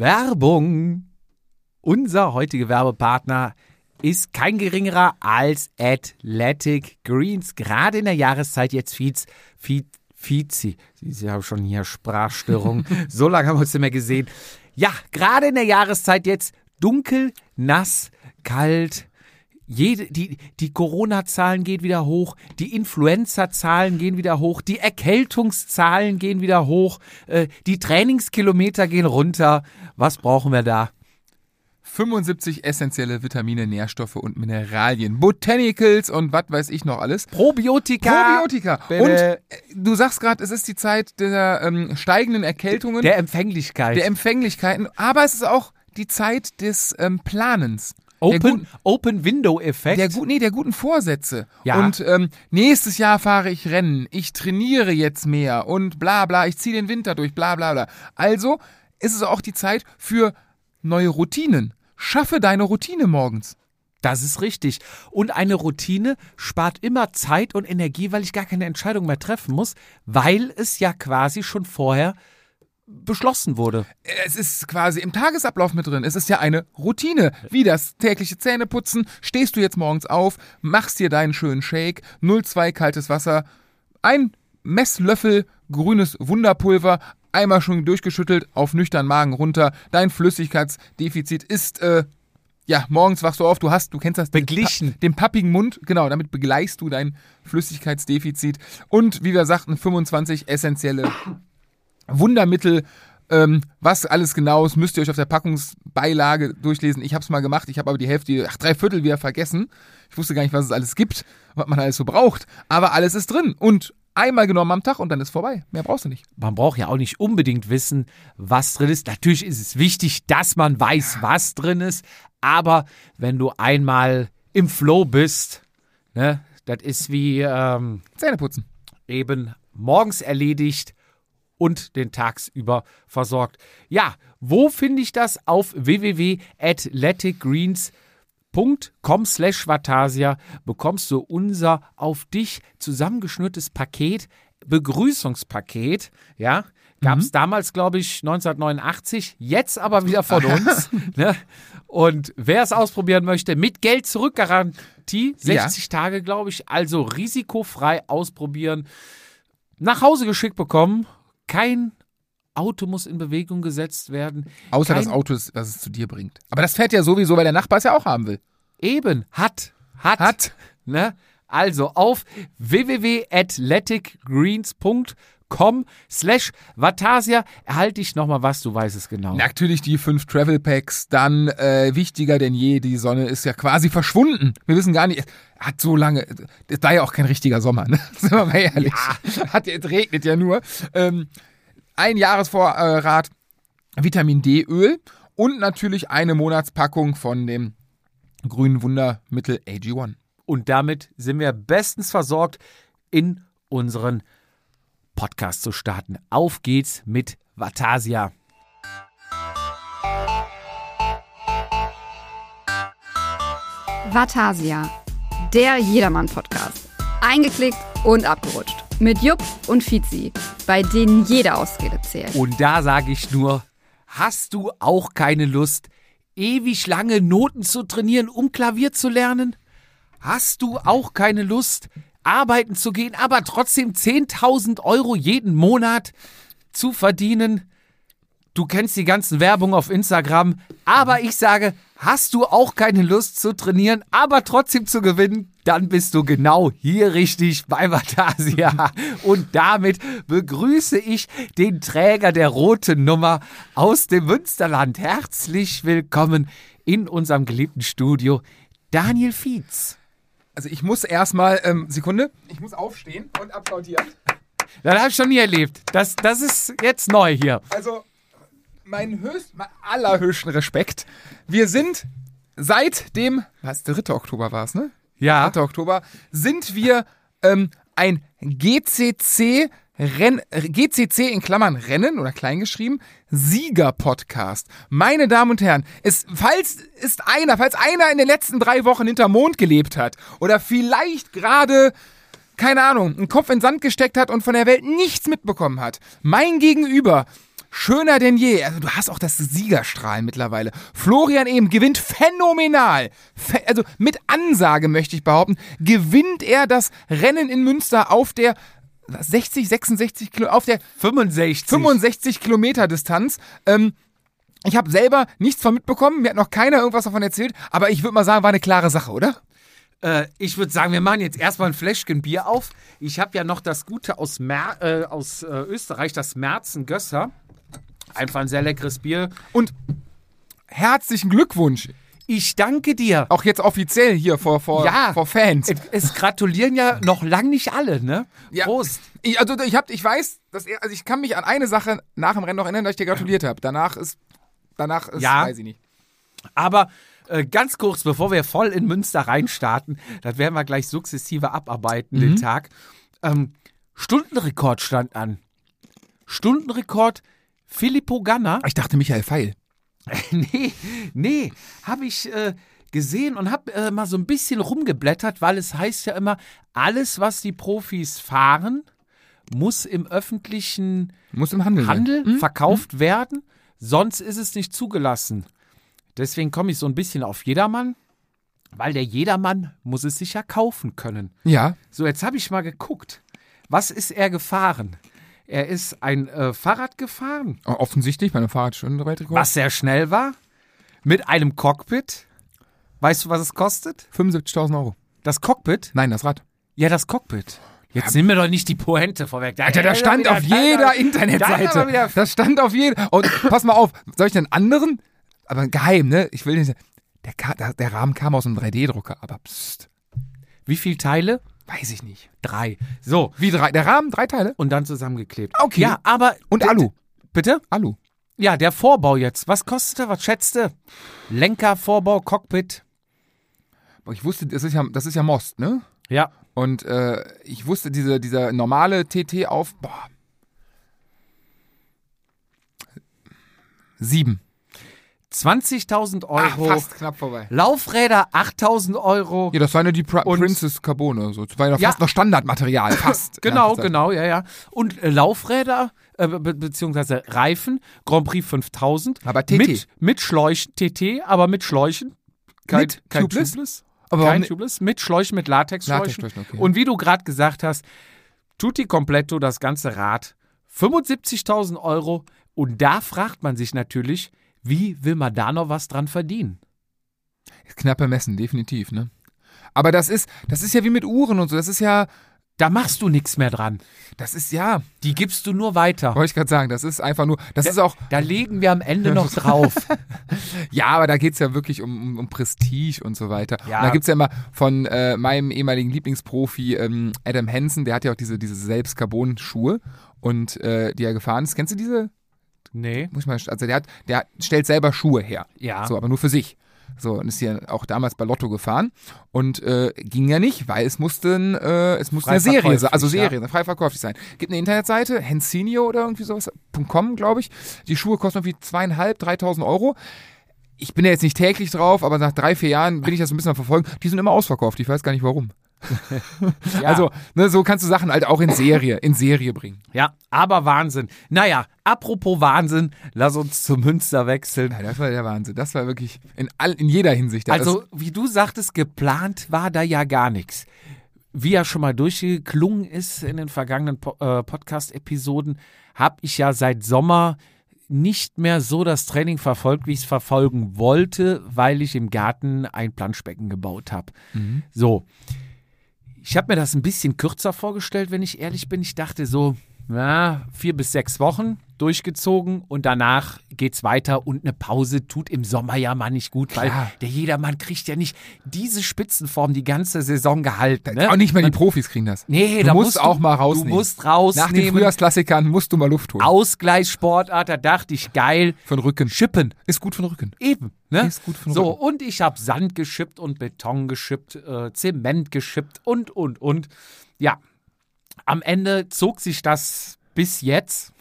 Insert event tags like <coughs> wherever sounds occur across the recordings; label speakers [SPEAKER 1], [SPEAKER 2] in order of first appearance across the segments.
[SPEAKER 1] Werbung. Unser heutiger Werbepartner ist kein geringerer als Athletic Greens. Gerade in der Jahreszeit jetzt Fietz, Fietz, Fizi. Sie haben schon hier Sprachstörungen. <laughs> so lange haben wir uns nicht mehr gesehen. Ja, gerade in der Jahreszeit jetzt dunkel, nass, kalt. Jede, die, die Corona-Zahlen gehen wieder hoch, die Influenza-Zahlen gehen wieder hoch, die Erkältungszahlen gehen wieder hoch, äh, die Trainingskilometer gehen runter. Was brauchen wir da?
[SPEAKER 2] 75 essentielle Vitamine, Nährstoffe und Mineralien, Botanicals und was weiß ich noch alles.
[SPEAKER 1] Probiotika.
[SPEAKER 2] Probiotika.
[SPEAKER 1] Bitte.
[SPEAKER 2] Und äh, du sagst gerade, es ist die Zeit der ähm, steigenden Erkältungen,
[SPEAKER 1] Der Empfänglichkeit.
[SPEAKER 2] der Empfänglichkeiten, aber es ist auch die Zeit des ähm, Planens.
[SPEAKER 1] Open, Open Window Effekt.
[SPEAKER 2] Der, gut, nee, der guten Vorsätze.
[SPEAKER 1] Ja.
[SPEAKER 2] Und ähm, nächstes Jahr fahre ich Rennen, ich trainiere jetzt mehr und bla bla, ich ziehe den Winter durch, bla bla bla. Also ist es auch die Zeit für neue Routinen. Schaffe deine Routine morgens.
[SPEAKER 1] Das ist richtig. Und eine Routine spart immer Zeit und Energie, weil ich gar keine Entscheidung mehr treffen muss, weil es ja quasi schon vorher beschlossen wurde.
[SPEAKER 2] Es ist quasi im Tagesablauf mit drin. Es ist ja eine Routine. Wie das tägliche Zähneputzen. Stehst du jetzt morgens auf, machst dir deinen schönen Shake, 0,2 kaltes Wasser, ein Messlöffel grünes Wunderpulver, einmal schon durchgeschüttelt, auf nüchtern Magen runter. Dein Flüssigkeitsdefizit ist, äh, ja, morgens wachst du auf, du hast, du kennst das. den
[SPEAKER 1] Beglichen.
[SPEAKER 2] Pa den pappigen Mund, genau, damit begleichst du dein Flüssigkeitsdefizit. Und wie wir sagten, 25 essentielle Wundermittel, ähm, was alles genau ist, müsst ihr euch auf der Packungsbeilage durchlesen. Ich habe es mal gemacht, ich habe aber die Hälfte, ach, drei Viertel wieder vergessen. Ich wusste gar nicht, was es alles gibt, was man alles so braucht. Aber alles ist drin und einmal genommen am Tag und dann ist vorbei. Mehr brauchst du nicht.
[SPEAKER 1] Man braucht ja auch nicht unbedingt wissen, was drin ist. Natürlich ist es wichtig, dass man weiß, was drin ist. Aber wenn du einmal im Flow bist, ne, das ist wie ähm,
[SPEAKER 2] Zähne putzen.
[SPEAKER 1] eben morgens erledigt und den tagsüber versorgt. Ja, wo finde ich das? Auf www.athleticgreens.com slash Vatasia bekommst du unser auf dich zusammengeschnürtes Paket, Begrüßungspaket, ja. Gab es damals, glaube ich, 1989, jetzt aber wieder von uns. <laughs> ne? Und wer es ausprobieren möchte, mit Geld zurückgarantie, 60 Tage, glaube ich, also risikofrei ausprobieren nach Hause geschickt bekommen. Kein Auto muss in Bewegung gesetzt werden.
[SPEAKER 2] Außer
[SPEAKER 1] Kein,
[SPEAKER 2] das Auto, was es zu dir bringt. Aber das fährt ja sowieso, weil der Nachbar es ja auch haben will.
[SPEAKER 1] Eben, hat, hat.
[SPEAKER 2] Hat.
[SPEAKER 1] Ne? Also auf www.athleticgreens.com slash Vatasia erhalte ich nochmal was, du weißt es genau.
[SPEAKER 2] Natürlich die fünf Travel Packs, dann äh, wichtiger denn je, die Sonne ist ja quasi verschwunden. Wir wissen gar nicht, hat so lange, es war ja auch kein richtiger Sommer, ne? <laughs> Sind wir mal ehrlich. Hat jetzt regnet ja nur. Ähm, ein Jahresvorrat Vitamin D-Öl und natürlich eine Monatspackung von dem grünen Wundermittel AG1.
[SPEAKER 1] Und damit sind wir bestens versorgt, in unseren Podcast zu starten. Auf geht's mit Vatasia.
[SPEAKER 3] Vatasia, der Jedermann-Podcast. Eingeklickt und abgerutscht. Mit Jupp und Fizi, bei denen jede Ausrede zählt.
[SPEAKER 1] Und da sage ich nur, hast du auch keine Lust, ewig lange Noten zu trainieren, um Klavier zu lernen? Hast du auch keine Lust, arbeiten zu gehen, aber trotzdem 10.000 Euro jeden Monat zu verdienen? Du kennst die ganzen Werbung auf Instagram, aber ich sage, hast du auch keine Lust zu trainieren, aber trotzdem zu gewinnen? Dann bist du genau hier richtig bei Vatasia. Und damit begrüße ich den Träger der roten Nummer aus dem Münsterland. Herzlich willkommen in unserem geliebten Studio, Daniel Fietz.
[SPEAKER 2] Also ich muss erstmal, ähm, Sekunde, ich muss aufstehen und applaudieren.
[SPEAKER 1] Das habe ich schon nie erlebt. Das, das ist jetzt neu hier.
[SPEAKER 2] Also, mein höchst, mein allerhöchsten Respekt. Wir sind seit dem, was, 3. Oktober war es, ne?
[SPEAKER 1] Ja.
[SPEAKER 2] 3. Oktober, sind wir ähm, ein GCC Renn, GCC in Klammern Rennen oder kleingeschrieben, Sieger-Podcast. Meine Damen und Herren, es, falls ist einer, falls einer in den letzten drei Wochen hinterm Mond gelebt hat oder vielleicht gerade keine Ahnung, einen Kopf in den Sand gesteckt hat und von der Welt nichts mitbekommen hat. Mein Gegenüber schöner denn je. Also du hast auch das Siegerstrahlen mittlerweile. Florian Ehm gewinnt phänomenal. Also mit Ansage möchte ich behaupten, gewinnt er das Rennen in Münster auf der 60, 66 Kilo, auf der
[SPEAKER 1] 65.
[SPEAKER 2] 65 Kilometer Distanz. Ähm, ich habe selber nichts von mitbekommen, mir hat noch keiner irgendwas davon erzählt, aber ich würde mal sagen, war eine klare Sache, oder?
[SPEAKER 1] Äh, ich würde sagen, wir machen jetzt erstmal ein Fläschchen Bier auf. Ich habe ja noch das Gute aus, Mer äh, aus äh, Österreich, das Merzen Gösser. Einfach ein sehr leckeres Bier.
[SPEAKER 2] Und herzlichen Glückwunsch.
[SPEAKER 1] Ich danke dir.
[SPEAKER 2] Auch jetzt offiziell hier vor, vor,
[SPEAKER 1] Ja.
[SPEAKER 2] vor Fans.
[SPEAKER 1] Es, gratulieren ja noch lang nicht alle, ne?
[SPEAKER 2] Ja.
[SPEAKER 1] Prost.
[SPEAKER 2] Ich, also ich, hab, ich weiß, dass er, also ich kann mich an eine Sache nach dem Rennen noch erinnern, dass ich dir gratuliert habe. Danach ist, danach ist,
[SPEAKER 1] Ja.
[SPEAKER 2] weiß ich nicht.
[SPEAKER 1] Aber äh, ganz kurz, bevor wir voll in Münster reinstarten, das werden wir gleich sukzessive abarbeiten,
[SPEAKER 2] Mhm.
[SPEAKER 1] den Tag. Ähm, Stundenrekord stand an. Stundenrekord Filippo Ganna.
[SPEAKER 2] Ich dachte Michael Feil. <laughs>
[SPEAKER 1] nee, nee, habe ich äh, gesehen und habe äh, mal so ein bisschen rumgeblättert, weil es heißt ja immer, alles, was die Profis fahren, muss im öffentlichen
[SPEAKER 2] Muss im Handel.
[SPEAKER 1] Handel
[SPEAKER 2] Sein.
[SPEAKER 1] verkauft werden, sonst ist es nicht zugelassen. Deswegen komme ich so ein bisschen auf Jedermann, weil der Jedermann muss es sich ja kaufen können.
[SPEAKER 2] Ja.
[SPEAKER 1] So, jetzt habe ich mal geguckt. Was ist er gefahren? Er ist ein äh, Fahrrad gefahren,
[SPEAKER 2] Offensichtlich bei einem Fahrradstundenweltrekord.
[SPEAKER 1] was sehr schnell war, mit einem Cockpit. Weißt du, was es kostet?
[SPEAKER 2] 75.000 Euro.
[SPEAKER 1] Das Cockpit?
[SPEAKER 2] Nein, das Rad.
[SPEAKER 1] Ja, das Cockpit. Jetzt nimm mir doch nicht die Pointe vorweg.
[SPEAKER 2] Alter, das stand auf jeder Internetseite. Das stand auf jeder. Und pass mal auf, soll ich den anderen? Aber geheim, ne? Ich will nicht. Der, der Rahmen kam aus einem 3D-Drucker, aber pst,
[SPEAKER 1] Wie viele Teile?
[SPEAKER 2] Weiß ich nicht.
[SPEAKER 1] Drei. So,
[SPEAKER 2] Wie drei? Der Rahmen, drei Teile?
[SPEAKER 1] und dann zusammengeklebt.
[SPEAKER 2] Okay.
[SPEAKER 1] Ja, aber.
[SPEAKER 2] Und Alu.
[SPEAKER 1] Bitte?
[SPEAKER 2] Alu.
[SPEAKER 1] Ja, der Vorbau jetzt. Was kostet er? Was schätzt du? Lenker, Vorbau, Cockpit.
[SPEAKER 2] Ich wusste, das ist ja, das ist ja Most, ne?
[SPEAKER 1] Ja.
[SPEAKER 2] Und äh, ich wusste, diese, dieser normale TT auf. Boah. Sieben.
[SPEAKER 1] 20.000 Euro.
[SPEAKER 2] fast knapp vorbei.
[SPEAKER 1] Laufräder 8.000 Euro.
[SPEAKER 2] Ja, das war ja die Pri
[SPEAKER 1] Und-
[SPEAKER 2] Princess Carbone. So. Das war ja
[SPEAKER 1] Ja.
[SPEAKER 2] fast noch Standardmaterial. <laughs> Fast.
[SPEAKER 1] Genau, genau, ja, ja. Und äh, Laufräder, äh, be beziehungsweise Reifen, Grand Prix 5000.
[SPEAKER 2] Aber TT.
[SPEAKER 1] Mit, mit Schläuchen, TT, aber mit Schläuchen. Kein,
[SPEAKER 2] Mit
[SPEAKER 1] kein
[SPEAKER 2] Tubeless?
[SPEAKER 1] Tubeless.
[SPEAKER 2] Aber
[SPEAKER 1] kein Tubeless. Mit Schläuchen, mit Latexschläuchen.
[SPEAKER 2] Latexschläuchen, okay.
[SPEAKER 1] Und wie du gerade gesagt hast, tutti completo, das ganze Rad, 75.000 Euro. Und da fragt man sich natürlich, wie will man da noch was dran verdienen?
[SPEAKER 2] Knappe Messen, definitiv, ne? Aber das ist, das ist ja wie mit Uhren und so. Das ist ja,
[SPEAKER 1] Da machst du nichts mehr dran.
[SPEAKER 2] das ist ja,
[SPEAKER 1] Die gibst du nur weiter.
[SPEAKER 2] wollte ich gerade sagen, das ist einfach nur, das ist auch,
[SPEAKER 1] Da legen wir am Ende noch drauf. <laughs>
[SPEAKER 2] ja, aber da geht's ja wirklich um, um, um Prestige und so weiter.
[SPEAKER 1] Ja.
[SPEAKER 2] Und da gibt's ja immer von äh, meinem ehemaligen Lieblingsprofi ähm, Adam Hansen, der hat ja auch diese, diese selbst Carbon-Schuhe und äh, die er gefahren ist. Kennst du diese?
[SPEAKER 1] Nee.
[SPEAKER 2] Muss ich mal, also der hat, der stellt selber Schuhe her.
[SPEAKER 1] Ja.
[SPEAKER 2] So, aber nur für sich. So, und ist hier auch damals bei Lotto gefahren und äh, ging ja nicht, weil es mussten, äh, es musste eine Serie sein, also
[SPEAKER 1] ja.
[SPEAKER 2] Serie, frei verkäuflich sein. Gibt eine Internetseite, Hensinio oder irgendwie sowas, .com, glaube ich. Die Schuhe kosten irgendwie zweieinhalb, dreitausend Euro. Ich bin ja jetzt nicht täglich drauf, aber nach drei, vier Jahren bin ich das ein bisschen am verfolgen. Die sind immer ausverkauft, ich weiß gar nicht warum. <laughs>
[SPEAKER 1] Ja.
[SPEAKER 2] Also, ne, so kannst du Sachen halt auch in Serie, in Serie bringen.
[SPEAKER 1] Ja, aber Wahnsinn. Naja, apropos Wahnsinn, lass uns zu Münster wechseln.
[SPEAKER 2] Ja, das war der Wahnsinn. Das war wirklich in, all, in jeder Hinsicht. Das
[SPEAKER 1] Also, wie du sagtest, geplant war da ja gar nichts. Wie ja schon mal durchgeklungen ist in den vergangenen po äh, Podcast-Episoden, habe ich ja seit Sommer nicht mehr so das Training verfolgt, wie ich es verfolgen wollte, weil ich im Garten ein Planschbecken gebaut habe. So. Ich habe mir das ein bisschen kürzer vorgestellt, wenn ich ehrlich bin. Ich dachte so, na, vier bis sechs Wochen durchgezogen und danach geht's weiter und eine Pause tut im Sommer ja mal nicht gut, weil
[SPEAKER 2] Klar.
[SPEAKER 1] der Jedermann kriegt ja nicht diese Spitzenform die ganze Saison gehalten. Ne?
[SPEAKER 2] Auch nicht mal die Profis kriegen das.
[SPEAKER 1] Nee,
[SPEAKER 2] du
[SPEAKER 1] da
[SPEAKER 2] musst
[SPEAKER 1] musst du-
[SPEAKER 2] auch mal rausnehmen.
[SPEAKER 1] Du musst
[SPEAKER 2] Nach den. Frühjahrsklassikern musst du mal Luft holen.
[SPEAKER 1] Ausgleichssportart, da dachte ich, geil,
[SPEAKER 2] den Rücken.
[SPEAKER 1] schippen.
[SPEAKER 2] Ist gut den Rücken.
[SPEAKER 1] Eben, ne?
[SPEAKER 2] Ist gut für den
[SPEAKER 1] so,
[SPEAKER 2] Rücken.
[SPEAKER 1] und ich habe Sand geschippt und Beton geschippt, äh, Zement geschippt und, und, und. Ja, am Ende zog sich das bis jetzt.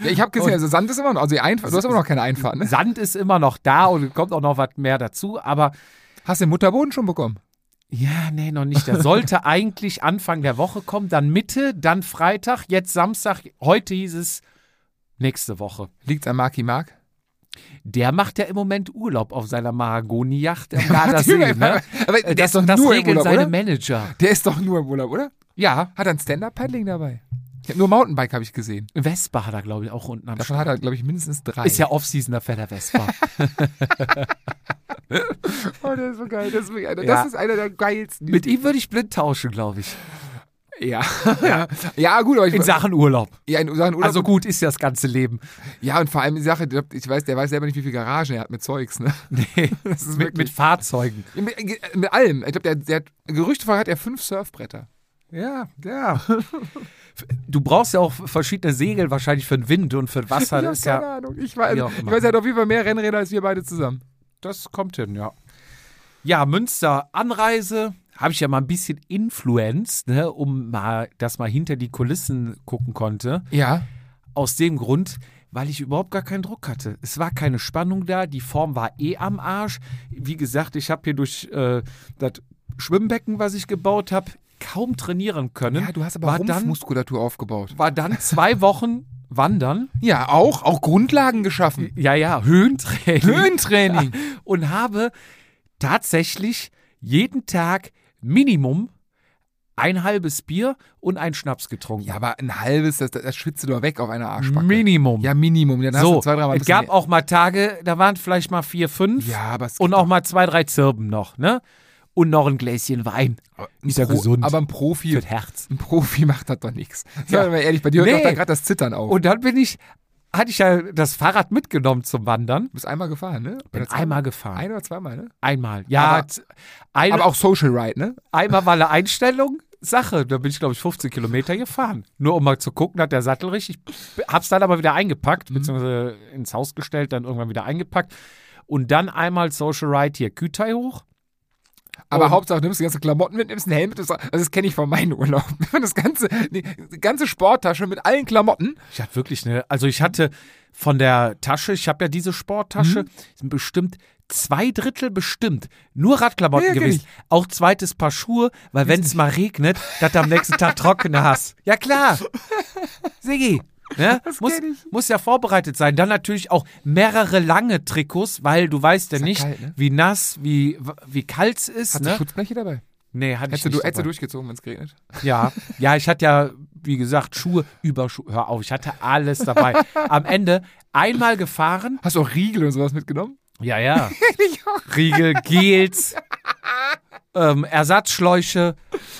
[SPEAKER 2] Ja, ich habe gesehen, also Sand ist immer noch, also die Einfahrt, du hast immer noch keine Einfahrt, ne?
[SPEAKER 1] Sand ist immer noch da und kommt auch noch was mehr dazu, aber
[SPEAKER 2] Hast du den Mutterboden schon bekommen?
[SPEAKER 1] ja, nee, noch nicht. Der sollte <laughs> eigentlich Anfang der Woche kommen, dann Mitte, dann Freitag, jetzt Samstag. Heute hieß es Nächste Woche.
[SPEAKER 2] Liegt's an Marky Mark?
[SPEAKER 1] Der macht ja im Moment Urlaub auf seiner Mahagoni-Yacht am <laughs> Gardasee. ne?
[SPEAKER 2] Aber der
[SPEAKER 1] Das,
[SPEAKER 2] ist doch
[SPEAKER 1] das
[SPEAKER 2] nur im
[SPEAKER 1] regeln
[SPEAKER 2] Urlaub,
[SPEAKER 1] seine
[SPEAKER 2] oder?
[SPEAKER 1] Manager.
[SPEAKER 2] Der ist doch nur im Urlaub, oder?
[SPEAKER 1] Ja,
[SPEAKER 2] Hat er ein Stand-Up-Paddling dabei? Nur Mountainbike habe ich gesehen.
[SPEAKER 1] Vespa hat er, glaube ich, auch unten am
[SPEAKER 2] Davon hat er, glaube ich, mindestens drei.
[SPEAKER 1] Ist ja Off-Season, da fährt er Vespa. <laughs>
[SPEAKER 2] oh, der ist so geil. Das ist, einer,
[SPEAKER 1] Ja.
[SPEAKER 2] das ist einer der geilsten.
[SPEAKER 1] Mit ihm würde ich blind tauschen, glaube ich.
[SPEAKER 2] Ja. <laughs> ja, gut, aber ich
[SPEAKER 1] In Sachen Urlaub.
[SPEAKER 2] ja, in Sachen Urlaub.
[SPEAKER 1] Also gut ist ja das ganze Leben.
[SPEAKER 2] ja, und vor allem die Sache, ich weiß, der weiß selber nicht, wie viel Garagen er hat mit Zeugs, ne? <laughs>
[SPEAKER 1] Nee,
[SPEAKER 2] Das ist
[SPEAKER 1] mit, mit Fahrzeugen.
[SPEAKER 2] Ja, Mit, mit allem. Ich glaube, der, der hat, Gerüchtefolge hat er fünf Surfbretter. Ja, ja.
[SPEAKER 1] Du brauchst ja auch verschiedene Segel wahrscheinlich für den Wind und für <laughs> das Wasser.
[SPEAKER 2] ich
[SPEAKER 1] Das,
[SPEAKER 2] keine
[SPEAKER 1] ja,
[SPEAKER 2] Ahnung. Ich weiß, ich weiß, er hat auf jeden Fall mehr Rennräder als wir beide zusammen.
[SPEAKER 1] das kommt hin, ja. Ja, Münster Anreise habe ich ja mal ein bisschen influenced, ne, um mal, dass man hinter die Kulissen gucken konnte.
[SPEAKER 2] Ja.
[SPEAKER 1] Aus dem Grund, weil ich überhaupt gar keinen Druck hatte. Es war keine Spannung da, die Form war eh am Arsch. Wie gesagt, ich habe hier durch äh, das Schwimmbecken, was ich gebaut habe, kaum trainieren können.
[SPEAKER 2] Ja, du hast aber
[SPEAKER 1] war dann,
[SPEAKER 2] Rumpfmuskulatur aufgebaut.
[SPEAKER 1] war dann zwei Wochen wandern.
[SPEAKER 2] Ja, auch, auch Grundlagen geschaffen.
[SPEAKER 1] Ja, ja, Höhentraining.
[SPEAKER 2] Höhentraining. <laughs>
[SPEAKER 1] Und habe tatsächlich jeden Tag Minimum ein halbes Bier und einen Schnaps getrunken.
[SPEAKER 2] Ja, aber ein halbes, das, das schwitzt du doch weg auf einer Arschbacke.
[SPEAKER 1] Minimum.
[SPEAKER 2] Ja, Minimum. Dann hast
[SPEAKER 1] so,
[SPEAKER 2] du zwei, dreimal ein
[SPEAKER 1] es gab
[SPEAKER 2] mehr.
[SPEAKER 1] auch mal Tage, da waren vielleicht mal vier, fünf
[SPEAKER 2] Ja, aber es
[SPEAKER 1] und auch mal zwei, drei Zirben noch, ne? Und noch ein Gläschen Wein.
[SPEAKER 2] Aber
[SPEAKER 1] Ist ja
[SPEAKER 2] Pro-
[SPEAKER 1] gesund.
[SPEAKER 2] Aber ein Profi,
[SPEAKER 1] Für Herz.
[SPEAKER 2] ein Profi <laughs> macht das doch nichts. Sag
[SPEAKER 1] Ja.
[SPEAKER 2] mal ehrlich, bei dir hört
[SPEAKER 1] Nee.
[SPEAKER 2] doch da gerade das Zittern auf.
[SPEAKER 1] Und dann bin ich, hatte ich ja das Fahrrad mitgenommen zum Wandern.
[SPEAKER 2] du bist einmal gefahren, ne?
[SPEAKER 1] Bin einmal gefahren.
[SPEAKER 2] Ein oder zweimal, ne?
[SPEAKER 1] Einmal. Ja,
[SPEAKER 2] Aber-
[SPEAKER 1] ein,
[SPEAKER 2] Aber auch Social Ride, ne?
[SPEAKER 1] einmal war eine Einstellung. Sache, da bin ich, glaube ich, 15 Kilometer gefahren. Nur um mal zu gucken, hat der Sattel richtig. Hab's dann aber wieder eingepackt, beziehungsweise ins Haus gestellt, dann irgendwann wieder eingepackt. Und dann einmal Social Ride hier Kütai hoch.
[SPEAKER 2] Aber
[SPEAKER 1] Und-
[SPEAKER 2] Hauptsache, du nimmst die ganze Klamotten mit, nimmst einen Helm mit. Das, also das kenne ich von meinen Urlauben. <laughs> Wenn man das ganze, die, ganze Sporttasche mit allen Klamotten.
[SPEAKER 1] Ich hatte wirklich eine, also ich hatte von der Tasche, ich habe ja diese Sporttasche, sind bestimmt zwei Drittel bestimmt nur Radklamotten
[SPEAKER 2] Ja,
[SPEAKER 1] gewesen. Auch zweites Paar Schuhe, weil wenn es mal regnet, dass du am nächsten Tag <laughs> trockene hast. Ja klar. <laughs> Sigi. Ne? <laughs> Muss,
[SPEAKER 2] kenn ich.
[SPEAKER 1] muss ja vorbereitet sein. Dann natürlich auch mehrere lange Trikots, weil du weißt ja
[SPEAKER 2] ja
[SPEAKER 1] nicht,
[SPEAKER 2] kalt, ne?
[SPEAKER 1] wie nass, wie, wie kalt es ist.
[SPEAKER 2] Hast du
[SPEAKER 1] Ne?
[SPEAKER 2] Schutzbleche dabei?
[SPEAKER 1] Nee, hatte
[SPEAKER 2] Hättest
[SPEAKER 1] ich
[SPEAKER 2] du,
[SPEAKER 1] nicht
[SPEAKER 2] hättest du durchgezogen, wenn es geregnet?
[SPEAKER 1] Ja, ja, ich hatte ja, wie gesagt, Schuhe über Schuhe. Hör auf, ich hatte alles dabei. Am Ende einmal gefahren.
[SPEAKER 2] Hast du auch Riegel und sowas mitgenommen?
[SPEAKER 1] Ja, ja. <laughs>
[SPEAKER 2] Ich.
[SPEAKER 1] Riegel, Gels, <laughs> ähm, Ersatzschläuche,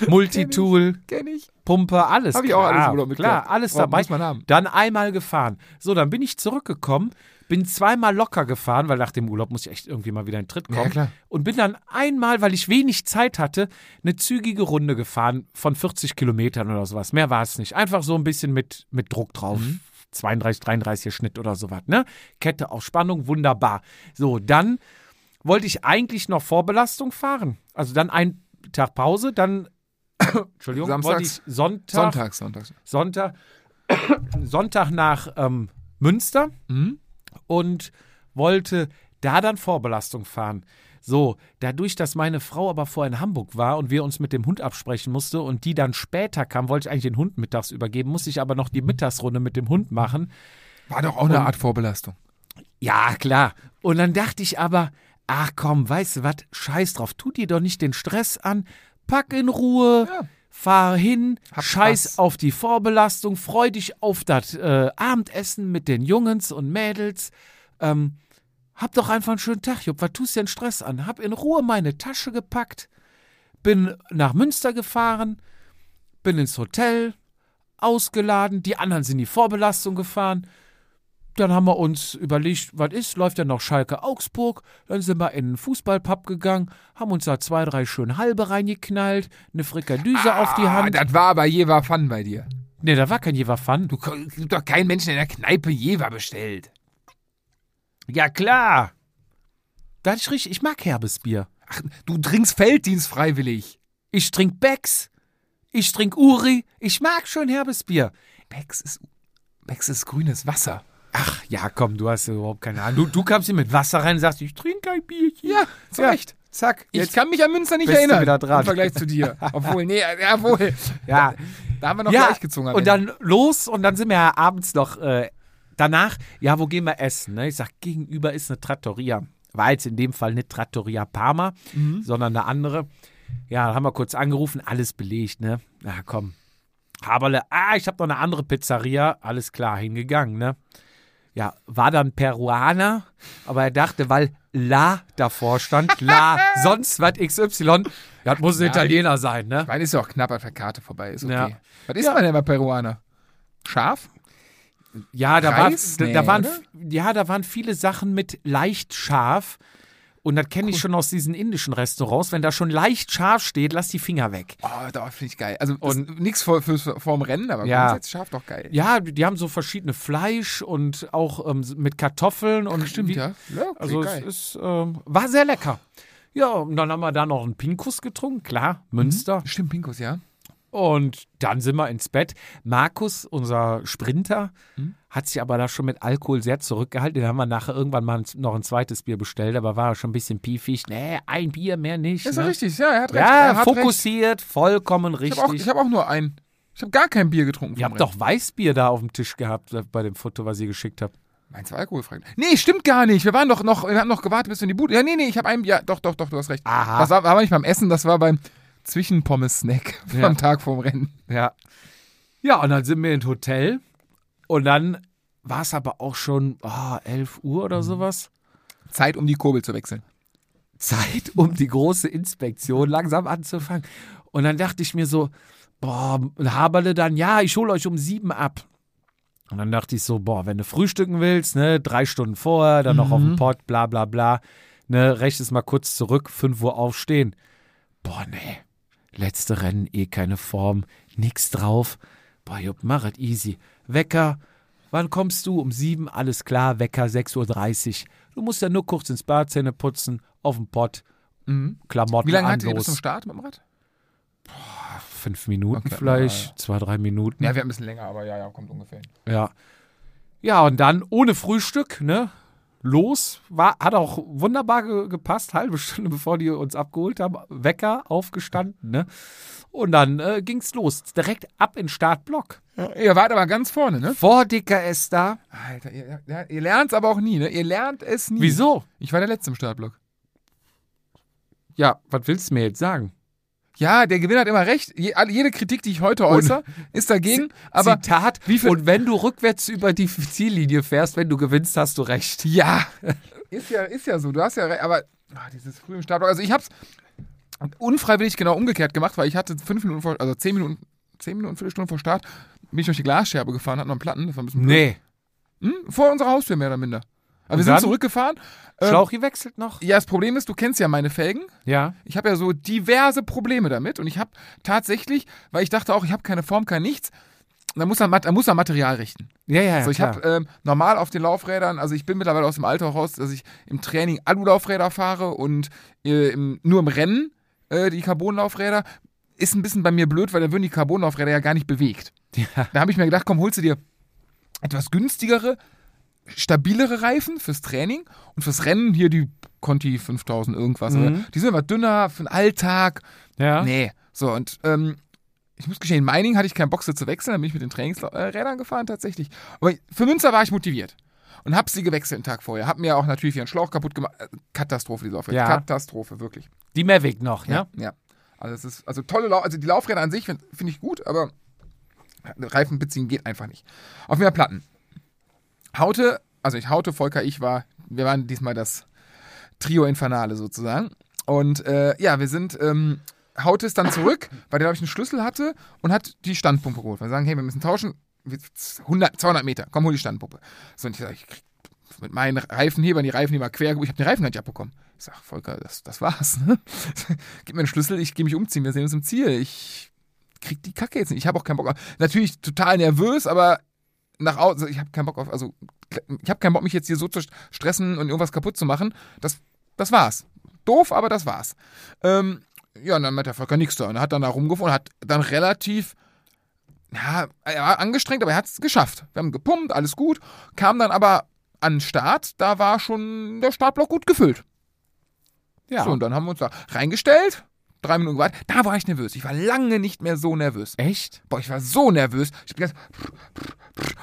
[SPEAKER 1] Multitool,
[SPEAKER 2] Kenn ich.
[SPEAKER 1] Pumpe, alles.
[SPEAKER 2] Hab ich auch
[SPEAKER 1] klar,
[SPEAKER 2] alles im Urlaub
[SPEAKER 1] Klar,
[SPEAKER 2] mitgehabt.
[SPEAKER 1] alles
[SPEAKER 2] Braucht-
[SPEAKER 1] dabei.
[SPEAKER 2] muss man haben.
[SPEAKER 1] Dann einmal gefahren. So, dann bin ich zurückgekommen, bin zweimal locker gefahren, weil nach dem Urlaub muss ich echt irgendwie mal wieder in den Tritt kommen.
[SPEAKER 2] Ja, klar.
[SPEAKER 1] Und bin dann einmal, weil ich wenig Zeit hatte, eine zügige Runde gefahren von 40 Kilometern oder sowas. Mehr war es nicht. Einfach so ein bisschen mit, mit Druck drauf.
[SPEAKER 2] Mhm.
[SPEAKER 1] 32, 33 Schnitt oder sowas, ne? Kette auf Spannung, wunderbar. So, dann wollte ich eigentlich noch Vorbelastung fahren. Also dann ein Tag Pause, dann <coughs> Entschuldigung, wollte ich
[SPEAKER 2] Samstags.
[SPEAKER 1] Sonntag,
[SPEAKER 2] Sonntags, sonntags.
[SPEAKER 1] Sonntag, <coughs> Sonntag nach ähm, Münster
[SPEAKER 2] Mhm.
[SPEAKER 1] und wollte da dann Vorbelastung fahren. So, dadurch, dass meine Frau aber vorher in Hamburg war und wir uns mit dem Hund absprechen musste und die dann später kam, wollte ich eigentlich den Hund mittags übergeben, musste ich aber noch die Mittagsrunde mit dem Hund machen.
[SPEAKER 2] War doch auch eine
[SPEAKER 1] Und-
[SPEAKER 2] Art Vorbelastung.
[SPEAKER 1] Ja, klar. Und dann dachte ich aber, ach komm, weißt du was, scheiß drauf, tu dir doch nicht den Stress an, pack in Ruhe,
[SPEAKER 2] Ja.
[SPEAKER 1] fahr hin,
[SPEAKER 2] Hab
[SPEAKER 1] scheiß
[SPEAKER 2] Spaß.
[SPEAKER 1] auf die Vorbelastung, freu dich auf das äh, Abendessen mit den Jungens und Mädels. Ähm, hab doch einfach einen schönen Tag, Jupp, was tust du denn Stress an? Hab in Ruhe meine Tasche gepackt, bin nach Münster gefahren, bin ins Hotel, ausgeladen, die anderen sind in die Vorbelastung gefahren. Dann haben wir uns überlegt, was ist, läuft ja noch Schalke Augsburg. Dann sind wir in den Fußballpub gegangen, haben uns da zwei, drei schön halbe reingeknallt, eine Frikadüse auf die
[SPEAKER 2] Ah,
[SPEAKER 1] Hand.
[SPEAKER 2] das war aber Jever Fun bei dir.
[SPEAKER 1] Nee, da war kein Jever Fun.
[SPEAKER 2] Du gibt doch keinen Menschen in der Kneipe Jever bestellt.
[SPEAKER 1] Ja, klar. Da hatte ich richtig, ich mag herbes Bier.
[SPEAKER 2] Ach, du trinkst Felddienst freiwillig.
[SPEAKER 1] Ich trink Becks. Ich trink Uri. Ich mag schön herbes Bier.
[SPEAKER 2] Becks ist, Becks ist grünes Wasser.
[SPEAKER 1] Ach, ja, komm, du hast überhaupt keine Ahnung. Du, du kamst hier mit Wasser rein und sagst, ich trinke ein Bierchen.
[SPEAKER 2] Ja, zu Recht.
[SPEAKER 1] Zack.
[SPEAKER 2] Ich
[SPEAKER 1] Jetzt,
[SPEAKER 2] kann mich an Münster nicht erinnern.
[SPEAKER 1] wieder dran.
[SPEAKER 2] Im Vergleich zu dir. <laughs> Obwohl, nee, jawohl.
[SPEAKER 1] ja.
[SPEAKER 2] Da haben wir noch
[SPEAKER 1] ja,
[SPEAKER 2] gleich gezogen.
[SPEAKER 1] und dann los und dann sind wir ja abends noch äh, danach, ja, wo gehen wir essen? Ne? Ich sag, gegenüber ist eine Trattoria. War jetzt in dem Fall nicht Trattoria Parma, sondern eine andere. Ja, da haben wir kurz angerufen, alles belegt, ne? Na komm. Haberle, ah, ich habe noch eine andere Pizzeria, alles klar, hingegangen, ne? Ja, war dann Peruaner, aber er dachte, weil La davor stand, La, <laughs> sonst was XY, ja, das muss ein
[SPEAKER 2] Ja,
[SPEAKER 1] Italiener sein, ne?
[SPEAKER 2] Ich meine, ist ja auch knapp, als der Karte vorbei ist. Okay.
[SPEAKER 1] Ja.
[SPEAKER 2] Was ist
[SPEAKER 1] Ja.
[SPEAKER 2] man denn bei Peruaner? Scharf?
[SPEAKER 1] Ja, da, war,
[SPEAKER 2] Reis?
[SPEAKER 1] da,
[SPEAKER 2] Nee,
[SPEAKER 1] da waren,
[SPEAKER 2] oder?
[SPEAKER 1] ja, da waren viele Sachen mit leicht scharf. Und das kenne ich schon aus diesen indischen Restaurants. Wenn da schon leicht scharf steht, lass die Finger weg.
[SPEAKER 2] Oh, da finde ich geil. Also nichts vor, vorm Rennen, aber
[SPEAKER 1] Ja.
[SPEAKER 2] grundsätzlich scharf doch geil.
[SPEAKER 1] Ja, die haben so verschiedene Fleisch und auch ähm, mit Kartoffeln und
[SPEAKER 2] Stimmt,
[SPEAKER 1] wie,
[SPEAKER 2] ja. ja okay,
[SPEAKER 1] Also
[SPEAKER 2] geil.
[SPEAKER 1] es ist, ähm, war sehr lecker. Ja, und dann haben wir da noch einen Pinkus getrunken, klar, Münster.
[SPEAKER 2] Stimmt, Pinkus, ja.
[SPEAKER 1] Und dann sind wir ins Bett. Markus, unser Sprinter, hat sich aber da schon mit Alkohol sehr zurückgehalten. Den haben wir nachher irgendwann mal noch ein zweites Bier bestellt, aber war schon ein bisschen piefig. Nee, ein Bier mehr nicht.
[SPEAKER 2] Ist ja
[SPEAKER 1] ne?
[SPEAKER 2] richtig, ja, er hat recht.
[SPEAKER 1] Ja,
[SPEAKER 2] hat
[SPEAKER 1] fokussiert, vollkommen
[SPEAKER 2] Recht. Ich habe auch,
[SPEAKER 1] richtig.
[SPEAKER 2] hab auch nur ein. Ich habe gar kein Bier getrunken.
[SPEAKER 1] Ihr habt doch Weißbier da auf dem Tisch gehabt äh, bei dem Foto, was ihr geschickt habt.
[SPEAKER 2] Meins war alkoholfrei. Nee, stimmt gar nicht. Wir waren doch noch, wir haben noch gewartet, bis wir in die Bude. Ja, nee, nee, ich habe ein Bier. Doch, doch, doch, du hast recht.
[SPEAKER 1] Aha.
[SPEAKER 2] Das war, war aber nicht beim Essen, das war beim Zwischenpommes-Snack
[SPEAKER 1] Ja. <laughs>
[SPEAKER 2] am Tag vorm Rennen.
[SPEAKER 1] Ja. Ja, und dann sind wir ins Hotel und dann war es aber auch schon oh, 11 Uhr oder sowas.
[SPEAKER 2] Zeit, um die Kurbel zu wechseln.
[SPEAKER 1] Zeit, um die große Inspektion langsam anzufangen. Und dann dachte ich mir so, boah, und Haberle dann, ja, ich hole euch um sieben ab. Und dann dachte ich so, boah, wenn du frühstücken willst, ne, drei Stunden vorher, dann noch auf dem Pott, bla bla bla, ne, rechnest mal kurz zurück, fünf Uhr aufstehen. Boah, nee, letzte Rennen, eh keine Form, nix drauf. Boah, Jupp, mach es easy. Wecker, wann kommst du? Um sieben, alles klar, Wecker, 6.30 Uhr. Du musst ja nur kurz ins Bad, Zähne putzen, auf dem Pott, Klamotten
[SPEAKER 2] Wie lange
[SPEAKER 1] an,
[SPEAKER 2] hattet ihr bis zum Start mit dem Rad?
[SPEAKER 1] Fünf Minuten
[SPEAKER 2] Okay,
[SPEAKER 1] vielleicht,
[SPEAKER 2] ja,
[SPEAKER 1] zwei, drei Minuten.
[SPEAKER 2] Ja, wir haben ein bisschen länger, aber ja, ja, kommt ungefähr. hin.
[SPEAKER 1] Ja. Ja, und dann ohne Frühstück, ne? Los, war, hat auch wunderbar ge gepasst, halbe Stunde <laughs> bevor die uns abgeholt haben. Wecker aufgestanden, ne? Und dann äh, ging's los. Direkt ab in den Startblock.
[SPEAKER 2] Ihr wart aber ganz vorne, ne?
[SPEAKER 1] Vor DKS da.
[SPEAKER 2] Alter, ihr, ja, ihr lernt es aber auch nie, ne? Ihr lernt es nie.
[SPEAKER 1] Wieso?
[SPEAKER 2] Ich war der Letzte im Startblock.
[SPEAKER 1] Ja, was willst du mir jetzt sagen?
[SPEAKER 2] Ja, der Gewinner hat immer recht. Je, jede Kritik, die ich heute äußere, ist dagegen. Aber
[SPEAKER 1] Zitat,
[SPEAKER 2] wie viel-
[SPEAKER 1] und wenn du rückwärts über die Ziellinie fährst, wenn du gewinnst, hast du recht.
[SPEAKER 2] ja, <laughs> ist ja, ist ja so. Du hast ja recht. Aber ah, dieses frühe Startblock. Also ich hab's unfreiwillig genau umgekehrt gemacht, weil ich hatte fünf Minuten vor, also zehn Minuten, zehn Minuten, Viertelstunde vor Start, bin ich durch die Glasscherbe gefahren, hatte noch einen Platten. Das war ein bisschen blöd.
[SPEAKER 1] Nee.
[SPEAKER 2] Hm? Vor unserer Haustür mehr oder minder. Aber wir sind
[SPEAKER 1] dann?
[SPEAKER 2] zurückgefahren. Ähm,
[SPEAKER 1] Schlauch gewechselt noch?
[SPEAKER 2] Ja, das Problem ist, du kennst ja meine Felgen.
[SPEAKER 1] Ja.
[SPEAKER 2] Ich habe ja so diverse Probleme damit und ich habe tatsächlich, weil ich dachte auch, ich habe keine Form, kein nichts, da muss er, da muss er Material richten.
[SPEAKER 1] Ja, ja,
[SPEAKER 2] Also ich
[SPEAKER 1] klar.
[SPEAKER 2] habe ähm, normal auf den Laufrädern, also ich bin mittlerweile aus dem Alter raus, dass ich im Training Alulaufräder fahre und äh, im, nur im Rennen äh, die Carbonlaufräder. Ist ein bisschen bei mir blöd, weil dann würden die Carbonlaufräder ja gar nicht bewegt.
[SPEAKER 1] Ja.
[SPEAKER 2] Da habe ich mir gedacht, komm, holst du dir etwas günstigere, stabilere Reifen fürs Training und fürs Rennen hier die Conti 5000 irgendwas.
[SPEAKER 1] Mhm.
[SPEAKER 2] Die sind immer dünner für den Alltag.
[SPEAKER 1] ja.
[SPEAKER 2] Nee. So, und ähm, ich muss gestehen, in Mining hatte ich keinen Bock so zu wechseln, dann bin ich mit den Trainingsrädern gefahren tatsächlich. Aber für Münster war ich motiviert. Und hab sie gewechselt einen Tag vorher. Hab mir auch natürlich ihren Schlauch kaputt gemacht. Äh, Katastrophe, die Laufräder.
[SPEAKER 1] Ja.
[SPEAKER 2] Katastrophe, wirklich.
[SPEAKER 1] Die Mavic noch, ja?
[SPEAKER 2] Ja. Also es ist, also tolle Lau also die Laufräder an sich finde find ich gut, aber Reifen beziehen geht einfach nicht. Auf mehr Platten. Haute, also ich Haute, Volker, ich war, wir waren diesmal das Trio Infernale sozusagen. Und äh, ja, wir sind, ähm, Haute ist dann zurück, weil der, glaube ich, einen Schlüssel hatte und hat die Standpumpe geholt. Wir sagen, hey, wir müssen tauschen. 100, 200 Meter, komm, hol die Standpumpe. So, und ich sag, ich krieg mit meinen Reifenhebern die Reifenheber quer, ich habe den Reifen gar nicht abbekommen. Ich sag, Volker, das, das war's. Ne? <laughs> Gib mir einen Schlüssel, ich gehe mich umziehen, wir sehen uns im Ziel. Ich krieg die Kacke jetzt nicht. Ich habe auch keinen Bock auf. Natürlich total nervös, aber nach außen, ich habe keinen Bock auf, also ich habe keinen Bock, mich jetzt hier so zu stressen und irgendwas kaputt zu machen. Das, das war's. Doof, aber das war's. Ähm, ja, und dann hat der Volker nichts da. Und er hat dann da rumgefahren und hat dann relativ, ja, er war angestrengt, aber er hat es geschafft. Wir haben gepumpt, alles gut. Kam dann aber an den Start, da war schon der Startblock gut gefüllt.
[SPEAKER 1] Ja.
[SPEAKER 2] So, und dann haben wir uns da reingestellt, drei Minuten gewartet. Da war ich nervös. Ich war lange nicht mehr so nervös.
[SPEAKER 1] Echt?
[SPEAKER 2] Boah, ich war so nervös. Ich bin ganz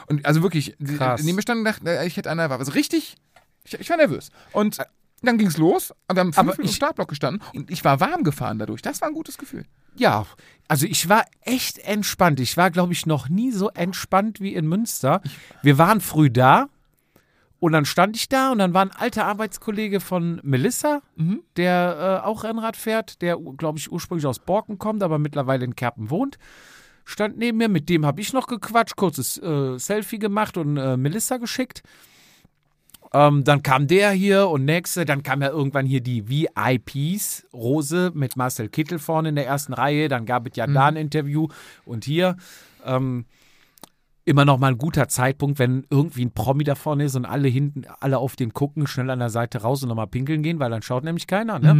[SPEAKER 2] und also wirklich,
[SPEAKER 1] Krass.
[SPEAKER 2] neben mir stand dachte, ich hätte eine Waffe. Also richtig, ich, ich war nervös. Und dann ging's los. Und wir haben fünf Minuten im Startblock gestanden und ich war warm gefahren dadurch. Das war ein gutes Gefühl.
[SPEAKER 1] Ja, also ich war echt entspannt. Ich war, glaube ich, noch nie so entspannt wie in Münster. Wir waren früh da und dann stand ich da und dann war ein alter Arbeitskollege von Melissa, der äh, auch Rennrad fährt, der, glaube ich, ursprünglich aus Borken kommt, aber mittlerweile in Kerpen wohnt. Stand neben mir, mit dem habe ich noch gequatscht, kurzes äh, Selfie gemacht und äh, Melissa geschickt. Ähm, dann kam der hier und nächste, dann kam ja irgendwann hier die VIPs, Rose mit Marcel Kittel vorne in der ersten Reihe, dann gab es ja da ein Interview und hier ähm, immer noch mal ein guter Zeitpunkt, wenn irgendwie ein Promi da vorne ist und alle hinten, alle auf den gucken, schnell an der Seite raus und nochmal pinkeln gehen, weil dann schaut nämlich keiner, ne?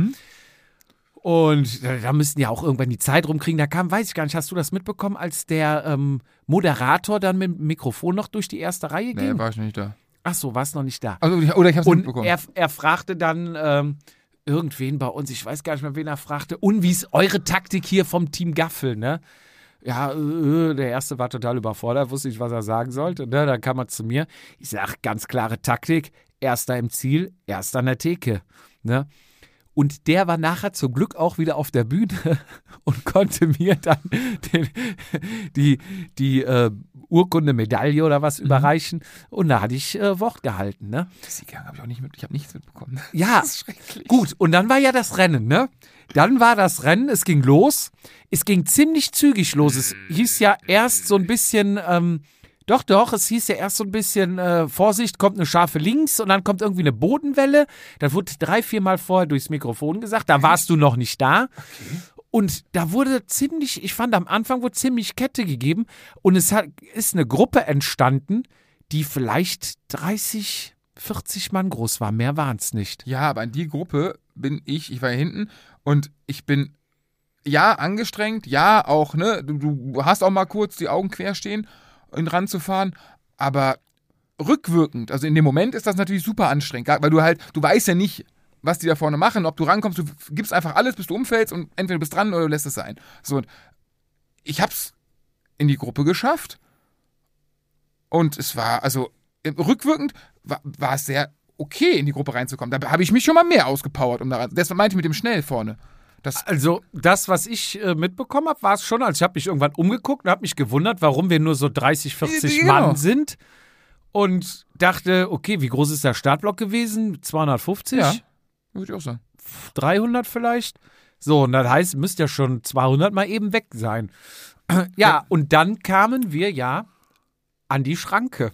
[SPEAKER 1] Und da, da müssten ja auch irgendwann die Zeit rumkriegen. Da kam, weiß ich gar nicht, hast du das mitbekommen, als der ähm, Moderator dann mit dem Mikrofon noch durch die erste Reihe
[SPEAKER 2] Nee,
[SPEAKER 1] ging?
[SPEAKER 2] war ich nicht da.
[SPEAKER 1] Ach so, war es noch nicht da.
[SPEAKER 2] Also, oder ich hab's nicht
[SPEAKER 1] Und
[SPEAKER 2] mitbekommen.
[SPEAKER 1] er, er fragte dann ähm, irgendwen bei uns, ich weiß gar nicht mehr, wen er fragte, und wie ist eure Taktik hier vom Team Gaffel, ne? Ja, äh, der erste war total überfordert, wusste nicht, was er sagen sollte. Ne? Dann kam er zu mir. Ich sag, ganz klare Taktik: Erster im Ziel, erster an der Theke. Ne? Und der war nachher zum Glück auch wieder auf der Bühne <laughs> und konnte mir dann den, die, die äh, Urkunde, Medaille oder was überreichen. Und da hatte ich äh, Wort gehalten. Ne?
[SPEAKER 2] Sieger habe ich auch nicht mit, ich habe nichts mitbekommen. <laughs>
[SPEAKER 1] Ja,
[SPEAKER 2] Das ist schrecklich.
[SPEAKER 1] gut. Und dann war ja das Rennen, ne? Dann war das Rennen, es ging los. Es ging ziemlich zügig los. Es hieß ja erst so ein bisschen, ähm, doch, doch, es hieß ja erst so ein bisschen, äh, Vorsicht, kommt eine scharfe links und dann kommt irgendwie eine Bodenwelle. Da wurde drei, vier Mal vorher durchs Mikrofon gesagt, da warst du noch nicht da. Und da wurde ziemlich, ich fand am Anfang wurde ziemlich Kette gegeben und es hat, ist eine Gruppe entstanden, die vielleicht 30, 40 Mann groß war. Mehr waren es nicht.
[SPEAKER 2] Ja, aber in die Gruppe bin ich, ich war hier hinten und ich bin ja angestrengt, ja auch, ne, du, du hast auch mal kurz die Augen quer stehen, in Rand zu fahren, aber rückwirkend, also in dem Moment ist das natürlich super anstrengend, weil du halt, du weißt ja nicht, was die da vorne machen, ob du rankommst, du gibst einfach alles, bis du umfällst und entweder du bist dran oder du lässt es sein. So, ich hab's in die Gruppe geschafft und es war, also äh, rückwirkend war, war es sehr okay, in die Gruppe reinzukommen. Da habe ich mich schon mal mehr ausgepowert, um da rein. Das meinte ich mit dem schnell vorne. Das,
[SPEAKER 1] Also, das, was ich äh, mitbekommen habe, war es schon. Also, ich habe mich irgendwann umgeguckt und habe mich gewundert, warum wir nur so 30, 40
[SPEAKER 2] Genau.
[SPEAKER 1] Mann sind. Und dachte, okay, wie groß ist der Startblock gewesen? 250?
[SPEAKER 2] ja, würde ich auch sagen.
[SPEAKER 1] 300 vielleicht? So, und das heißt, müsste ja schon 200 mal eben weg sein. <clears throat> Ja, und dann kamen wir ja an die Schranke.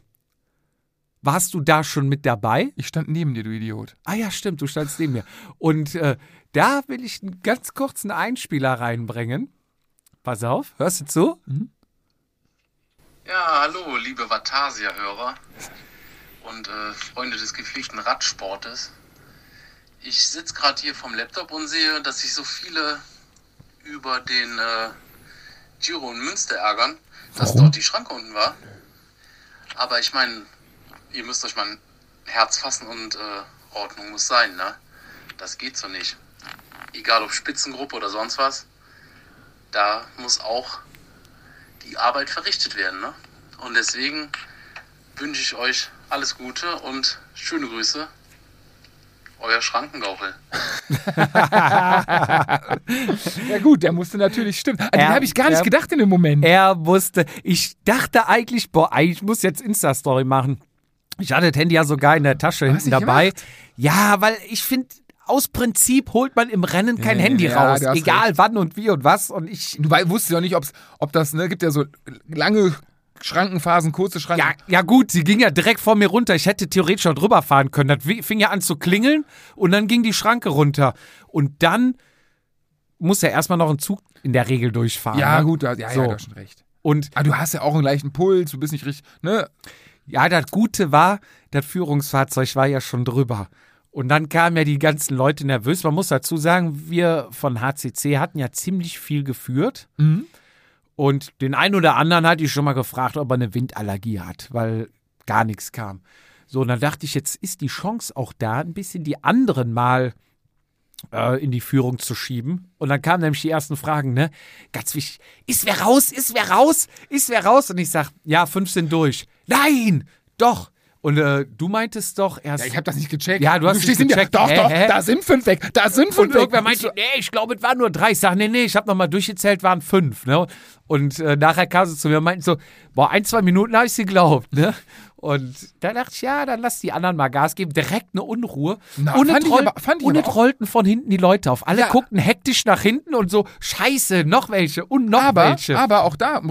[SPEAKER 1] Warst du da schon mit dabei?
[SPEAKER 2] Ich stand neben dir, du Idiot.
[SPEAKER 1] Ah ja, stimmt, du standst neben mir. Und äh, da will ich einen ganz kurzen Einspieler reinbringen. Pass auf, hörst du zu?
[SPEAKER 4] Ja, hallo, liebe Vatasia-Hörer und äh, Freunde des gepflegten Radsportes. Ich sitze gerade hier vom Laptop und sehe, dass sich so viele über den äh, Giro in Münster ärgern, dass
[SPEAKER 2] Warum?
[SPEAKER 4] dort die Schranke unten war. Aber ich meine, ihr müsst euch mal ein Herz fassen und äh, Ordnung muss sein, ne? Das geht so nicht. Egal ob Spitzengruppe oder sonst was, da muss auch die Arbeit verrichtet werden. Ne? Und deswegen wünsche ich euch alles Gute und schöne Grüße. Euer Schrankengauchel. <laughs>
[SPEAKER 2] Ja gut, der musste natürlich stimmen. An den habe ich gar nicht
[SPEAKER 1] er-
[SPEAKER 2] gedacht in dem Moment.
[SPEAKER 1] Er wusste, ich dachte eigentlich, boah, ich muss jetzt Insta-Story machen. Ich hatte das Handy ja sogar in der Tasche hinten dabei.
[SPEAKER 2] gemacht?
[SPEAKER 1] Ja, weil ich finde, aus Prinzip holt man im Rennen kein
[SPEAKER 2] Nee,
[SPEAKER 1] Handy
[SPEAKER 2] ja,
[SPEAKER 1] raus. Egal
[SPEAKER 2] recht.
[SPEAKER 1] wann und wie und was. Und ich.
[SPEAKER 2] Du wusstest ja nicht, ob's, ob das, ne, gibt ja so lange Schrankenphasen, kurze Schranken.
[SPEAKER 1] Ja, ja gut, sie ging ja direkt vor mir runter. Ich hätte theoretisch schon drüber fahren können. Das fing ja an zu klingeln und dann ging die Schranke runter. Und dann muss ja erstmal noch ein Zug in der Regel durchfahren.
[SPEAKER 2] ja
[SPEAKER 1] ne?
[SPEAKER 2] gut, da, ja,
[SPEAKER 1] So.
[SPEAKER 2] ja, du hast schon recht.
[SPEAKER 1] Und
[SPEAKER 2] Aber du hast ja auch einen leichten Puls, du bist nicht richtig, ne?
[SPEAKER 1] Ja, das Gute war, das Führungsfahrzeug war ja schon drüber. Und dann kamen ja die ganzen Leute nervös. Man muss dazu sagen, wir von HCC hatten ja ziemlich viel geführt.
[SPEAKER 2] Mhm.
[SPEAKER 1] Und den einen oder anderen hatte ich schon mal gefragt, ob er eine Windallergie hat, weil gar nichts kam. So, und dann dachte ich, jetzt ist die Chance auch da, ein bisschen die anderen mal äh, in die Führung zu schieben. Und dann kamen nämlich die ersten Fragen, ne? Ganz wichtig, ist wer raus? Ist wer raus? Ist wer raus? Und ich sag, ja, fünf sind durch. Nein! Doch! Und äh, du meintest doch erst.
[SPEAKER 2] Ja, ich habe das nicht gecheckt.
[SPEAKER 1] Ja, du hast
[SPEAKER 2] stehst
[SPEAKER 1] nicht
[SPEAKER 2] hinter-
[SPEAKER 1] gecheckt.
[SPEAKER 2] Doch,
[SPEAKER 1] Hä,
[SPEAKER 2] doch,
[SPEAKER 1] hä?
[SPEAKER 2] da sind fünf weg. Da sind
[SPEAKER 1] Und
[SPEAKER 2] fünf weg.
[SPEAKER 1] irgendwer meinte, nee, ich glaube, es waren nur drei. Ich sag, nee, nee, ich habe nochmal durchgezählt, waren fünf. Ne? Und äh, nachher kam sie zu mir und meinten so, boah, ein, zwei Minuten habe ich sie geglaubt. Ne? Und da dachte ich, ja, dann lass die anderen mal Gas geben. Direkt eine Unruhe.
[SPEAKER 2] Na,
[SPEAKER 1] und
[SPEAKER 2] fand
[SPEAKER 1] es
[SPEAKER 2] ich
[SPEAKER 1] roll-
[SPEAKER 2] aber- fand ich
[SPEAKER 1] und
[SPEAKER 2] aber
[SPEAKER 1] es
[SPEAKER 2] auch-
[SPEAKER 1] rollten von hinten die Leute auf. Alle
[SPEAKER 2] Ja.
[SPEAKER 1] guckten hektisch nach hinten und so, scheiße, noch welche und noch
[SPEAKER 2] aber,
[SPEAKER 1] welche.
[SPEAKER 2] aber auch da im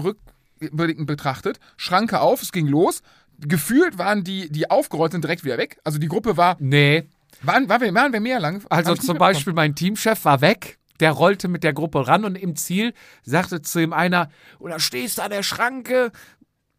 [SPEAKER 2] Rückblicken betrachtet, Schranke auf, es ging los. Gefühlt waren die, die aufgerollt sind, direkt wieder weg. Also die Gruppe war,
[SPEAKER 1] nee,
[SPEAKER 2] waren, waren, wir, waren wir mehr lang?
[SPEAKER 1] Also zum. Beispiel mein Teamchef war weg, der rollte mit der Gruppe ran und im Ziel sagte zu ihm einer, oder stehst du an der Schranke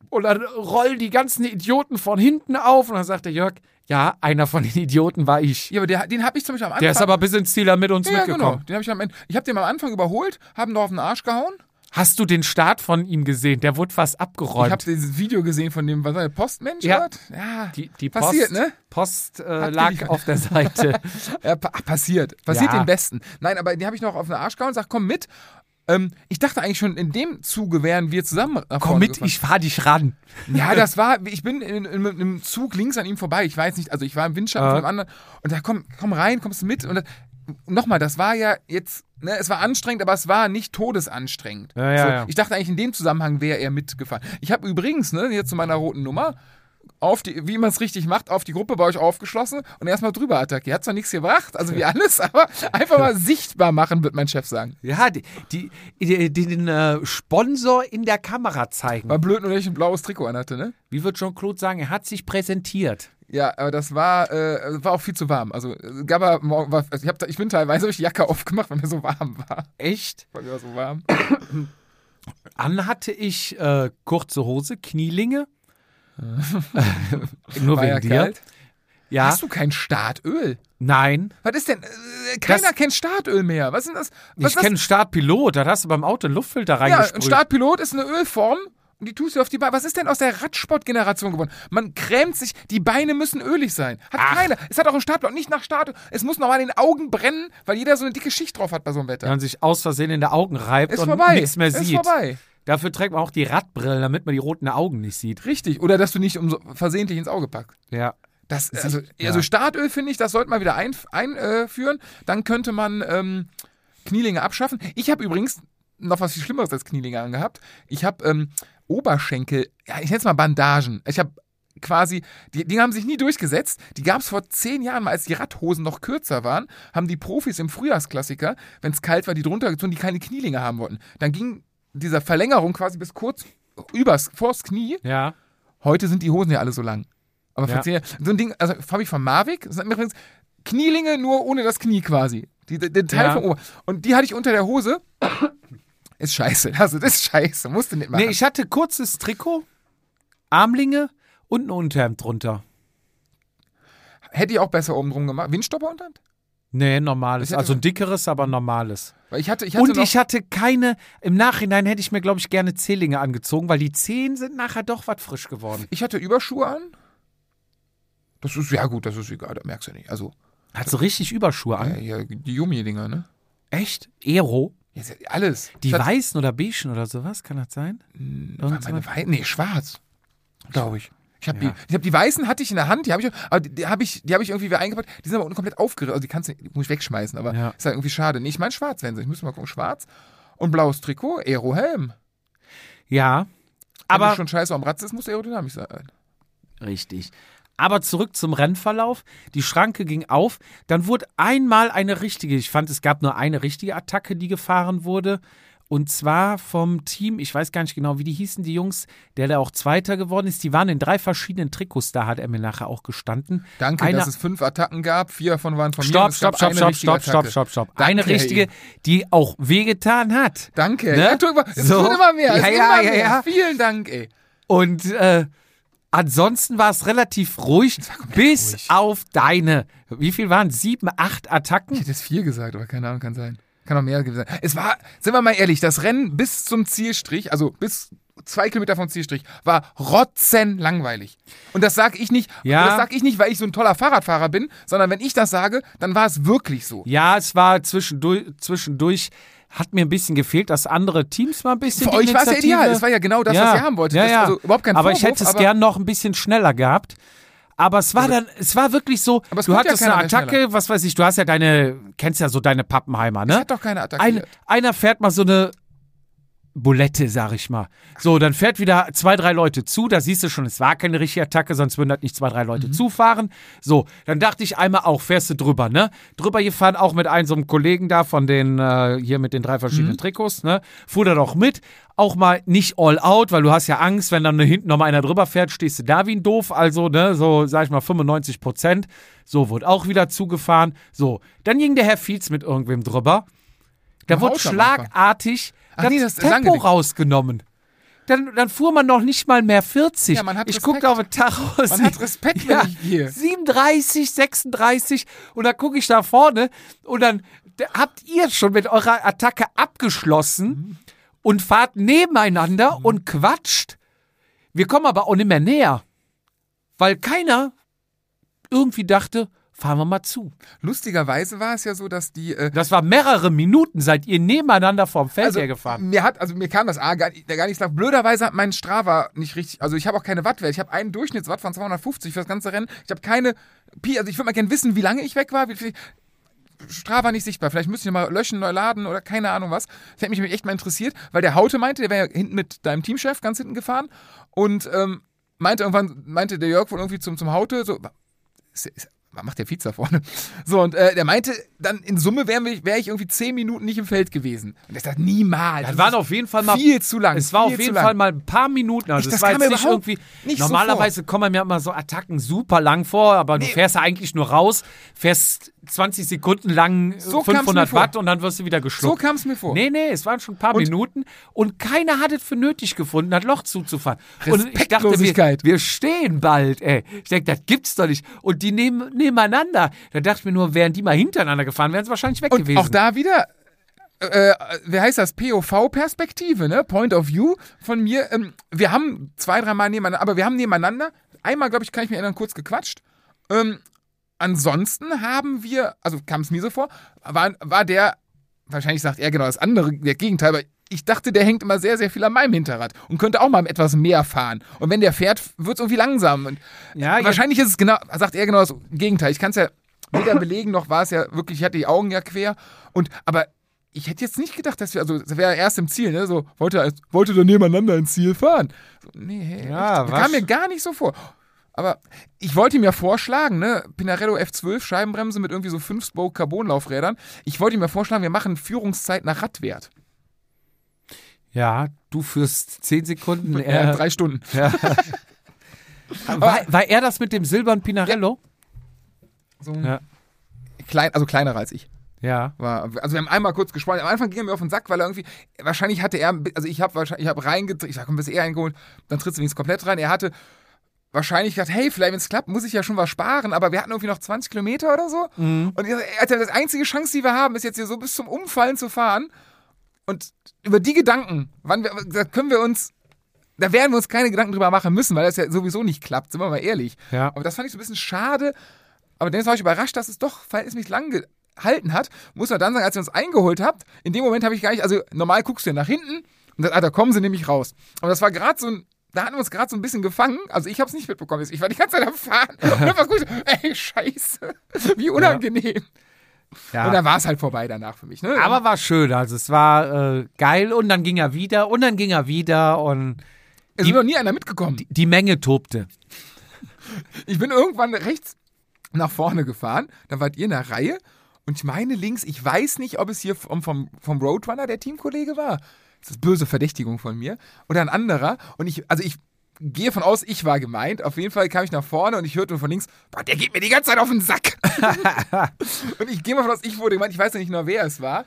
[SPEAKER 1] oder rollen die ganzen Idioten von hinten auf. Und dann sagte Jörg, ja, einer von den Idioten war ich.
[SPEAKER 2] Ja, aber der, den habe ich zum Beispiel am Anfang.
[SPEAKER 1] Der ist aber bis ins Ziel mit uns
[SPEAKER 2] ja, genau.
[SPEAKER 1] mitgekommen.
[SPEAKER 2] Den hab ich am Ende, ich habe den am Anfang überholt, haben noch auf den Arsch gehauen.
[SPEAKER 1] Hast du den Start von ihm gesehen? Der wurde fast
[SPEAKER 2] Ich
[SPEAKER 1] abgeräumt.
[SPEAKER 2] habe dieses Video gesehen von dem, was war der Postmensch?
[SPEAKER 1] Ja.
[SPEAKER 2] dort? ja.
[SPEAKER 1] die, die Post,
[SPEAKER 2] passiert, ne?
[SPEAKER 1] Post äh,
[SPEAKER 2] Hat
[SPEAKER 1] lag auf der Seite. <laughs>
[SPEAKER 2] Ja, pa passiert. Passiert
[SPEAKER 1] Ja.
[SPEAKER 2] den Besten. Nein, aber den habe ich noch auf den Arsch gehauen und sag, komm mit. Ähm, ich dachte eigentlich schon, in dem Zuge wären wir zusammen.
[SPEAKER 1] Komm mit,
[SPEAKER 2] gefahren.
[SPEAKER 1] ich fahr dich ran.
[SPEAKER 2] Ja, das war, ich bin in, in, in einem Zug links an ihm vorbei. Ich weiß nicht, also ich war im Windschatten
[SPEAKER 1] Ah.
[SPEAKER 2] von dem anderen. Und da komm, komm rein, kommst du mit. Und das, nochmal, das war ja jetzt, ne, es war anstrengend, aber es war nicht todesanstrengend.
[SPEAKER 1] Ja, ja,
[SPEAKER 2] so,
[SPEAKER 1] ja.
[SPEAKER 2] Ich dachte eigentlich, in dem Zusammenhang wäre er mitgefahren. Ich habe übrigens, ne, jetzt zu meiner roten Nummer, auf die, wie man es richtig macht, auf die Gruppe bei euch aufgeschlossen und erstmal drüber attackiert. Hat zwar nichts gebracht, also wie alles, aber <laughs> einfach mal sichtbar machen, wird mein Chef sagen.
[SPEAKER 1] Ja, die, die, die, den äh, Sponsor in der Kamera zeigen.
[SPEAKER 2] War blöd, nur dass ich ein blaues Trikot anhatte, ne?
[SPEAKER 1] Wie wird Jean-Claude sagen, er hat sich präsentiert.
[SPEAKER 2] Ja, aber das war, äh, war auch viel zu warm. Also, Gabba, morgen war, also ich, hab, ich bin teilweise ich die Jacke aufgemacht, weil mir so warm war.
[SPEAKER 1] Echt?
[SPEAKER 2] Weil mir war so warm.
[SPEAKER 1] An hatte ich äh, kurze Hose, Knielinge. <laughs> Nur
[SPEAKER 2] War
[SPEAKER 1] wegen
[SPEAKER 2] ja
[SPEAKER 1] dir.
[SPEAKER 2] kalt.
[SPEAKER 1] Ja.
[SPEAKER 2] Hast du kein Startöl?
[SPEAKER 1] Nein.
[SPEAKER 2] Was ist denn? Äh, keiner
[SPEAKER 1] Das-
[SPEAKER 2] kennt Startöl mehr. Was ist denn das? Was
[SPEAKER 1] ich kenne Startpilot, da hast du beim Auto einen Luftfilter
[SPEAKER 2] Ja, ein
[SPEAKER 1] reingesprüht.
[SPEAKER 2] Startpilot ist eine Ölform die tust du auf die Beine. Was ist denn aus der Radsport-Generation geworden? Man krämt sich, die Beine müssen ölig sein. Hat
[SPEAKER 1] Ach.
[SPEAKER 2] keiner. Es hat auch ein Startblock, nicht nach Start. Es muss nochmal in den Augen brennen, weil jeder so eine dicke Schicht drauf hat bei so einem Wetter.
[SPEAKER 1] Wenn man sich aus Versehen in die Augen reibt
[SPEAKER 2] ist
[SPEAKER 1] und
[SPEAKER 2] vorbei.
[SPEAKER 1] nichts mehr
[SPEAKER 2] ist
[SPEAKER 1] sieht.
[SPEAKER 2] vorbei.
[SPEAKER 1] Dafür trägt man auch die Radbrille, damit man die roten Augen nicht sieht.
[SPEAKER 2] Richtig. Oder dass du nicht um so versehentlich ins Auge packst.
[SPEAKER 1] Ja.
[SPEAKER 2] Das, also,
[SPEAKER 1] ja.
[SPEAKER 2] also Startöl finde ich, das sollte man wieder einführen. Ein, äh. Dann könnte man ähm, Knielinge abschaffen. Ich habe übrigens noch was viel Schlimmeres als Knielinge angehabt. Ich habe ähm, Oberschenkel, ja, ich nenne es mal Bandagen. Ich habe quasi, die, die haben sich nie durchgesetzt. Die gab es vor zehn Jahren mal, als die Radhosen noch kürzer waren, haben die Profis im Frühjahrsklassiker, wenn es kalt war, die drunter gezogen, die keine Knielinge haben wollten. Dann ging dieser Verlängerung quasi bis kurz übers, vors Knie.
[SPEAKER 1] Ja.
[SPEAKER 2] Heute sind die Hosen ja alle so lang. Aber vor
[SPEAKER 1] Ja.
[SPEAKER 2] zehn Jahren, so ein Ding, also habe ich von Mavic, das sind übrigens Knielinge nur ohne das Knie quasi. Die, den Teil
[SPEAKER 1] Ja.
[SPEAKER 2] vom Ober. Und die hatte ich unter der Hose. Ist scheiße. <laughs> Also, das ist scheiße. Musst du nicht machen.
[SPEAKER 1] Nee, ich hatte kurzes Trikot, Armlinge und ein Unterhemd drunter.
[SPEAKER 2] Hätte ich auch besser oben drum gemacht. Windstopper unterhand?
[SPEAKER 1] Nee, normales. Also ein dickeres, aber normales.
[SPEAKER 2] Ich hatte, ich hatte
[SPEAKER 1] Und ich hatte keine, im Nachhinein hätte ich mir, glaube ich, gerne Zehlinge angezogen, weil die Zehen sind nachher doch was frisch geworden.
[SPEAKER 2] ich hatte Überschuhe an. Das ist, ja gut, das ist egal, da merkst du nicht. Also,
[SPEAKER 1] Hat so richtig Überschuhe an.
[SPEAKER 2] hier, die Yumi-Dinger, ne?
[SPEAKER 1] Echt? Aero?
[SPEAKER 2] Jetzt, alles.
[SPEAKER 1] Die
[SPEAKER 2] hatte-
[SPEAKER 1] weißen oder beigen oder sowas, kann das sein?
[SPEAKER 2] Meine
[SPEAKER 1] sowas?
[SPEAKER 2] Wei nee, schwarz. Glaube ich. Ich habe
[SPEAKER 1] Ja.
[SPEAKER 2] die, ich hab die weißen hatte ich in der Hand, die habe ich, aber die, die habe ich, die habe ich irgendwie wieder eingepackt. Die sind aber unten komplett aufgerissen. Also die kannst du, die muss ich wegschmeißen, aber
[SPEAKER 1] Ja.
[SPEAKER 2] ist halt irgendwie schade. Nee, ich meine schwarz werden sie. Ich muss mal gucken, schwarz und blaues Trikot, Aero-Helm.
[SPEAKER 1] Ja.
[SPEAKER 2] Wenn
[SPEAKER 1] Aber
[SPEAKER 2] du schon scheiße am Rad ist, muss aerodynamisch sein.
[SPEAKER 1] Richtig. Aber zurück zum Rennverlauf. Die Schranke ging auf. Dann wurde einmal eine richtige, ich fand, es gab nur eine richtige Attacke, die gefahren wurde. Und zwar vom Team, ich weiß gar nicht genau, wie die hießen, die Jungs, der da auch Zweiter geworden ist. Die waren in drei verschiedenen Trikots, da hat er mir nachher auch gestanden.
[SPEAKER 2] Danke,
[SPEAKER 1] Einer-
[SPEAKER 2] dass es fünf Attacken gab. Vier davon waren von mir.
[SPEAKER 1] Stopp,
[SPEAKER 2] es
[SPEAKER 1] stopp, stopp,
[SPEAKER 2] eine
[SPEAKER 1] stopp, stopp, stopp, stopp, stopp. Eine richtige, die auch wehgetan hat.
[SPEAKER 2] Danke.
[SPEAKER 1] Ne?
[SPEAKER 2] Ja, tu immer, es
[SPEAKER 1] So.
[SPEAKER 2] wird immer mehr.
[SPEAKER 1] Ja, ja,
[SPEAKER 2] immer
[SPEAKER 1] ja,
[SPEAKER 2] mehr.
[SPEAKER 1] ja.
[SPEAKER 2] Vielen Dank, ey.
[SPEAKER 1] Und äh, ansonsten war es relativ ruhig, bis
[SPEAKER 2] ruhig.
[SPEAKER 1] auf deine, wie viel waren es? Sieben, acht Attacken?
[SPEAKER 2] Ich hätte jetzt vier gesagt, aber keine Ahnung, kann sein. Kann auch mehr sein. Es war, sind wir mal ehrlich, das Rennen bis zum Zielstrich, also bis zwei Kilometer vom Zielstrich. War rotzenlangweilig. Und das sage ich nicht,
[SPEAKER 1] Ja.
[SPEAKER 2] das sage ich nicht, weil ich so ein toller Fahrradfahrer bin, sondern wenn ich das sage, dann war es wirklich so.
[SPEAKER 1] Ja, es war zwischendurch, zwischendurch hat mir ein bisschen gefehlt, dass andere Teams mal ein bisschen.
[SPEAKER 2] Für euch war es ja ideal. Das war ja genau das, was ihr haben wolltet.
[SPEAKER 1] Ja, ja.
[SPEAKER 2] Also überhaupt kein
[SPEAKER 1] aber
[SPEAKER 2] Vorwurf,
[SPEAKER 1] ich hätte es gern noch ein bisschen schneller gehabt. Aber es war dann, es war wirklich so, du
[SPEAKER 2] kommt ja
[SPEAKER 1] hattest eine Attacke, was weiß ich, du hast ja deine, kennst ja so deine Pappenheimer, ne?
[SPEAKER 2] hat doch keiner
[SPEAKER 1] Ein,
[SPEAKER 2] attackiert.
[SPEAKER 1] einer fährt mal so eine Bulette, sag ich mal. So, dann fährt wieder zwei, drei Leute zu. Da siehst du schon, es war keine richtige Attacke, sonst würden halt nicht zwei, drei
[SPEAKER 2] Mhm.
[SPEAKER 1] Leute zufahren. So, dann dachte ich einmal auch, fährst du drüber, ne? Drüber gefahren, auch mit einem so einem Kollegen da von den, äh, hier mit den drei
[SPEAKER 2] Mhm.
[SPEAKER 1] verschiedenen Trikots, ne? Fuhr da doch mit. Auch mal nicht all out, weil du hast ja Angst, wenn dann hinten nochmal einer drüber fährt, stehst du da wie ein Doof. Also, ne, so, sag ich mal, 95 Prozent. So, wurde auch wieder zugefahren. So, dann ging der Herr Fietz mit irgendwem drüber. Da wurde schlagartig
[SPEAKER 2] Ach
[SPEAKER 1] das,
[SPEAKER 2] nee, das
[SPEAKER 1] Tempo rausgenommen. Dann, dann fuhr man noch nicht mal mehr 40.
[SPEAKER 2] Ja, man hat
[SPEAKER 1] ich guckte auf den Tacho.
[SPEAKER 2] Man hat Respekt, wenn ich gehe.
[SPEAKER 1] 37, 36 und dann gucke ich da vorne und dann da habt ihr schon mit eurer Attacke abgeschlossen
[SPEAKER 2] Mhm.
[SPEAKER 1] und fahrt nebeneinander und quatscht. Wir kommen aber auch nicht mehr näher, weil keiner irgendwie dachte, fahren wir mal zu.
[SPEAKER 2] Lustigerweise war es ja so, dass die äh,
[SPEAKER 1] Das war mehrere Minuten, seid ihr nebeneinander vom Feld
[SPEAKER 2] also,
[SPEAKER 1] hergefahren.
[SPEAKER 2] Mir hat, also mir kam das A gar gar nicht lang. Blöderweise hat mein Strava nicht richtig, also ich habe auch keine Wattwert. Ich habe einen Durchschnittswatt von 250 für das ganze Rennen. Ich habe keine Pi, also ich würde mal gerne wissen, wie lange ich weg war. Wie viel, Strava nicht sichtbar. Vielleicht müsst ihr mal löschen, neu laden oder keine Ahnung was. Das hätte mich echt mal interessiert, weil der Haute meinte, der wäre ja hinten mit deinem Teamchef ganz hinten gefahren und ähm, meinte irgendwann, meinte der Jörg wohl irgendwie zum, zum Haute, so, ist, ist, was macht der Vize da vorne? So, und äh, der meinte, dann in Summe wäre ich, wär ich irgendwie zehn Minuten nicht im Feld gewesen. Und ich dachte, niemals.
[SPEAKER 1] Das waren auf jeden Fall mal
[SPEAKER 2] viel zu lang.
[SPEAKER 1] Es war auf jeden. Fall mal ein paar Minuten. Also
[SPEAKER 2] Ich-
[SPEAKER 1] es
[SPEAKER 2] das
[SPEAKER 1] war jetzt nicht irgendwie.
[SPEAKER 2] nicht so
[SPEAKER 1] normalerweise kommen mir immer so Attacken super lang vor, aber du fährst ja eigentlich nur raus, fährst 20 Sekunden lang
[SPEAKER 2] So kam's mir
[SPEAKER 1] 500
[SPEAKER 2] vor.
[SPEAKER 1] Watt und dann wirst du wieder
[SPEAKER 2] So
[SPEAKER 1] geschluckt.
[SPEAKER 2] kam es mir vor.
[SPEAKER 1] Nee, nee, es waren schon ein paar
[SPEAKER 2] Und-
[SPEAKER 1] Minuten und keiner hat es für nötig gefunden, das Loch zuzufahren. Und ich dachte, wir,
[SPEAKER 2] Respektlosigkeit.
[SPEAKER 1] wir stehen bald, ey. Ich denke, das gibt's doch nicht. Und die nehmen, nebeneinander. Da dachte ich mir nur, wären die mal hintereinander gefahren, wären sie wahrscheinlich weg
[SPEAKER 2] Und
[SPEAKER 1] gewesen.
[SPEAKER 2] auch da wieder, äh, wer heißt das? POV-Perspektive, ne? Point of View von mir. Ähm, wir haben zwei, dreimal nebeneinander, aber wir haben nebeneinander, einmal, glaube ich, kann ich mir erinnern, kurz gequatscht. Ähm, ansonsten haben wir, also kam es mir so vor, war, war der, wahrscheinlich sagt er genau das andere, der Gegenteil, aber ich dachte, der hängt immer sehr, sehr viel an meinem Hinterrad und könnte auch mal etwas mehr fahren. Und wenn der fährt, wird es irgendwie langsam. Und
[SPEAKER 1] Ja,
[SPEAKER 2] wahrscheinlich ist es genau, sagt er genau das Gegenteil. Ich kann es ja weder belegen, noch war es ja wirklich, ich hatte die Augen ja quer. Und, aber ich hätte jetzt nicht gedacht, dass wir, also das wäre erst im Ziel, ne? So, wollte, wollte dann nebeneinander ins Ziel fahren. So, nee,
[SPEAKER 1] Ja,
[SPEAKER 2] echt? kam mir gar nicht so vor. Aber ich wollte ihm ja vorschlagen, ne, Pinarello F12, Scheibenbremse mit irgendwie so 5 Spoke Carbon-Laufrädern. Ich wollte ihm ja vorschlagen, wir machen Führungszeit nach Radwert.
[SPEAKER 1] ja, du führst 10 Sekunden. Er,
[SPEAKER 2] drei Stunden. <laughs>
[SPEAKER 1] war, war er das mit dem silbernen Pinarello?
[SPEAKER 2] So
[SPEAKER 1] Ja.
[SPEAKER 2] klein, also kleiner als ich.
[SPEAKER 1] Ja.
[SPEAKER 2] War, also wir haben einmal kurz gesprochen. Am Anfang ging er mir auf den Sack, weil er irgendwie, wahrscheinlich hatte er, also ich habe wahrscheinlich, ich habe reingetritt, ich sag, komm, bist eher eingeholt, dann trittst du wenigstens komplett rein. Er hatte wahrscheinlich gedacht, hey, vielleicht wenn es klappt, muss ich ja schon was sparen, aber wir hatten irgendwie noch 20 Kilometer oder so. Und er hatte das einzige Chance, die wir haben, ist jetzt hier so bis zum Umfallen zu fahren. Und über die Gedanken, wann wir, da können wir uns, da werden wir uns keine Gedanken drüber machen müssen, weil das ja sowieso nicht klappt, sind wir mal ehrlich.
[SPEAKER 1] Ja.
[SPEAKER 2] Aber das fand ich so ein bisschen schade. Aber dann war ich überrascht, dass es doch verhältnismäßig lang gehalten hat. Muss man dann sagen, als ihr uns eingeholt habt, in dem Moment habe ich gar nicht, also normal guckst du ja nach hinten und dann, ah, da kommen sie nämlich raus. Aber das war gerade so ein, da hatten wir uns gerade so ein bisschen gefangen. Also ich habe es nicht mitbekommen. Ich war die ganze Zeit am Fahren. Und dann war gut, <laughs> ey, scheiße. Wie unangenehm.
[SPEAKER 1] ja.
[SPEAKER 2] Und dann war es halt vorbei danach für mich. Ne?
[SPEAKER 1] Aber war schön, also es war äh, geil und dann ging er wieder und dann ging er wieder und
[SPEAKER 2] es ist noch nie einer mitgekommen.
[SPEAKER 1] die, die Menge tobte.
[SPEAKER 2] Ich bin irgendwann rechts nach vorne gefahren, dann wart ihr in der Reihe und ich meine links, ich weiß nicht, ob es hier vom, vom, vom Roadrunner der Teamkollege war. Das ist böse Verdächtigung von mir. Oder ein anderer. Und ich, also ich gehe von aus, ich war gemeint. Auf jeden Fall kam ich nach vorne und ich hörte von links, boah, der geht mir die ganze Zeit auf den Sack. <laughs> und ich gehe mal von aus, ich wurde gemeint, ich weiß ja nicht nur, wer es war.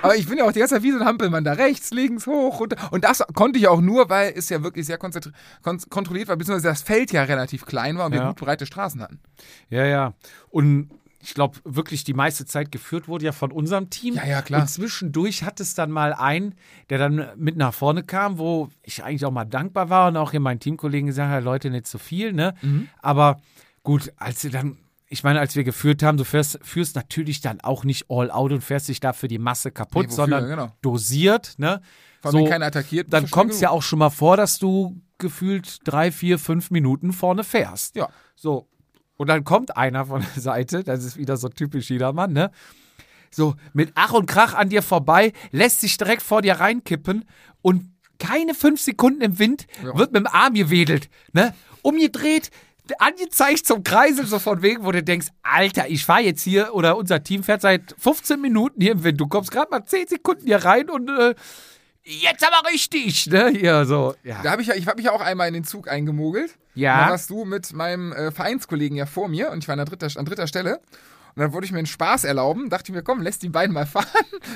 [SPEAKER 2] Aber ich bin ja auch die ganze Zeit wie so ein Hampelmann da rechts, links, hoch, runter. Und das konnte ich auch nur, weil es ja wirklich sehr kontrolliert war, beziehungsweise das Feld ja relativ klein war und wir
[SPEAKER 1] Ja.
[SPEAKER 2] gut breite Straßen hatten.
[SPEAKER 1] Ja, ja. Und ich glaube, wirklich die meiste Zeit geführt wurde ja von unserem Team.
[SPEAKER 2] Ja, ja, klar.
[SPEAKER 1] Und zwischendurch hat es dann mal einen, der dann mit nach vorne kam, wo ich eigentlich auch mal dankbar war und auch hier meinen Teamkollegen gesagt habe, Leute, nicht zu viel, ne?
[SPEAKER 2] Mhm.
[SPEAKER 1] Aber gut, als sie dann, ich meine, als wir geführt haben, du fährst, führst natürlich dann auch nicht all out und fährst dich da für die Masse kaputt,
[SPEAKER 2] Nee, wofür?
[SPEAKER 1] sondern
[SPEAKER 2] Genau.
[SPEAKER 1] dosiert, ne?
[SPEAKER 2] Vor allem, wenn keiner attackiert.
[SPEAKER 1] Dann kommt es ja auch schon mal vor, dass du gefühlt drei, vier, fünf Minuten vorne fährst.
[SPEAKER 2] Ja.
[SPEAKER 1] So. Und dann kommt einer von der Seite, das ist wieder so typisch jedermann, ne? So, mit Ach und Krach an dir vorbei, lässt sich direkt vor dir reinkippen und keine fünf Sekunden im Wind
[SPEAKER 2] Ja.
[SPEAKER 1] wird mit dem Arm gewedelt, ne? Umgedreht, angezeigt zum Kreisel, so von wegen, wo du denkst, Alter, ich fahre jetzt hier oder unser Team fährt seit 15 Minuten hier im Wind. Du kommst gerade mal 10 Sekunden hier rein und äh, jetzt aber richtig, ne? Hier so. Ja.
[SPEAKER 2] Da habe ich ja, ich habe mich ja auch einmal in den Zug eingemogelt.
[SPEAKER 1] Ja.
[SPEAKER 2] Da warst du mit meinem äh, Vereinskollegen ja vor mir und ich war an, der dritter, an dritter Stelle. Und dann wollte ich mir einen Spaß erlauben, dachte ich mir, komm, lässt die beiden mal <laughs> fahren.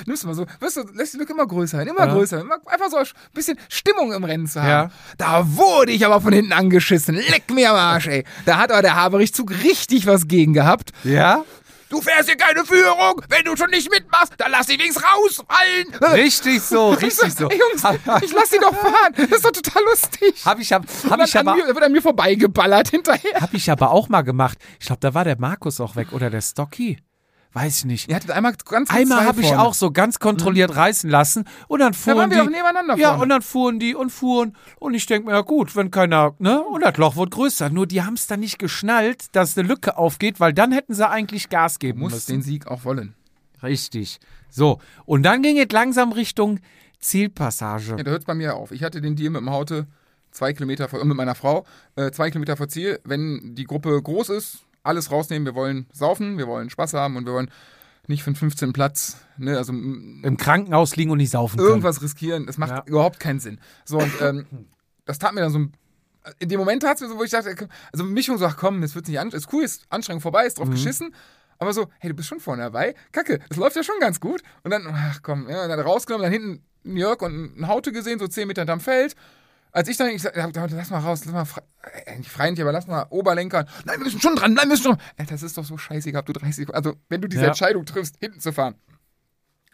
[SPEAKER 2] Nimmst du mal so, wirst du, lässt die Lücke immer größer werden, immer
[SPEAKER 1] Ja.
[SPEAKER 2] größer. Immer- Einfach so ein bisschen Stimmung im Rennen zu haben.
[SPEAKER 1] Ja.
[SPEAKER 2] Da wurde ich aber von hinten angeschissen. Leck mir am Arsch, ey. Da hat aber der Haberich-Zug richtig was gegen gehabt.
[SPEAKER 1] ja?
[SPEAKER 2] Du fährst hier keine Führung. Wenn du schon nicht mitmachst, dann lass dich wenigstens rausfallen. <laughs>
[SPEAKER 1] Richtig so, richtig so.
[SPEAKER 2] Ey, <laughs> Jungs, ich lass die doch fahren. Das ist doch total lustig.
[SPEAKER 1] Hab ich, hab, hab ich aber,
[SPEAKER 2] mir, wird an mir vorbeigeballert hinterher.
[SPEAKER 1] hab ich aber auch mal gemacht. Ich glaube, da war der Markus auch weg oder der Stocky. Weiß ich nicht.
[SPEAKER 2] Ihr hattet einmal ganz kurz
[SPEAKER 1] Einmal habe ich auch so ganz kontrolliert reißen lassen und dann fuhren
[SPEAKER 2] waren wir
[SPEAKER 1] die.
[SPEAKER 2] auch nebeneinander
[SPEAKER 1] ja,
[SPEAKER 2] vorne.
[SPEAKER 1] und dann fuhren die und fuhren. Und ich denke mir, ja gut, wenn keiner, ne? Und das Loch wird größer. Nur die haben es dann nicht geschnallt, dass eine Lücke aufgeht, weil dann hätten sie eigentlich Gas geben
[SPEAKER 2] muss
[SPEAKER 1] müssen.
[SPEAKER 2] den Sieg auch wollen.
[SPEAKER 1] Richtig. So. Und dann ging es langsam Richtung Zielpassage.
[SPEAKER 2] Ja, da hört es bei mir auf. Ich hatte den Deal mit dem Haute zwei Kilometer vor, äh, mit meiner Frau, äh, zwei Kilometer vor Ziel. Wenn die Gruppe groß ist, alles rausnehmen. Wir wollen saufen, wir wollen Spaß haben und wir wollen nicht für den 15. Platz, ne, also
[SPEAKER 1] Im Krankenhaus liegen und nicht saufen können.
[SPEAKER 2] irgendwas riskieren. Das macht
[SPEAKER 1] Ja.
[SPEAKER 2] überhaupt keinen Sinn. So, und ähm, das tat mir dann so ein. In dem Moment tat es mir so, wo ich dachte, also Mischung so, ach komm, das wird nicht an, ist cool, ist Anstrengung vorbei, ist drauf
[SPEAKER 1] Mhm.
[SPEAKER 2] geschissen. Aber so, hey, du bist schon vorne dabei. Kacke, das läuft ja schon ganz gut. Und dann, ach komm, ja, dann rausgenommen, dann hinten einen Jörg und einen Haute gesehen, so 10 Meter hinterm Feld. Als ich dann, ich sag, lass mal raus, lass mal, frei, äh, nicht frei, nicht, aber lass mal Oberlenker. Nein, wir müssen schon dran, nein, wir müssen schon. Ey, das ist doch so scheiße, habt du 30 Sekunden. Also, wenn du diese
[SPEAKER 1] Ja.
[SPEAKER 2] Entscheidung triffst, hinten zu fahren,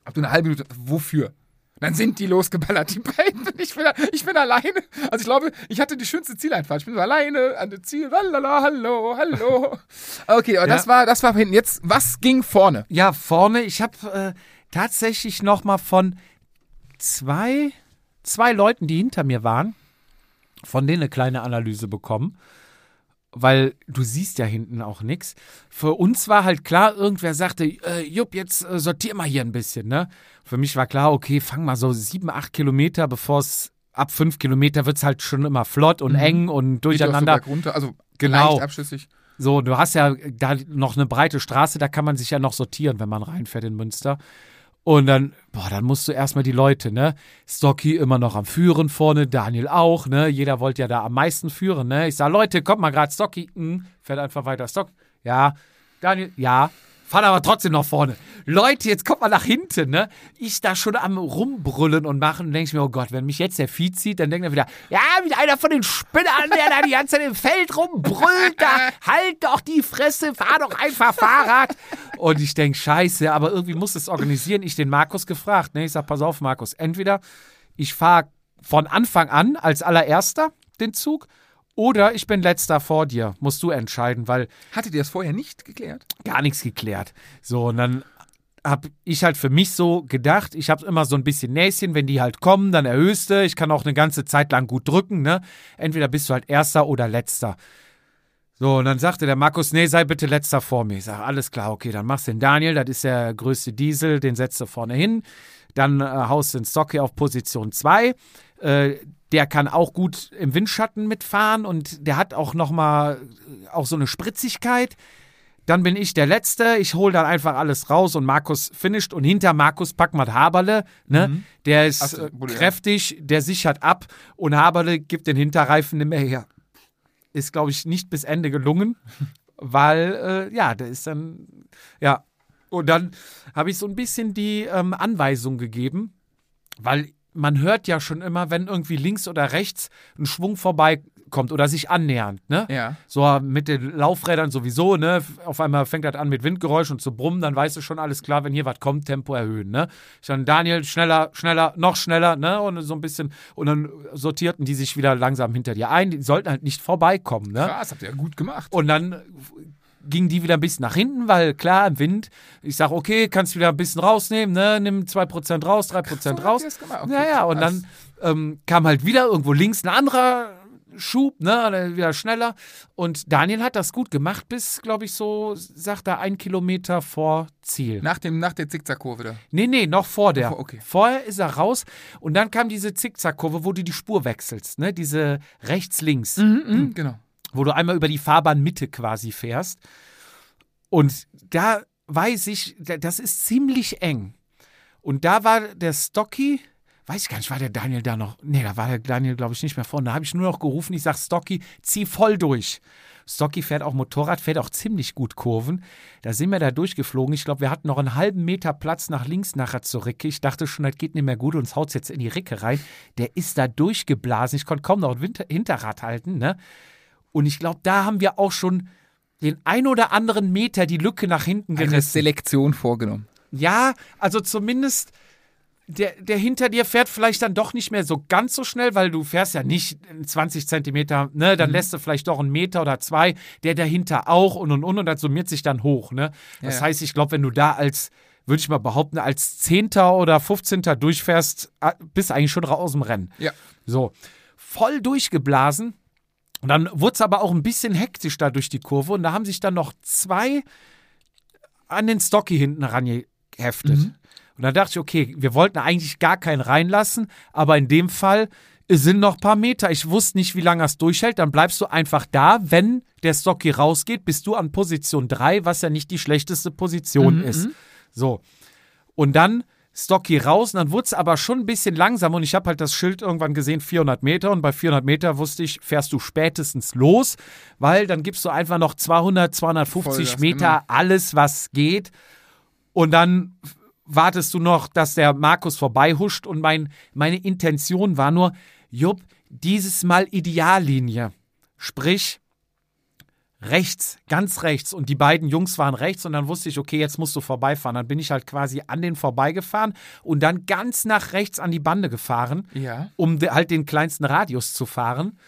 [SPEAKER 2] habt du eine halbe Minute, wofür? Dann sind die losgeballert, die beiden. <laughs> Ich bin, ich bin alleine. Also ich glaube, ich hatte die schönste Zieleinfahrt. Ich bin so alleine an dem Ziel. Lalala, hallo, hallo. <laughs> Okay, aber
[SPEAKER 1] Ja.
[SPEAKER 2] das war, das war hinten. Jetzt, was ging vorne?
[SPEAKER 1] Ja, vorne, ich habe äh, tatsächlich noch mal von zwei, zwei Leuten, die hinter mir waren, von denen eine kleine Analyse bekommen. Weil du siehst ja hinten auch nichts. Für uns war halt klar, irgendwer sagte, äh, Jupp, jetzt äh, sortier mal hier ein bisschen, ne? Für mich war klar, okay, fang mal so sieben, acht Kilometer, bevor es ab fünf Kilometer wird es halt schon immer flott und eng und
[SPEAKER 2] Geht
[SPEAKER 1] durcheinander.
[SPEAKER 2] bergunter, also
[SPEAKER 1] Genau.
[SPEAKER 2] leicht abschüssig.
[SPEAKER 1] So, du hast ja da noch eine breite Straße, da kann man sich ja noch sortieren, wenn man reinfährt in Münster. Und dann, boah, dann musst du erstmal die Leute, ne? Stocky immer noch am Führen vorne, Daniel auch, ne? Jeder wollte ja da am meisten führen, ne? Ich sag, Leute, kommt mal gerade Stocky, hm, fährt einfach weiter. Stock, ja. Daniel, ja. Fahren aber trotzdem noch vorne. Leute, jetzt kommt mal nach hinten, ne? Ich da schon am rumbrüllen und machen und denke ich mir, oh Gott, wenn mich jetzt der Vieh zieht, dann denkt er wieder, ja, wieder einer von den Spinnern, der da die ganze Zeit im Feld rumbrüllt, da, halt doch die Fresse, fahr doch einfach Fahrrad. Und ich denke, scheiße, aber irgendwie muss es organisieren. Ich den Markus gefragt, ne? Ich sag, pass auf, Markus, entweder ich fahre von Anfang an als allererster den Zug oder ich bin letzter vor dir. Musst du entscheiden, weil
[SPEAKER 2] Hattet ihr das vorher nicht geklärt?
[SPEAKER 1] gar nichts geklärt. So, und dann habe ich halt für mich so gedacht, ich habe immer so ein bisschen Näschen, wenn die halt kommen, dann erhöhst du. Ich kann auch eine ganze Zeit lang gut drücken, ne? Entweder bist du halt Erster oder Letzter. So, und dann sagte der Markus, nee, sei bitte Letzter vor mir. Ich sage, alles klar, okay, dann machst du den Daniel, das ist der größte Diesel, den setzt du vorne hin. Dann äh, haust du den Stocky auf Position 2. Äh, der kann auch gut im Windschatten mitfahren und der hat auch noch mal äh, auch so eine Spritzigkeit. Dann bin ich der Letzte. Ich hole dann einfach alles raus und Markus finisht. Und hinter Markus packt man Haberle. Ne? Der ist
[SPEAKER 2] so,
[SPEAKER 1] äh,
[SPEAKER 2] wurde-
[SPEAKER 1] kräftig, der sichert ab und Haberle gibt den Hinterreifen nicht mehr her. Ist, glaube ich, nicht bis Ende gelungen, <laughs> weil, äh, ja, der ist dann, ja. Und dann habe ich so ein bisschen die ähm, Anweisung gegeben, weil man hört ja schon immer, wenn irgendwie links oder rechts ein Schwung vorbeikommt oder sich annähernd, ne?
[SPEAKER 2] Ja.
[SPEAKER 1] So mit den Laufrädern sowieso, ne? Auf einmal fängt das an mit Windgeräusch und zu brummen, dann weißt du schon alles klar, wenn hier was kommt, Tempo erhöhen, ne? Ich dann Daniel, schneller, schneller, noch schneller, ne? Und so ein bisschen, und dann sortierten die sich wieder langsam hinter dir ein. Die sollten halt nicht vorbeikommen, ne?
[SPEAKER 2] Krass, habt ihr ja gut gemacht.
[SPEAKER 1] Und dann ging die wieder ein bisschen nach hinten, weil klar, im Wind, ich sag, okay, kannst wieder ein bisschen rausnehmen, ne? Nimm 2% raus, 3%
[SPEAKER 2] So
[SPEAKER 1] raus.
[SPEAKER 2] Okay,
[SPEAKER 1] ja, ja, und dann ähm, kam halt wieder irgendwo links ein anderer Schub, ne, wieder schneller. Und Daniel hat das gut gemacht, bis, glaube ich, so, sagt er, ein Kilometer vor Ziel.
[SPEAKER 2] Nach, dem, nach der Zickzackkurve da.
[SPEAKER 1] Nee, nee, noch vor der.
[SPEAKER 2] vor, okay.
[SPEAKER 1] Vorher ist er raus und dann kam diese Zickzackkurve, wo du die Spur wechselst, ne? Diese rechts-links,
[SPEAKER 2] Mhm, genau.
[SPEAKER 1] Wo du einmal über die Fahrbahnmitte quasi fährst. Und da weiß ich, da- das ist ziemlich eng. Und da war der Stocky, weiß ich gar nicht, war der Daniel da noch? Nee, da war der Daniel, glaube ich, nicht mehr vorne. Da habe ich nur noch gerufen, ich sage Stocky, zieh voll durch. Stocky fährt auch Motorrad, fährt auch ziemlich gut Kurven. Da sind wir da durchgeflogen. Ich glaube, wir hatten noch einen halben Meter Platz nach links nachher zur Ricke. Ich dachte schon, das geht nicht mehr gut, uns haut's jetzt in die Ricke rein. Der ist da durchgeblasen. Ich konnte kaum noch ein Winter Hinterrad halten, ne? Und ich glaube, da haben wir auch schon den ein oder anderen Meter die Lücke nach hinten
[SPEAKER 2] Eine
[SPEAKER 1] gerissen.
[SPEAKER 2] Selektion vorgenommen.
[SPEAKER 1] Ja, also zumindest der, der hinter dir fährt vielleicht dann doch nicht mehr so ganz so schnell, weil du fährst ja nicht 20 Zentimeter, ne,
[SPEAKER 2] Mhm.
[SPEAKER 1] dann lässt du vielleicht doch einen Meter oder zwei, der dahinter auch und und und und das summiert sich dann hoch, ne. Das
[SPEAKER 2] Ja.
[SPEAKER 1] heißt, ich glaube, wenn du da als, würde ich mal behaupten, als Zehnter oder 15. durchfährst, bist du eigentlich schon raus aus dem Rennen.
[SPEAKER 2] Ja.
[SPEAKER 1] So, voll durchgeblasen. Und dann wurde es aber auch ein bisschen hektisch da durch die Kurve. Und da haben sich dann noch zwei an den Stocky hinten rangeheftet. Und dann dachte ich, okay, wir wollten eigentlich gar keinen reinlassen, aber in dem Fall sind noch ein paar Meter. Ich wusste nicht, wie lange es durchhält. Dann bleibst du einfach da. Wenn der Stocky rausgeht, bist du an Position 3, was ja nicht die schlechteste Position ist. So. Und dann Stocky raus und dann wurde es aber schon ein bisschen langsam und ich habe halt das Schild irgendwann gesehen, 400 Meter und bei 400 Meter wusste ich, fährst du spätestens los, weil dann gibst du einfach noch 200, 250
[SPEAKER 2] Vollgas,
[SPEAKER 1] Meter,
[SPEAKER 2] genau.
[SPEAKER 1] alles was geht und dann wartest du noch, dass der Markus vorbeihuscht und mein, meine Intention war nur, Jupp, dieses Mal Ideallinie, sprich rechts, ganz rechts und die beiden Jungs waren rechts und dann wusste ich, okay, jetzt musst du vorbeifahren. Dann bin ich halt quasi an den vorbeigefahren und dann ganz nach rechts an die Bande gefahren,
[SPEAKER 2] Ja.
[SPEAKER 1] um halt den kleinsten Radius zu fahren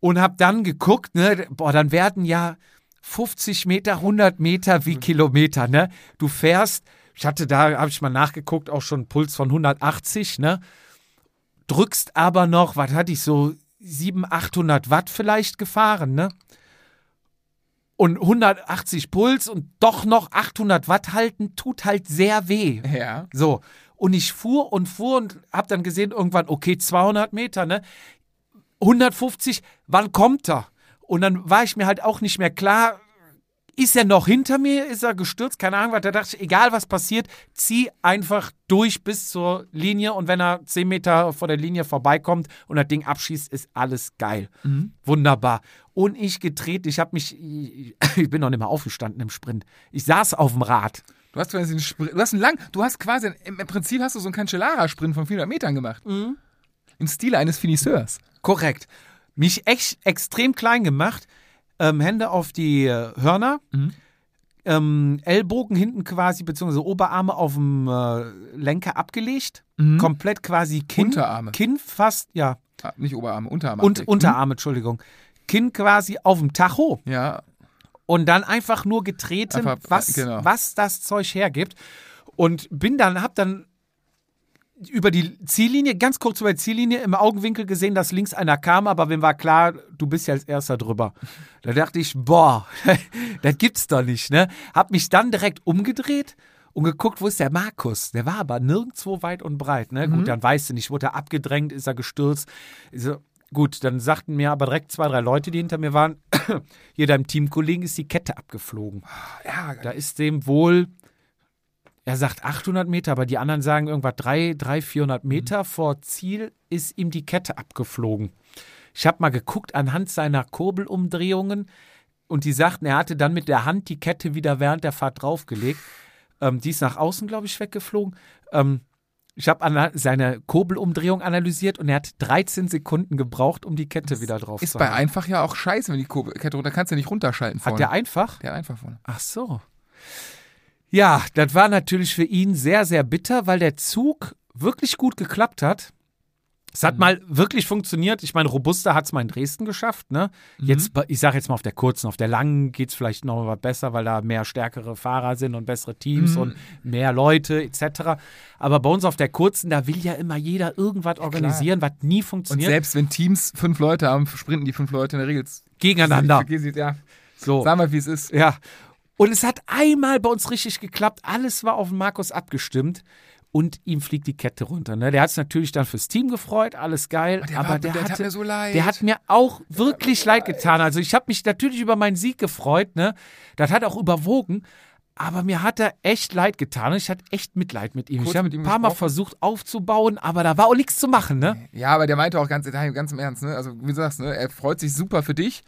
[SPEAKER 1] und habe dann geguckt, ne, boah, dann werden ja 50 Meter, 100 Meter wie Kilometer, ne? Du fährst, ich hatte da, habe ich mal nachgeguckt, auch schon einen Puls von 180, ne? Drückst aber noch, was hatte ich so, 700, 800 Watt vielleicht gefahren, ne? Und 180 Puls und doch noch 800 Watt halten, tut halt sehr weh.
[SPEAKER 2] Ja.
[SPEAKER 1] So. Und ich fuhr und fuhr und hab dann gesehen, irgendwann, okay, 200 Meter, ne? 150, wann kommt er? Und dann war ich mir halt auch nicht mehr klar, ist er noch hinter mir? Ist er gestürzt? Keine Ahnung, was. Da dachte ich, egal was passiert, zieh einfach durch bis zur Linie und wenn er 10 Meter vor der Linie vorbeikommt und das Ding abschießt, ist alles geil. Wunderbar. Und ich gedreht, ich habe mich, ich bin noch nicht mal aufgestanden im Sprint. Ich saß auf dem Rad.
[SPEAKER 2] Du hast quasi einen Sprint, du hast einen lang, du hast quasi, im im Prinzip hast du so einen Cancellara-Sprint von 400 Metern gemacht.
[SPEAKER 1] Mhm.
[SPEAKER 2] Im Stile eines Finisseurs.
[SPEAKER 1] Korrekt. Mich echt extrem klein gemacht. Ähm, Hände auf die äh, Hörner. Ähm, Ellbogen hinten quasi, beziehungsweise Oberarme auf dem äh, Lenker abgelegt. Komplett quasi Kinn.
[SPEAKER 2] Unterarme.
[SPEAKER 1] Kinn fast, ja.
[SPEAKER 2] Ah, nicht Oberarme, Unterarme.
[SPEAKER 1] Und
[SPEAKER 2] abdeckt.
[SPEAKER 1] Unterarme, Entschuldigung. Kinn quasi auf dem Tacho.
[SPEAKER 2] Ja,
[SPEAKER 1] Und dann einfach nur getreten,
[SPEAKER 2] Einfach,
[SPEAKER 1] was,
[SPEAKER 2] genau.
[SPEAKER 1] was das Zeug hergibt. Und bin dann, hab dann über die Ziellinie, ganz kurz über die Ziellinie, im Augenwinkel gesehen, dass links einer kam, aber wem war klar, du bist ja als erster drüber. Da dachte ich, boah, <laughs> das gibt's doch nicht, ne? Hab mich dann direkt umgedreht und geguckt, wo ist der Markus? Der war aber nirgendwo weit und breit, ne? Gut, dann weißt du nicht, wurde er abgedrängt, ist er gestürzt? Er, gut, dann sagten mir aber direkt zwei, drei Leute, die hinter mir waren, <clears throat> hier deinem Teamkollegen ist die Kette abgeflogen.
[SPEAKER 2] ja,
[SPEAKER 1] Da ist dem wohl, er sagt 800 Meter, aber die anderen sagen irgendwas 300, 300 400 Meter vor Ziel ist ihm die Kette abgeflogen. Ich habe mal geguckt anhand seiner Kurbelumdrehungen und die sagten, er hatte dann mit der Hand die Kette wieder während der Fahrt draufgelegt. Ähm, die ist nach außen, glaube ich, weggeflogen. Ähm, Ich habe seine Kurbelumdrehung analysiert und er hat 13 Sekunden gebraucht, um die Kette wieder drauf
[SPEAKER 2] Ist
[SPEAKER 1] zu
[SPEAKER 2] bei
[SPEAKER 1] haben.
[SPEAKER 2] einfach ja auch scheiße, wenn die Kurbel- Kette runter, kannst du nicht runterschalten vorne.
[SPEAKER 1] Hat der einfach?
[SPEAKER 2] der hat einfach vorne.
[SPEAKER 1] Ach so. Ja, das war natürlich für ihn sehr, sehr bitter, weil der Zug wirklich gut geklappt hat. Es
[SPEAKER 2] Mhm.
[SPEAKER 1] hat mal wirklich funktioniert. Ich meine, Robusta hat es mal in Dresden geschafft. Ne?
[SPEAKER 2] Mhm.
[SPEAKER 1] Jetzt, ich sage jetzt mal auf der kurzen, auf der langen geht es vielleicht noch mal besser, weil da mehr stärkere Fahrer sind und bessere Teams
[SPEAKER 2] Mhm.
[SPEAKER 1] und mehr Leute etc. Aber bei uns auf der kurzen, da will ja immer jeder irgendwas organisieren, was nie
[SPEAKER 2] Und
[SPEAKER 1] funktioniert.
[SPEAKER 2] selbst wenn Teams fünf Leute haben, sprinten die fünf Leute in der Regel
[SPEAKER 1] gegeneinander.
[SPEAKER 2] Ja,
[SPEAKER 1] So.
[SPEAKER 2] sag mal, wie es ist.
[SPEAKER 1] Ja. Und es hat einmal bei uns richtig geklappt. Alles war auf Markus abgestimmt. Und ihm fliegt die Kette runter. Ne? Der hat es natürlich dann fürs Team gefreut, alles geil.
[SPEAKER 2] der
[SPEAKER 1] aber
[SPEAKER 2] war-
[SPEAKER 1] der,
[SPEAKER 2] der
[SPEAKER 1] hatte,
[SPEAKER 2] mir so leid.
[SPEAKER 1] der hat mir auch wirklich leid getan. Also ich habe mich natürlich über meinen Sieg gefreut. Ne? Das hat auch überwogen. Aber mir hat er echt leid getan. Ich hatte echt Mitleid mit ihm.
[SPEAKER 2] Kurz
[SPEAKER 1] ich habe ein paar Mal versucht aufzubauen, aber da war auch nichts zu machen. Ne?
[SPEAKER 2] Ja, aber der meinte auch ganz, ganz im Ernst, ne? Also, wie du sagst, ne? Er freut sich super für dich.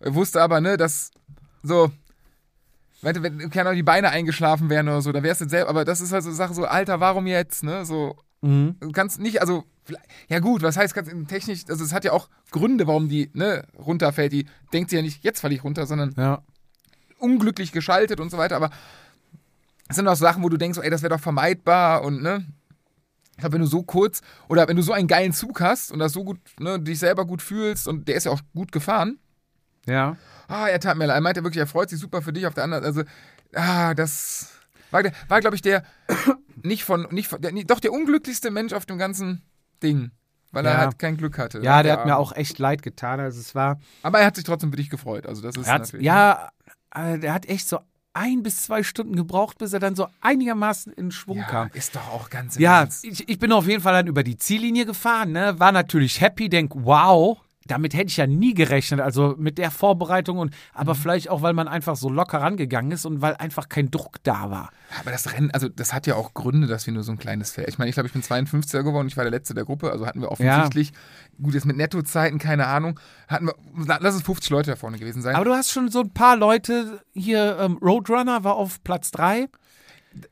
[SPEAKER 2] Er wusste aber, ne, dass so. Wenn, wenn keine Ahnung, die Beine eingeschlafen wären oder so, da wärst du selber, aber das ist halt so eine Sache, so, Alter, warum jetzt, ne? So,
[SPEAKER 1] Mhm.
[SPEAKER 2] du kannst nicht, also, ja gut, was heißt, kannst technisch, also es hat ja auch Gründe, warum die, ne, runterfällt. Die denkt sie ja nicht, jetzt falle ich runter, sondern
[SPEAKER 1] Ja.
[SPEAKER 2] unglücklich geschaltet und so weiter, aber es sind auch Sachen, wo du denkst, ey, das wäre doch vermeidbar und ne. Ich glaube, wenn du so kurz oder wenn du so einen geilen Zug hast und das so gut, ne, dich selber gut fühlst und der ist ja auch gut gefahren,
[SPEAKER 1] Ja.
[SPEAKER 2] Ah, er tat mir leid. Er meinte wirklich, er freut sich super für dich auf der anderen, also, ah, das war, der- war glaube ich, der <coughs> nicht von, nicht von, der, doch der unglücklichste Mensch auf dem ganzen Ding, weil er
[SPEAKER 1] Ja.
[SPEAKER 2] halt kein Glück hatte.
[SPEAKER 1] Ja, der hat
[SPEAKER 2] Arme.
[SPEAKER 1] mir auch echt leid getan. Also es war.
[SPEAKER 2] Aber er hat sich trotzdem für dich gefreut, also das ist
[SPEAKER 1] Er hat,
[SPEAKER 2] natürlich.
[SPEAKER 1] ja, äh, der hat echt so ein bis zwei Stunden gebraucht, bis er dann so einigermaßen in Schwung
[SPEAKER 2] ja,
[SPEAKER 1] kam.
[SPEAKER 2] ist doch auch ganz
[SPEAKER 1] Ja, ich, ich bin auf jeden Fall dann über die Ziellinie gefahren, ne? war natürlich happy, denk, wow, damit hätte ich ja nie gerechnet, also mit der Vorbereitung und aber vielleicht auch, weil man einfach so locker rangegangen ist und weil einfach kein Druck da war.
[SPEAKER 2] Aber das Rennen, also das hat ja auch Gründe, dass wir nur so ein kleines Feld. Ich meine, ich glaube, ich bin 52er geworden, ich war der Letzte der Gruppe, also hatten wir offensichtlich, gut, jetzt mit Nettozeiten, keine Ahnung, hatten wir, lass es 50 Leute da vorne gewesen sein.
[SPEAKER 1] Aber du hast schon so ein paar Leute hier, ähm, Roadrunner war auf Platz drei.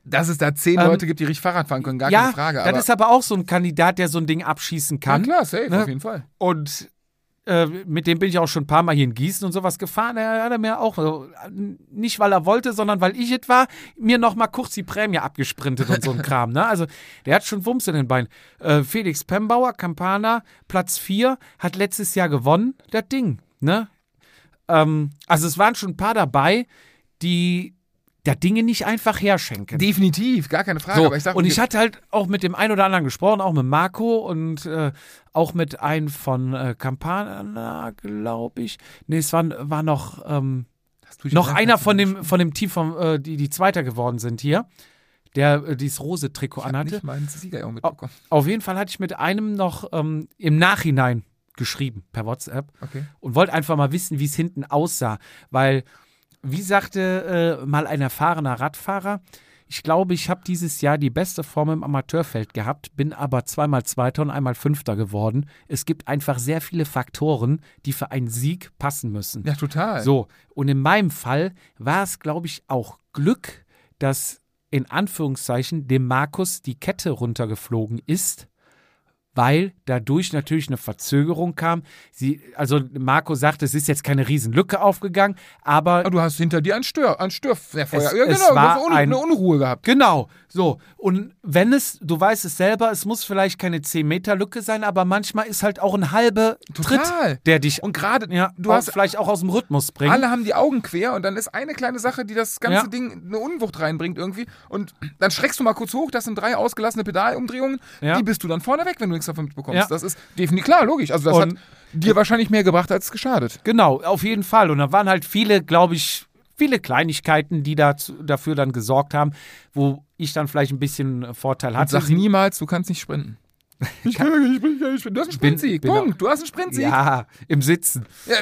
[SPEAKER 2] dass es da 10
[SPEAKER 1] Ähm,
[SPEAKER 2] Leute gibt, die richtig Fahrrad fahren können, gar
[SPEAKER 1] ja,
[SPEAKER 2] keine Frage. Aber,
[SPEAKER 1] das ist aber auch so ein Kandidat, der so ein Ding abschießen
[SPEAKER 2] ja,
[SPEAKER 1] kann.
[SPEAKER 2] klar, safe,
[SPEAKER 1] ne?
[SPEAKER 2] auf jeden Fall.
[SPEAKER 1] Und äh, mit dem bin ich auch schon ein paar Mal hier in Gießen und sowas gefahren. Er hat mir auch, nicht weil er wollte, sondern weil ich es war, mir noch mal kurz die Prämie abgesprintet und so ein Kram. Ne? Also der hat schon Wumms in den Beinen. Äh, Felix Pembauer, Campana, Platz 4, hat letztes Jahr gewonnen, das Ding. Ne? Ähm, also es waren schon ein paar dabei, die der Dinge nicht einfach herschenken.
[SPEAKER 2] Definitiv, gar keine Frage.
[SPEAKER 1] So,
[SPEAKER 2] ich sag,
[SPEAKER 1] und ich hatte halt auch mit dem einen oder anderen gesprochen, auch mit Marco und äh, auch mit einem von äh, Campana, glaube ich. Nee, es war, war noch, ähm, noch einer von dem, von dem Team, vom, äh, die, die Zweiter geworden sind hier, der äh, dieses rose Trikot
[SPEAKER 2] Ich
[SPEAKER 1] anhatte.
[SPEAKER 2] nicht meinen Sieger auch mitbekommen.
[SPEAKER 1] Auf jeden Fall hatte ich mit einem noch ähm, im Nachhinein geschrieben per WhatsApp
[SPEAKER 2] Okay.
[SPEAKER 1] und wollte einfach mal wissen, wie es hinten aussah. Weil, wie sagte äh, mal ein erfahrener Radfahrer, ich glaube, ich habe dieses Jahr die beste Form im Amateurfeld gehabt, bin aber zweimal Zweiter und einmal Fünfter geworden. Es gibt einfach sehr viele Faktoren, die für einen Sieg passen müssen.
[SPEAKER 2] Ja, total.
[SPEAKER 1] So, und in meinem Fall war es, glaube ich, auch Glück, dass in Anführungszeichen dem Markus die Kette runtergeflogen ist, weil dadurch natürlich eine Verzögerung kam. Sie, also Marco sagt, es ist jetzt keine Riesenlücke aufgegangen, aber
[SPEAKER 2] Aber du hast hinter dir ein Stör, ein Störfeuer.
[SPEAKER 1] Es-
[SPEAKER 2] ja,
[SPEAKER 1] es
[SPEAKER 2] genau,
[SPEAKER 1] war
[SPEAKER 2] du hast Un
[SPEAKER 1] ein-
[SPEAKER 2] eine Unruhe gehabt.
[SPEAKER 1] Genau, so. Und wenn es, du weißt es selber, es muss vielleicht keine 10-Meter-Lücke sein, aber manchmal ist halt auch ein halber
[SPEAKER 2] Total.
[SPEAKER 1] Tritt, der dich
[SPEAKER 2] Und gerade,
[SPEAKER 1] ja,
[SPEAKER 2] du hast
[SPEAKER 1] vielleicht auch aus dem Rhythmus bringt.
[SPEAKER 2] Alle haben die Augen quer und dann ist eine kleine Sache, die das ganze
[SPEAKER 1] Ja.
[SPEAKER 2] Ding eine Unwucht reinbringt irgendwie. Und dann schreckst du mal kurz hoch, das sind drei ausgelassene Pedalumdrehungen.
[SPEAKER 1] Ja.
[SPEAKER 2] Die bist du dann vorne weg, wenn du nichts davon mitbekommst.
[SPEAKER 1] Ja.
[SPEAKER 2] Das ist definitiv klar, logisch. Also das
[SPEAKER 1] Und-
[SPEAKER 2] hat dir wahrscheinlich mehr gebracht als geschadet.
[SPEAKER 1] Genau, auf jeden Fall. Und da waren halt viele, glaube ich, viele Kleinigkeiten, die dazu, dafür dann gesorgt haben, wo ich dann vielleicht ein bisschen Vorteil
[SPEAKER 2] Und
[SPEAKER 1] hatte.
[SPEAKER 2] sag niemals, du kannst nicht sprinten. Ich kann <laughs> nicht sprinten. Du hast einen
[SPEAKER 1] Bin-
[SPEAKER 2] Sprintsieg.
[SPEAKER 1] bin
[SPEAKER 2] Punkt. Du hast einen Sprintsieg.
[SPEAKER 1] ja, im Sitzen.
[SPEAKER 2] Ja.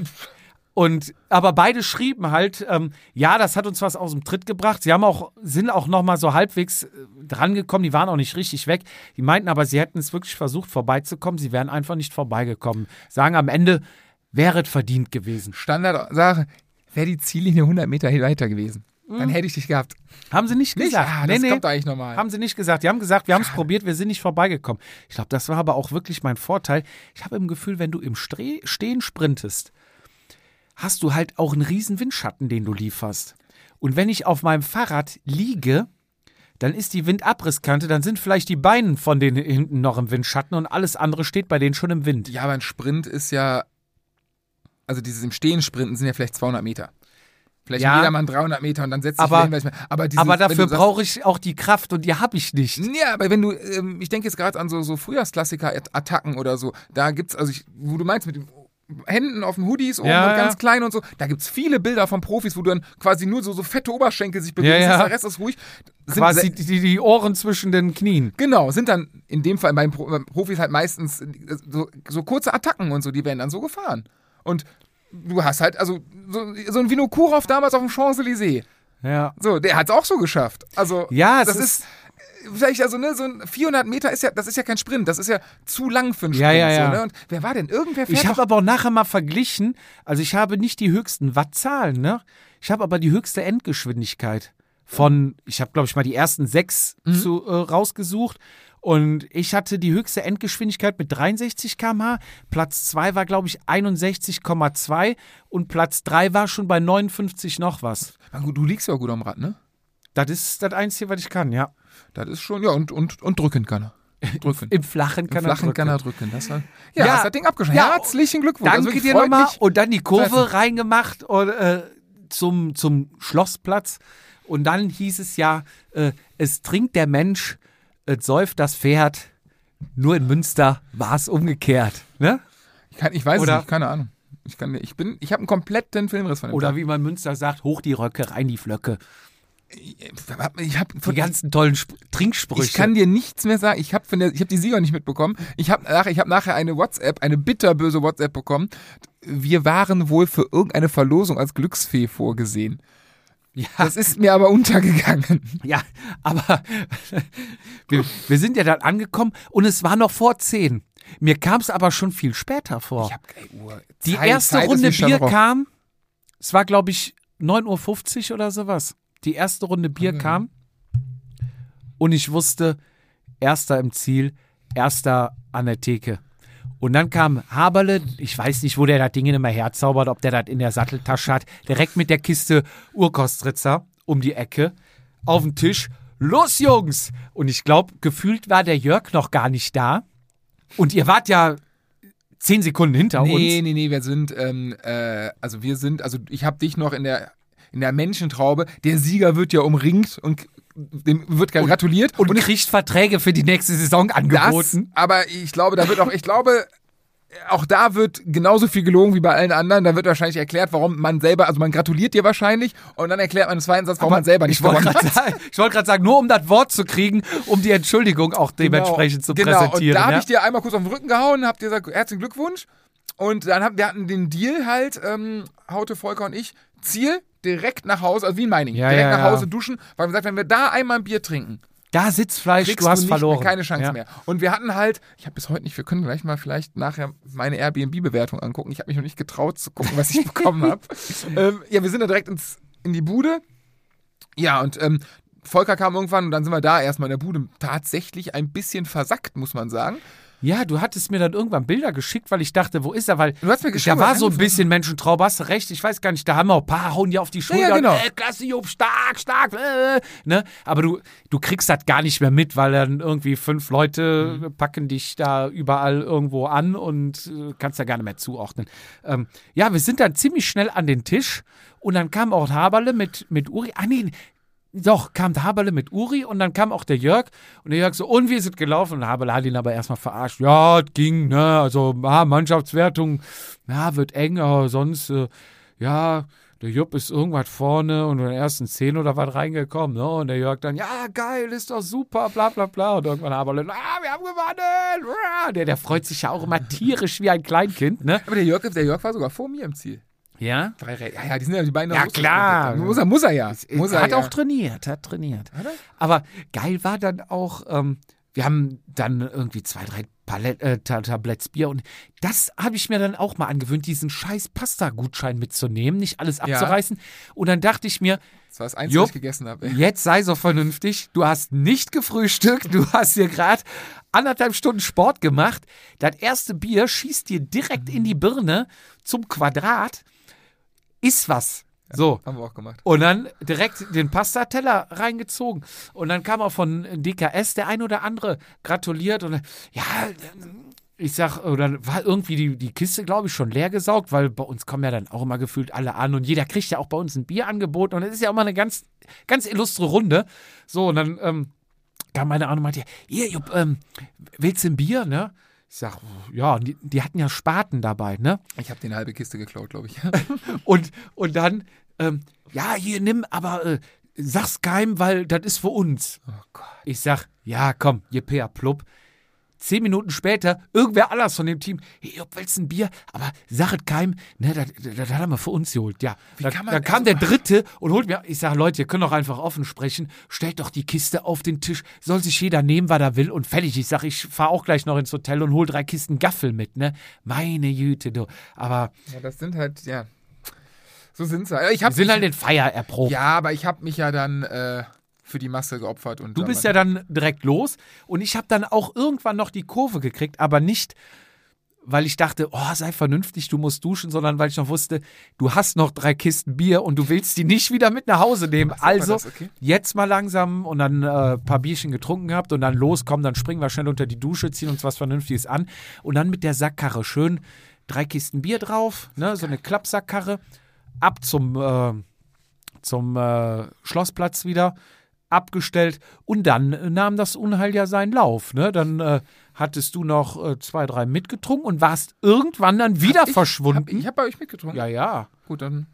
[SPEAKER 1] Und aber beide schrieben halt, ähm, ja, das hat uns was aus dem Tritt gebracht. Sie haben auch, sind auch noch mal so halbwegs äh, drangekommen. Die waren auch nicht richtig weg. Die meinten aber, sie hätten es wirklich versucht, vorbeizukommen. Sie wären einfach nicht vorbeigekommen. Sagen am Ende, wäre es verdient gewesen.
[SPEAKER 2] Standardsache, wäre die Ziellinie 100 Meter weiter gewesen. Dann hätte ich dich gehabt.
[SPEAKER 1] Haben sie nicht
[SPEAKER 2] Nicht?
[SPEAKER 1] gesagt.
[SPEAKER 2] Ah, das kommt eigentlich normal.
[SPEAKER 1] Haben sie nicht gesagt. Die haben gesagt, wir haben es probiert, wir sind nicht vorbeigekommen. Ich glaube, das war aber auch wirklich mein Vorteil. Ich habe im Gefühl, wenn du im Stre Stehen sprintest, hast du halt auch einen riesen Windschatten, den du lieferst. Und wenn ich auf meinem Fahrrad liege, dann ist die Windabrisskante, dann sind vielleicht die Beine von denen hinten noch im Windschatten und alles andere steht bei denen schon im Wind.
[SPEAKER 2] Ja, aber ein Sprint ist ja, also dieses im Stehen sprinten sind ja vielleicht 200 Meter. Vielleicht
[SPEAKER 1] Ja.
[SPEAKER 2] jedermann 300 Meter und dann setzt sich
[SPEAKER 1] Aber-
[SPEAKER 2] hin, ich- aber, dieses,
[SPEAKER 1] aber dafür brauche ich auch die Kraft und die habe ich nicht.
[SPEAKER 2] Ja, aber wenn du, ähm, ich denke jetzt gerade an so, so Frühjahrsklassiker-Attacken oder so, da gibt's, also ich, wo du meinst mit den Händen auf den Hoodies oben
[SPEAKER 1] Ja,
[SPEAKER 2] und ganz
[SPEAKER 1] ja.
[SPEAKER 2] klein und so, da gibt's viele Bilder von Profis, wo du dann quasi nur so, so fette Oberschenkel sich bewegen,
[SPEAKER 1] Ja,
[SPEAKER 2] der Rest ist ruhig. Sind
[SPEAKER 1] Quasi die, die Ohren zwischen den Knien.
[SPEAKER 2] Genau, sind dann in dem Fall bei den Profis halt meistens äh, so, so kurze Attacken und so, die werden dann so gefahren. Und du hast halt, also so, so ein Vinokurov damals auf dem Champs-Élysées.
[SPEAKER 1] Ja.
[SPEAKER 2] So, der hat's auch so geschafft. Also,
[SPEAKER 1] Ja, es
[SPEAKER 2] das
[SPEAKER 1] ist-
[SPEAKER 2] ist, vielleicht, also, ne, so ein 400 Meter ist ja, das ist ja kein Sprint, das ist ja zu lang für einen
[SPEAKER 1] Ja,
[SPEAKER 2] Sprint.
[SPEAKER 1] ja, ja.
[SPEAKER 2] So, ne? Und wer war denn? Irgendwer fährt
[SPEAKER 1] Ich habe aber auch nachher mal verglichen, also ich habe nicht die höchsten Wattzahlen, ne? Ich habe aber die höchste Endgeschwindigkeit von, ich habe glaube ich mal die ersten sechs
[SPEAKER 2] Mhm.
[SPEAKER 1] zu, äh, rausgesucht und ich hatte die höchste Endgeschwindigkeit mit 63 km/h. Platz 2 war glaube ich 61,2 und Platz 3 war schon bei 59 noch was.
[SPEAKER 2] Du liegst ja gut am Rad, ne?
[SPEAKER 1] Das ist das Einzige, was ich kann, ja.
[SPEAKER 2] Das ist schon, ja, und, und, und drücken kann er. Drücken.
[SPEAKER 1] Im Flachen
[SPEAKER 2] Im
[SPEAKER 1] kann
[SPEAKER 2] Flachen
[SPEAKER 1] er drücken.
[SPEAKER 2] kann er drücken. Das war, ja,
[SPEAKER 1] Ja.
[SPEAKER 2] das Ding abgeschlossen.
[SPEAKER 1] Ja,
[SPEAKER 2] Herzlichen Glückwunsch.
[SPEAKER 1] Danke
[SPEAKER 2] Also
[SPEAKER 1] dir nochmal. Und dann die Kurve
[SPEAKER 2] treffen.
[SPEAKER 1] reingemacht und, äh, zum, zum Schlossplatz. Und dann hieß es ja, äh, es trinkt der Mensch, es säuft das Pferd. Nur in Münster war es umgekehrt. Ne?
[SPEAKER 2] Ich, kann, ich weiß
[SPEAKER 1] Oder-
[SPEAKER 2] es nicht, keine Ahnung. Ich, kann, ich, bin, ich habe einen kompletten Filmriss von dem
[SPEAKER 1] Oder
[SPEAKER 2] Tag.
[SPEAKER 1] wie man in Münster sagt, hoch die Röcke, rein die Flöcke.
[SPEAKER 2] Ich habe
[SPEAKER 1] Die ganzen tollen Sp Trinksprüche.
[SPEAKER 2] Ich kann dir nichts mehr sagen. Ich habe hab die Sieger nicht mitbekommen. Ich habe nach, ich hab nachher eine WhatsApp, eine bitterböse WhatsApp bekommen. Wir waren wohl für irgendeine Verlosung als Glücksfee vorgesehen.
[SPEAKER 1] ja,
[SPEAKER 2] Das ist mir aber untergegangen.
[SPEAKER 1] ja, aber <laughs> wir, wir sind ja dann angekommen und es war noch vor zehn. Mir kam es aber schon viel später vor.
[SPEAKER 2] Ich hab, ey, Uhr.
[SPEAKER 1] Die
[SPEAKER 2] Zeit-
[SPEAKER 1] erste
[SPEAKER 2] Zeit
[SPEAKER 1] Runde Bier kam, es war glaube ich 9.50 Uhr oder sowas. Die erste Runde Bier kam und ich wusste, erster im Ziel, erster an der Theke. Und dann kam Haberle, ich weiß nicht, wo der das Ding immer herzaubert, ob der das in der Satteltasche hat, direkt mit der Kiste Urkostritzer um die Ecke auf den Tisch. Los, Jungs! Und ich glaube, gefühlt war der Jörg noch gar nicht da. Und ihr wart ja zehn Sekunden hinter uns.
[SPEAKER 2] Nee, nee, nee, wir sind, ähm, äh, also wir sind, also ich habe dich noch in der, in der Menschentraube. Der Sieger wird ja umringt und dem wird gratuliert.
[SPEAKER 1] und,
[SPEAKER 2] ich-
[SPEAKER 1] kriegt Verträge für die nächste Saison
[SPEAKER 2] Das,
[SPEAKER 1] angeboten.
[SPEAKER 2] aber ich glaube, da wird auch, ich glaube, auch da wird genauso viel gelogen wie bei allen anderen. Da wird wahrscheinlich erklärt, warum man selber, also man gratuliert dir wahrscheinlich und dann erklärt man im zweiten Satz, warum man selber nicht gewonnen hat.
[SPEAKER 1] sagen, ich wollte gerade sagen, nur um das Wort zu kriegen, um die Entschuldigung auch dementsprechend zu
[SPEAKER 2] genau.
[SPEAKER 1] präsentieren.
[SPEAKER 2] Und da habe
[SPEAKER 1] ja?
[SPEAKER 2] ich dir einmal kurz auf den Rücken gehauen, hab dir gesagt, herzlichen Glückwunsch. Und dann haben wir hatten den Deal halt, ähm, Haute, Volker und ich, Ziel, direkt nach Hause, also wie in Meiningen,
[SPEAKER 1] Ja,
[SPEAKER 2] direkt
[SPEAKER 1] ja,
[SPEAKER 2] nach. Hause duschen, weil wir gesagt, wenn wir da einmal ein Bier trinken,
[SPEAKER 1] da Sitzfleisch,
[SPEAKER 2] kriegst
[SPEAKER 1] du hast
[SPEAKER 2] nicht
[SPEAKER 1] verloren.
[SPEAKER 2] Mehr, keine Chance
[SPEAKER 1] ja.
[SPEAKER 2] mehr. Und wir hatten halt, ich habe bis heute nicht, wir können gleich mal vielleicht nachher meine Airbnb-Bewertung angucken. Ich habe mich noch nicht getraut zu gucken, was ich <laughs> bekommen habe. ähm, ja, wir sind da direkt ins, in die Bude. Ja, und ähm, Volker kam irgendwann und dann sind wir da erstmal in der Bude. Tatsächlich ein bisschen versackt, muss man sagen.
[SPEAKER 1] Ja, du hattest mir dann irgendwann Bilder geschickt, weil ich dachte, wo ist er? Weil
[SPEAKER 2] Du hast mir geschrieben,
[SPEAKER 1] da war so ein bisschen Menschentraube, hast du recht, ich weiß gar nicht, da haben wir auch ein paar hauen dir auf die Schulter.
[SPEAKER 2] ja, genau.
[SPEAKER 1] Und, äh, klasse, Job, stark, stark. Äh, ne? Aber du, du kriegst das gar nicht mehr mit, weil dann irgendwie fünf Leute
[SPEAKER 2] Mhm.
[SPEAKER 1] packen dich da überall irgendwo an und äh, kannst da gar nicht mehr zuordnen. Ähm, ja, wir sind dann ziemlich schnell an den Tisch und dann kam auch Haberle mit, mit Uri. Ah, nee, doch, kam der Haberle mit Uri und dann kam auch der Jörg. Und der Jörg so, und wir sind gelaufen. Und Haberle hat ihn aber erstmal verarscht. Ja, es ging, ne, also ah, Mannschaftswertung, ja, wird eng, aber sonst, äh, ja, der Jupp ist irgendwas vorne und in den ersten zehn oder was reingekommen, ne, und der Jörg dann, ja, geil, ist doch super, bla, bla, bla, und irgendwann Haberle, ah, wir haben gewonnen, der, der freut sich ja auch immer tierisch wie ein Kleinkind, ne.
[SPEAKER 2] Aber der Jörg, der Jörg war sogar vor mir im Ziel.
[SPEAKER 1] Ja,
[SPEAKER 2] Drei Ja, ja, die sind ja die beiden.
[SPEAKER 1] Ja, klar.
[SPEAKER 2] Muss er, muss er ja. Muss er
[SPEAKER 1] hat
[SPEAKER 2] ja.
[SPEAKER 1] auch trainiert, hat trainiert.
[SPEAKER 2] Hat er?
[SPEAKER 1] Aber geil war dann auch, ähm, wir haben dann irgendwie zwei, drei Palett, äh, Ta- Tabletts Bier und das habe ich mir dann auch mal angewöhnt, diesen scheiß Pasta-Gutschein mitzunehmen, nicht alles
[SPEAKER 2] Ja.
[SPEAKER 1] abzureißen. Und dann dachte ich mir,
[SPEAKER 2] Das war das Einzige, was ich gegessen habe. ey.
[SPEAKER 1] Jetzt sei so vernünftig. Du hast nicht gefrühstückt. Du hast hier gerade anderthalb Stunden Sport gemacht. Das erste Bier schießt dir direkt in die Birne zum Quadrat. Ist was. So.
[SPEAKER 2] Haben wir auch gemacht.
[SPEAKER 1] Und dann direkt den Pastateller reingezogen. Und dann kam auch von DKS der ein oder andere gratuliert. Und ja, ich sag, oder war irgendwie die, die Kiste, glaube ich, schon leer gesaugt, weil bei uns kommen ja dann auch immer gefühlt alle an und jeder kriegt ja auch bei uns ein Bier angeboten. Und es ist ja auch mal eine ganz, ganz illustre Runde. So, und dann ähm, kam meine Ahnung und meinte, hier, Jupp, ähm, willst du ein Bier, ne? Ich sag, ja, die, die hatten ja Spaten dabei, ne?
[SPEAKER 2] Ich habe den halbe Kiste geklaut, glaube ich. <laughs>
[SPEAKER 1] Und, und dann, ähm, ja, hier nimm, aber äh, sag's keinem, weil das ist für uns.
[SPEAKER 2] Oh.
[SPEAKER 1] Ich sag, ja, komm, je plupp. Zehn Minuten später, irgendwer anders von dem Team, hey, Jupp, willst du ein Bier? Aber sag es keinem, ne, das, das, das haben wir für uns geholt, ja.
[SPEAKER 2] Wie
[SPEAKER 1] Da,
[SPEAKER 2] kann man-
[SPEAKER 1] dann kam
[SPEAKER 2] also-
[SPEAKER 1] der Dritte und holt mir, ich sag, Leute, ihr könnt doch einfach offen sprechen, stellt doch die Kiste auf den Tisch, soll sich jeder nehmen, was er will und fertig. Ich sag, ich fahr auch gleich noch ins Hotel und hol drei Kisten Gaffel mit, ne. Meine Güte, du. Aber
[SPEAKER 2] Ja, das sind halt, ja. So sind sie. Ich
[SPEAKER 1] wir
[SPEAKER 2] hab,
[SPEAKER 1] sind
[SPEAKER 2] ich,
[SPEAKER 1] halt den Feier erprobt.
[SPEAKER 2] Ja, aber ich habe mich ja dann äh, für die Masse geopfert. Und
[SPEAKER 1] Du bist ja dann direkt los und ich habe dann auch irgendwann noch die Kurve gekriegt, aber nicht, weil ich dachte, oh, sei vernünftig, du musst duschen, sondern weil ich noch wusste, du hast noch drei Kisten Bier und du willst die nicht wieder mit nach Hause nehmen. Also
[SPEAKER 2] das, okay.
[SPEAKER 1] jetzt mal langsam und dann äh, ein paar Bierchen getrunken gehabt und dann los, komm, dann springen wir schnell unter die Dusche, ziehen uns was Vernünftiges an und dann mit der Sackkarre schön drei Kisten Bier drauf, ne, so eine Klappsackkarre, ab zum, äh, zum äh, Schlossplatz wieder abgestellt und dann äh, nahm das Unheil ja seinen Lauf. Ne? Dann äh, hattest du noch äh, zwei, drei mitgetrunken und warst irgendwann dann wieder
[SPEAKER 2] ich,
[SPEAKER 1] verschwunden.
[SPEAKER 2] Hab, ich habe bei euch mitgetrunken.
[SPEAKER 1] ja, ja.
[SPEAKER 2] Gut, dann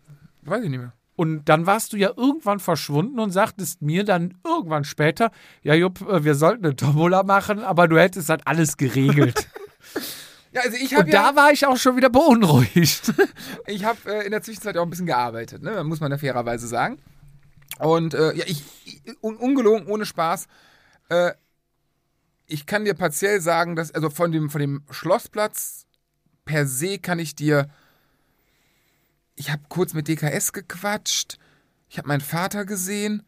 [SPEAKER 2] weiß ich nicht mehr.
[SPEAKER 1] Und dann warst du ja irgendwann verschwunden und sagtest mir dann irgendwann später, ja Jupp, äh, wir sollten eine Tombola machen, aber du hättest halt alles geregelt. <laughs>
[SPEAKER 2] Ja, also ich habe
[SPEAKER 1] und
[SPEAKER 2] ja,
[SPEAKER 1] da war ich auch schon wieder beunruhigt. <laughs>
[SPEAKER 2] ich habe äh, in der Zwischenzeit auch ein bisschen gearbeitet, ne? muss man ja fairerweise sagen. Und äh, ja, ich, un, ungelogen, ohne Spaß, äh, ich kann dir partiell sagen, dass, also von dem, von dem Schlossplatz per se kann ich dir, ich habe kurz mit DKS gequatscht, ich habe meinen Vater gesehen,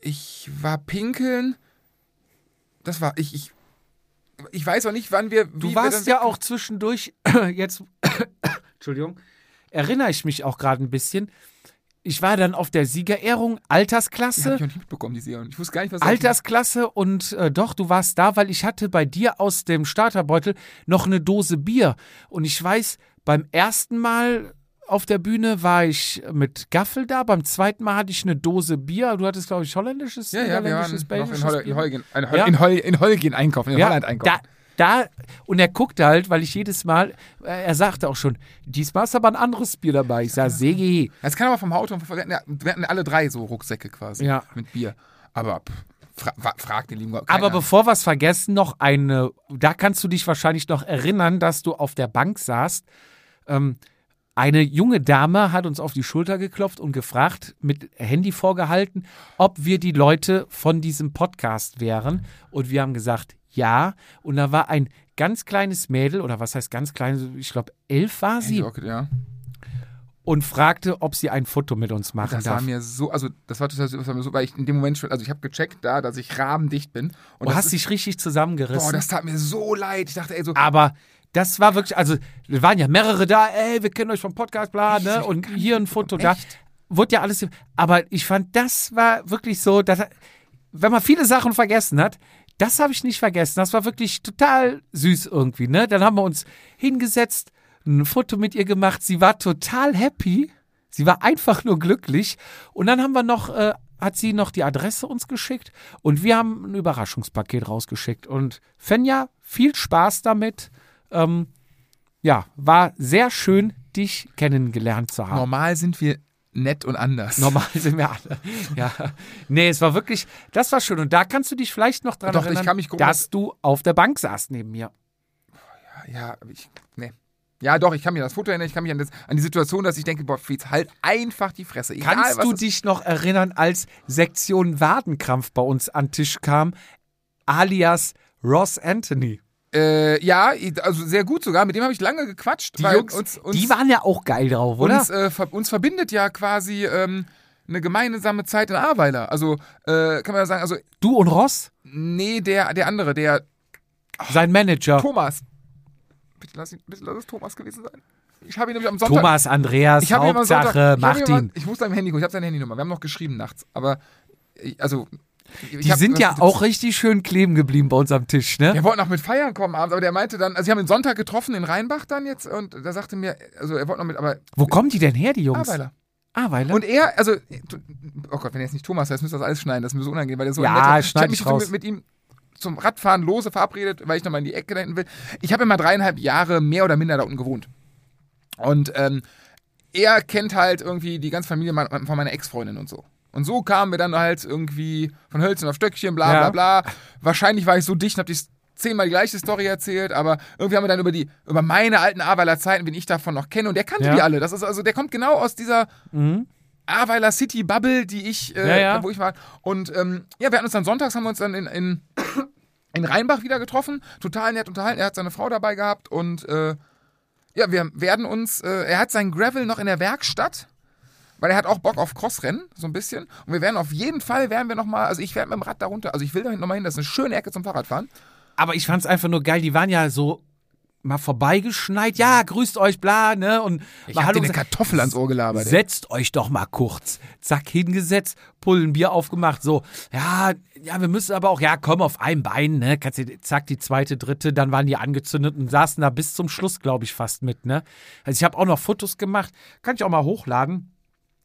[SPEAKER 2] ich war pinkeln, das war, ich, ich, ich weiß auch nicht, wann wir, wie
[SPEAKER 1] Du
[SPEAKER 2] wir
[SPEAKER 1] warst
[SPEAKER 2] dann
[SPEAKER 1] ja auch zwischendurch, <coughs> jetzt, <coughs> Entschuldigung, erinnere ich mich auch gerade ein bisschen. Ich war dann auf der Siegerehrung,
[SPEAKER 2] Die habe
[SPEAKER 1] Altersklasse.
[SPEAKER 2] ich nicht mitbekommen, die Serie. Ich wusste gar nicht, was
[SPEAKER 1] Altersklasse und äh, doch, du warst da, weil ich hatte bei dir aus dem Starterbeutel noch eine Dose Bier. Und ich weiß, beim ersten Mal auf der Bühne war ich mit Gaffel da, beim zweiten Mal hatte ich eine Dose Bier. Du hattest, glaube ich, holländisches,
[SPEAKER 2] Ja, ja, wir waren
[SPEAKER 1] niederländisches,
[SPEAKER 2] noch
[SPEAKER 1] belgisches
[SPEAKER 2] in, Hol
[SPEAKER 1] Bier.
[SPEAKER 2] in, Holgen, in, Hol
[SPEAKER 1] Ja.
[SPEAKER 2] in, Hol in Holgen einkaufen, in
[SPEAKER 1] Ja,
[SPEAKER 2] Holland einkaufen.
[SPEAKER 1] da, da, und er guckte halt, weil ich jedes Mal, äh, er sagte auch schon, diesmal ist aber ein anderes Bier dabei. Ich sag, Segi.
[SPEAKER 2] Das kann aber vom Auto, wir hatten, ja, wir hatten alle drei so Rucksäcke quasi
[SPEAKER 1] Ja.
[SPEAKER 2] mit Bier. Aber pff, fra frag den lieben Gott.
[SPEAKER 1] Aber bevor wir es vergessen, noch eine, da kannst du dich wahrscheinlich noch erinnern, dass du auf der Bank saßt. Ähm, eine junge Dame hat uns auf die Schulter geklopft und gefragt, mit Handy vorgehalten, ob wir die Leute von diesem Podcast wären. Und wir haben gesagt, ja. Und da war ein ganz kleines Mädel, oder was heißt ganz klein, ich glaube elf war sie,
[SPEAKER 2] Okay, ja.
[SPEAKER 1] und fragte, ob sie ein Foto mit uns machen
[SPEAKER 2] Das
[SPEAKER 1] darf.
[SPEAKER 2] war mir so, also das war total, das war mir so, weil ich in dem Moment schon, also ich habe gecheckt da, dass ich rabendicht bin. Und
[SPEAKER 1] du
[SPEAKER 2] das
[SPEAKER 1] hast
[SPEAKER 2] ist,
[SPEAKER 1] dich richtig zusammengerissen.
[SPEAKER 2] boah, das tat mir so leid. Ich dachte, ey, so,
[SPEAKER 1] Aber das war wirklich, also es waren ja mehrere da, ey, wir kennen euch vom Podcast, bla, ne?
[SPEAKER 2] Echt?
[SPEAKER 1] Und hier ein Foto da. Wurde ja alles. Aber ich fand, das war wirklich so, dass, wenn man viele Sachen vergessen hat, das habe ich nicht vergessen. Das war wirklich total süß irgendwie, ne? Dann haben wir uns hingesetzt, ein Foto mit ihr gemacht. Sie war total happy. Sie war einfach nur glücklich. Und dann haben wir noch, äh, hat sie noch die Adresse uns geschickt und wir haben ein Überraschungspaket rausgeschickt. Und Fenja, viel Spaß damit. Ähm, ja, war sehr schön, dich kennengelernt zu haben.
[SPEAKER 2] normal sind wir nett und anders.
[SPEAKER 1] Normal <laughs> sind wir alle. Ja. Nee, es war wirklich, das war schön. Und da kannst du dich vielleicht noch dran
[SPEAKER 2] Doch,
[SPEAKER 1] erinnern, dass du auf der Bank saßt neben mir.
[SPEAKER 2] Ja, aber ich, nee. Ja, doch, ich kann mich an das Foto erinnern, ich kann mich an, das, an die Situation, dass ich denke, boah, Fritz, halt einfach die Fresse. Egal,
[SPEAKER 1] Kannst du dich noch erinnern, als Sektion Wadenkrampf bei uns an den Tisch kam, alias Ross Anthony?
[SPEAKER 2] Äh, ja, also sehr gut sogar. Mit dem habe ich lange gequatscht.
[SPEAKER 1] Die
[SPEAKER 2] weil
[SPEAKER 1] Jungs,
[SPEAKER 2] uns, uns,
[SPEAKER 1] die waren ja auch geil drauf, oder?
[SPEAKER 2] uns, äh, ver uns verbindet ja quasi ähm, eine gemeinsame Zeit in Ahrweiler. Also äh, kann man ja sagen, also
[SPEAKER 1] du und Ross?
[SPEAKER 2] nee, der, der andere, der
[SPEAKER 1] Sein Manager.
[SPEAKER 2] Thomas. Bitte lass, ihn, bitte lass es Thomas gewesen sein. Ich habe ihn nämlich am Sonntag.
[SPEAKER 1] Thomas, Andreas,
[SPEAKER 2] ich
[SPEAKER 1] Hauptsache
[SPEAKER 2] Sonntag, ich
[SPEAKER 1] Martin.
[SPEAKER 2] Mal, ich muss seinem Handy gucken, ich habe seine Handynummer. Wir haben noch geschrieben nachts. Aber, ich, also.
[SPEAKER 1] Die
[SPEAKER 2] hab-
[SPEAKER 1] sind ja auch richtig schön kleben geblieben bei uns am Tisch, ne?
[SPEAKER 2] Wir wollten auch mit feiern kommen abends, aber der meinte dann, also sie haben ihn Sonntag getroffen in Rheinbach dann jetzt und da sagte mir, also er wollte noch mit, aber
[SPEAKER 1] Wo kommen die denn her, die Jungs?
[SPEAKER 2] Ahrweiler.
[SPEAKER 1] Ahrweiler?
[SPEAKER 2] Und er, also, oh Gott, wenn er jetzt nicht Thomas heißt, müsste das alles schneiden, das ist mir so unangenehm, weil der so
[SPEAKER 1] Ja,
[SPEAKER 2] ein netter- Ich habe mich
[SPEAKER 1] raus.
[SPEAKER 2] mit, mit ihm zum Radfahren lose verabredet, weil ich nochmal in die Ecke da hinten will. Ich habe immer dreieinhalb Jahre mehr oder minder da unten gewohnt. Und ähm, er kennt halt irgendwie die ganze Familie von meiner Ex-Freundin und so. Und so kamen wir dann halt irgendwie von Hölzchen auf Stöckchen, bla bla
[SPEAKER 1] Ja.
[SPEAKER 2] bla. Wahrscheinlich war ich so dicht und hab die zehnmal die gleiche Story erzählt, aber irgendwie haben wir dann über die, über meine alten Ahrweiler Zeiten, wen ich davon noch kenne, und der kannte
[SPEAKER 1] Ja.
[SPEAKER 2] die alle. Das ist also, der kommt genau aus dieser
[SPEAKER 1] Mhm.
[SPEAKER 2] Ahrweiler City Bubble, die ich, äh,
[SPEAKER 1] ja.
[SPEAKER 2] wo ich war. Und ähm, ja, wir hatten uns dann sonntags, haben wir uns dann in, in, in Rheinbach wieder getroffen, total nett unterhalten. Er hat seine Frau dabei gehabt und äh, ja, wir werden uns, äh, er hat seinen Gravel noch in der Werkstatt, weil er hat auch Bock auf Crossrennen, so ein bisschen. Und wir werden auf jeden Fall, werden wir nochmal, also ich werde mit dem Rad darunter, also ich will da nochmal hin, das ist eine schöne Ecke zum Fahrradfahren.
[SPEAKER 1] Aber ich fand's einfach nur geil, die waren ja so mal vorbeigeschneit. Ja, grüßt euch, bla, ne? Und
[SPEAKER 2] Ich
[SPEAKER 1] mal
[SPEAKER 2] hab
[SPEAKER 1] Hallo
[SPEAKER 2] dir eine. Kartoffel ans Ohr gelabert. ey.
[SPEAKER 1] Setzt euch doch mal kurz. Zack, hingesetzt, Pullenbier aufgemacht. So, ja, ja, wir müssen aber auch, ja, komm auf einem Bein, ne? Kannst du, zack, die zweite, dritte, dann waren die angezündet und saßen da bis zum Schluss, glaube ich, fast mit, ne? Also ich habe auch noch Fotos gemacht. Kann ich auch mal hochladen.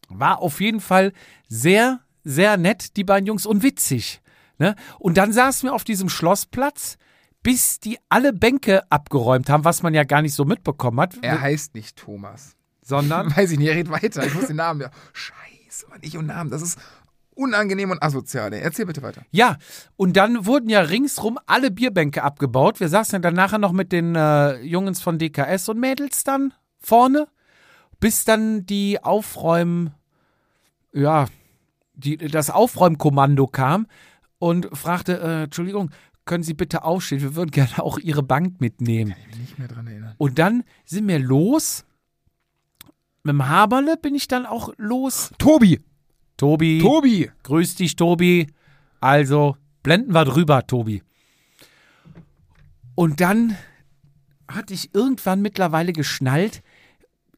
[SPEAKER 1] War auf jeden Fall sehr, sehr nett, die beiden Jungs, und witzig. Ne? Und dann saßen wir auf diesem Schlossplatz, bis die alle Bänke abgeräumt haben, was man ja gar nicht so mitbekommen hat.
[SPEAKER 2] Er heißt nicht Thomas.
[SPEAKER 1] sondern <laughs>
[SPEAKER 2] Weiß ich nicht, er redet weiter. Ich muss den Namen. Ja. Scheiße, Mann, ich und Namen. Das ist unangenehm und asozial. Erzähl bitte weiter.
[SPEAKER 1] Ja, und dann wurden ja ringsrum alle Bierbänke abgebaut. Wir saßen dann nachher noch mit den äh, Jungs von DKS und Mädels dann vorne, bis dann die Aufräumen, ja, die, das Aufräumkommando kam und fragte, äh, Entschuldigung, können Sie bitte aufstehen? Wir würden gerne auch Ihre Bank mitnehmen.
[SPEAKER 2] Ich will nicht mehr dran erinnern.
[SPEAKER 1] Und dann sind wir los. Mit dem Haberle bin ich dann auch los.
[SPEAKER 2] Tobi!
[SPEAKER 1] Tobi.
[SPEAKER 2] Tobi!
[SPEAKER 1] Grüß dich, Tobi. Also, blenden wir drüber, Tobi. Und dann hatte ich irgendwann mittlerweile geschnallt,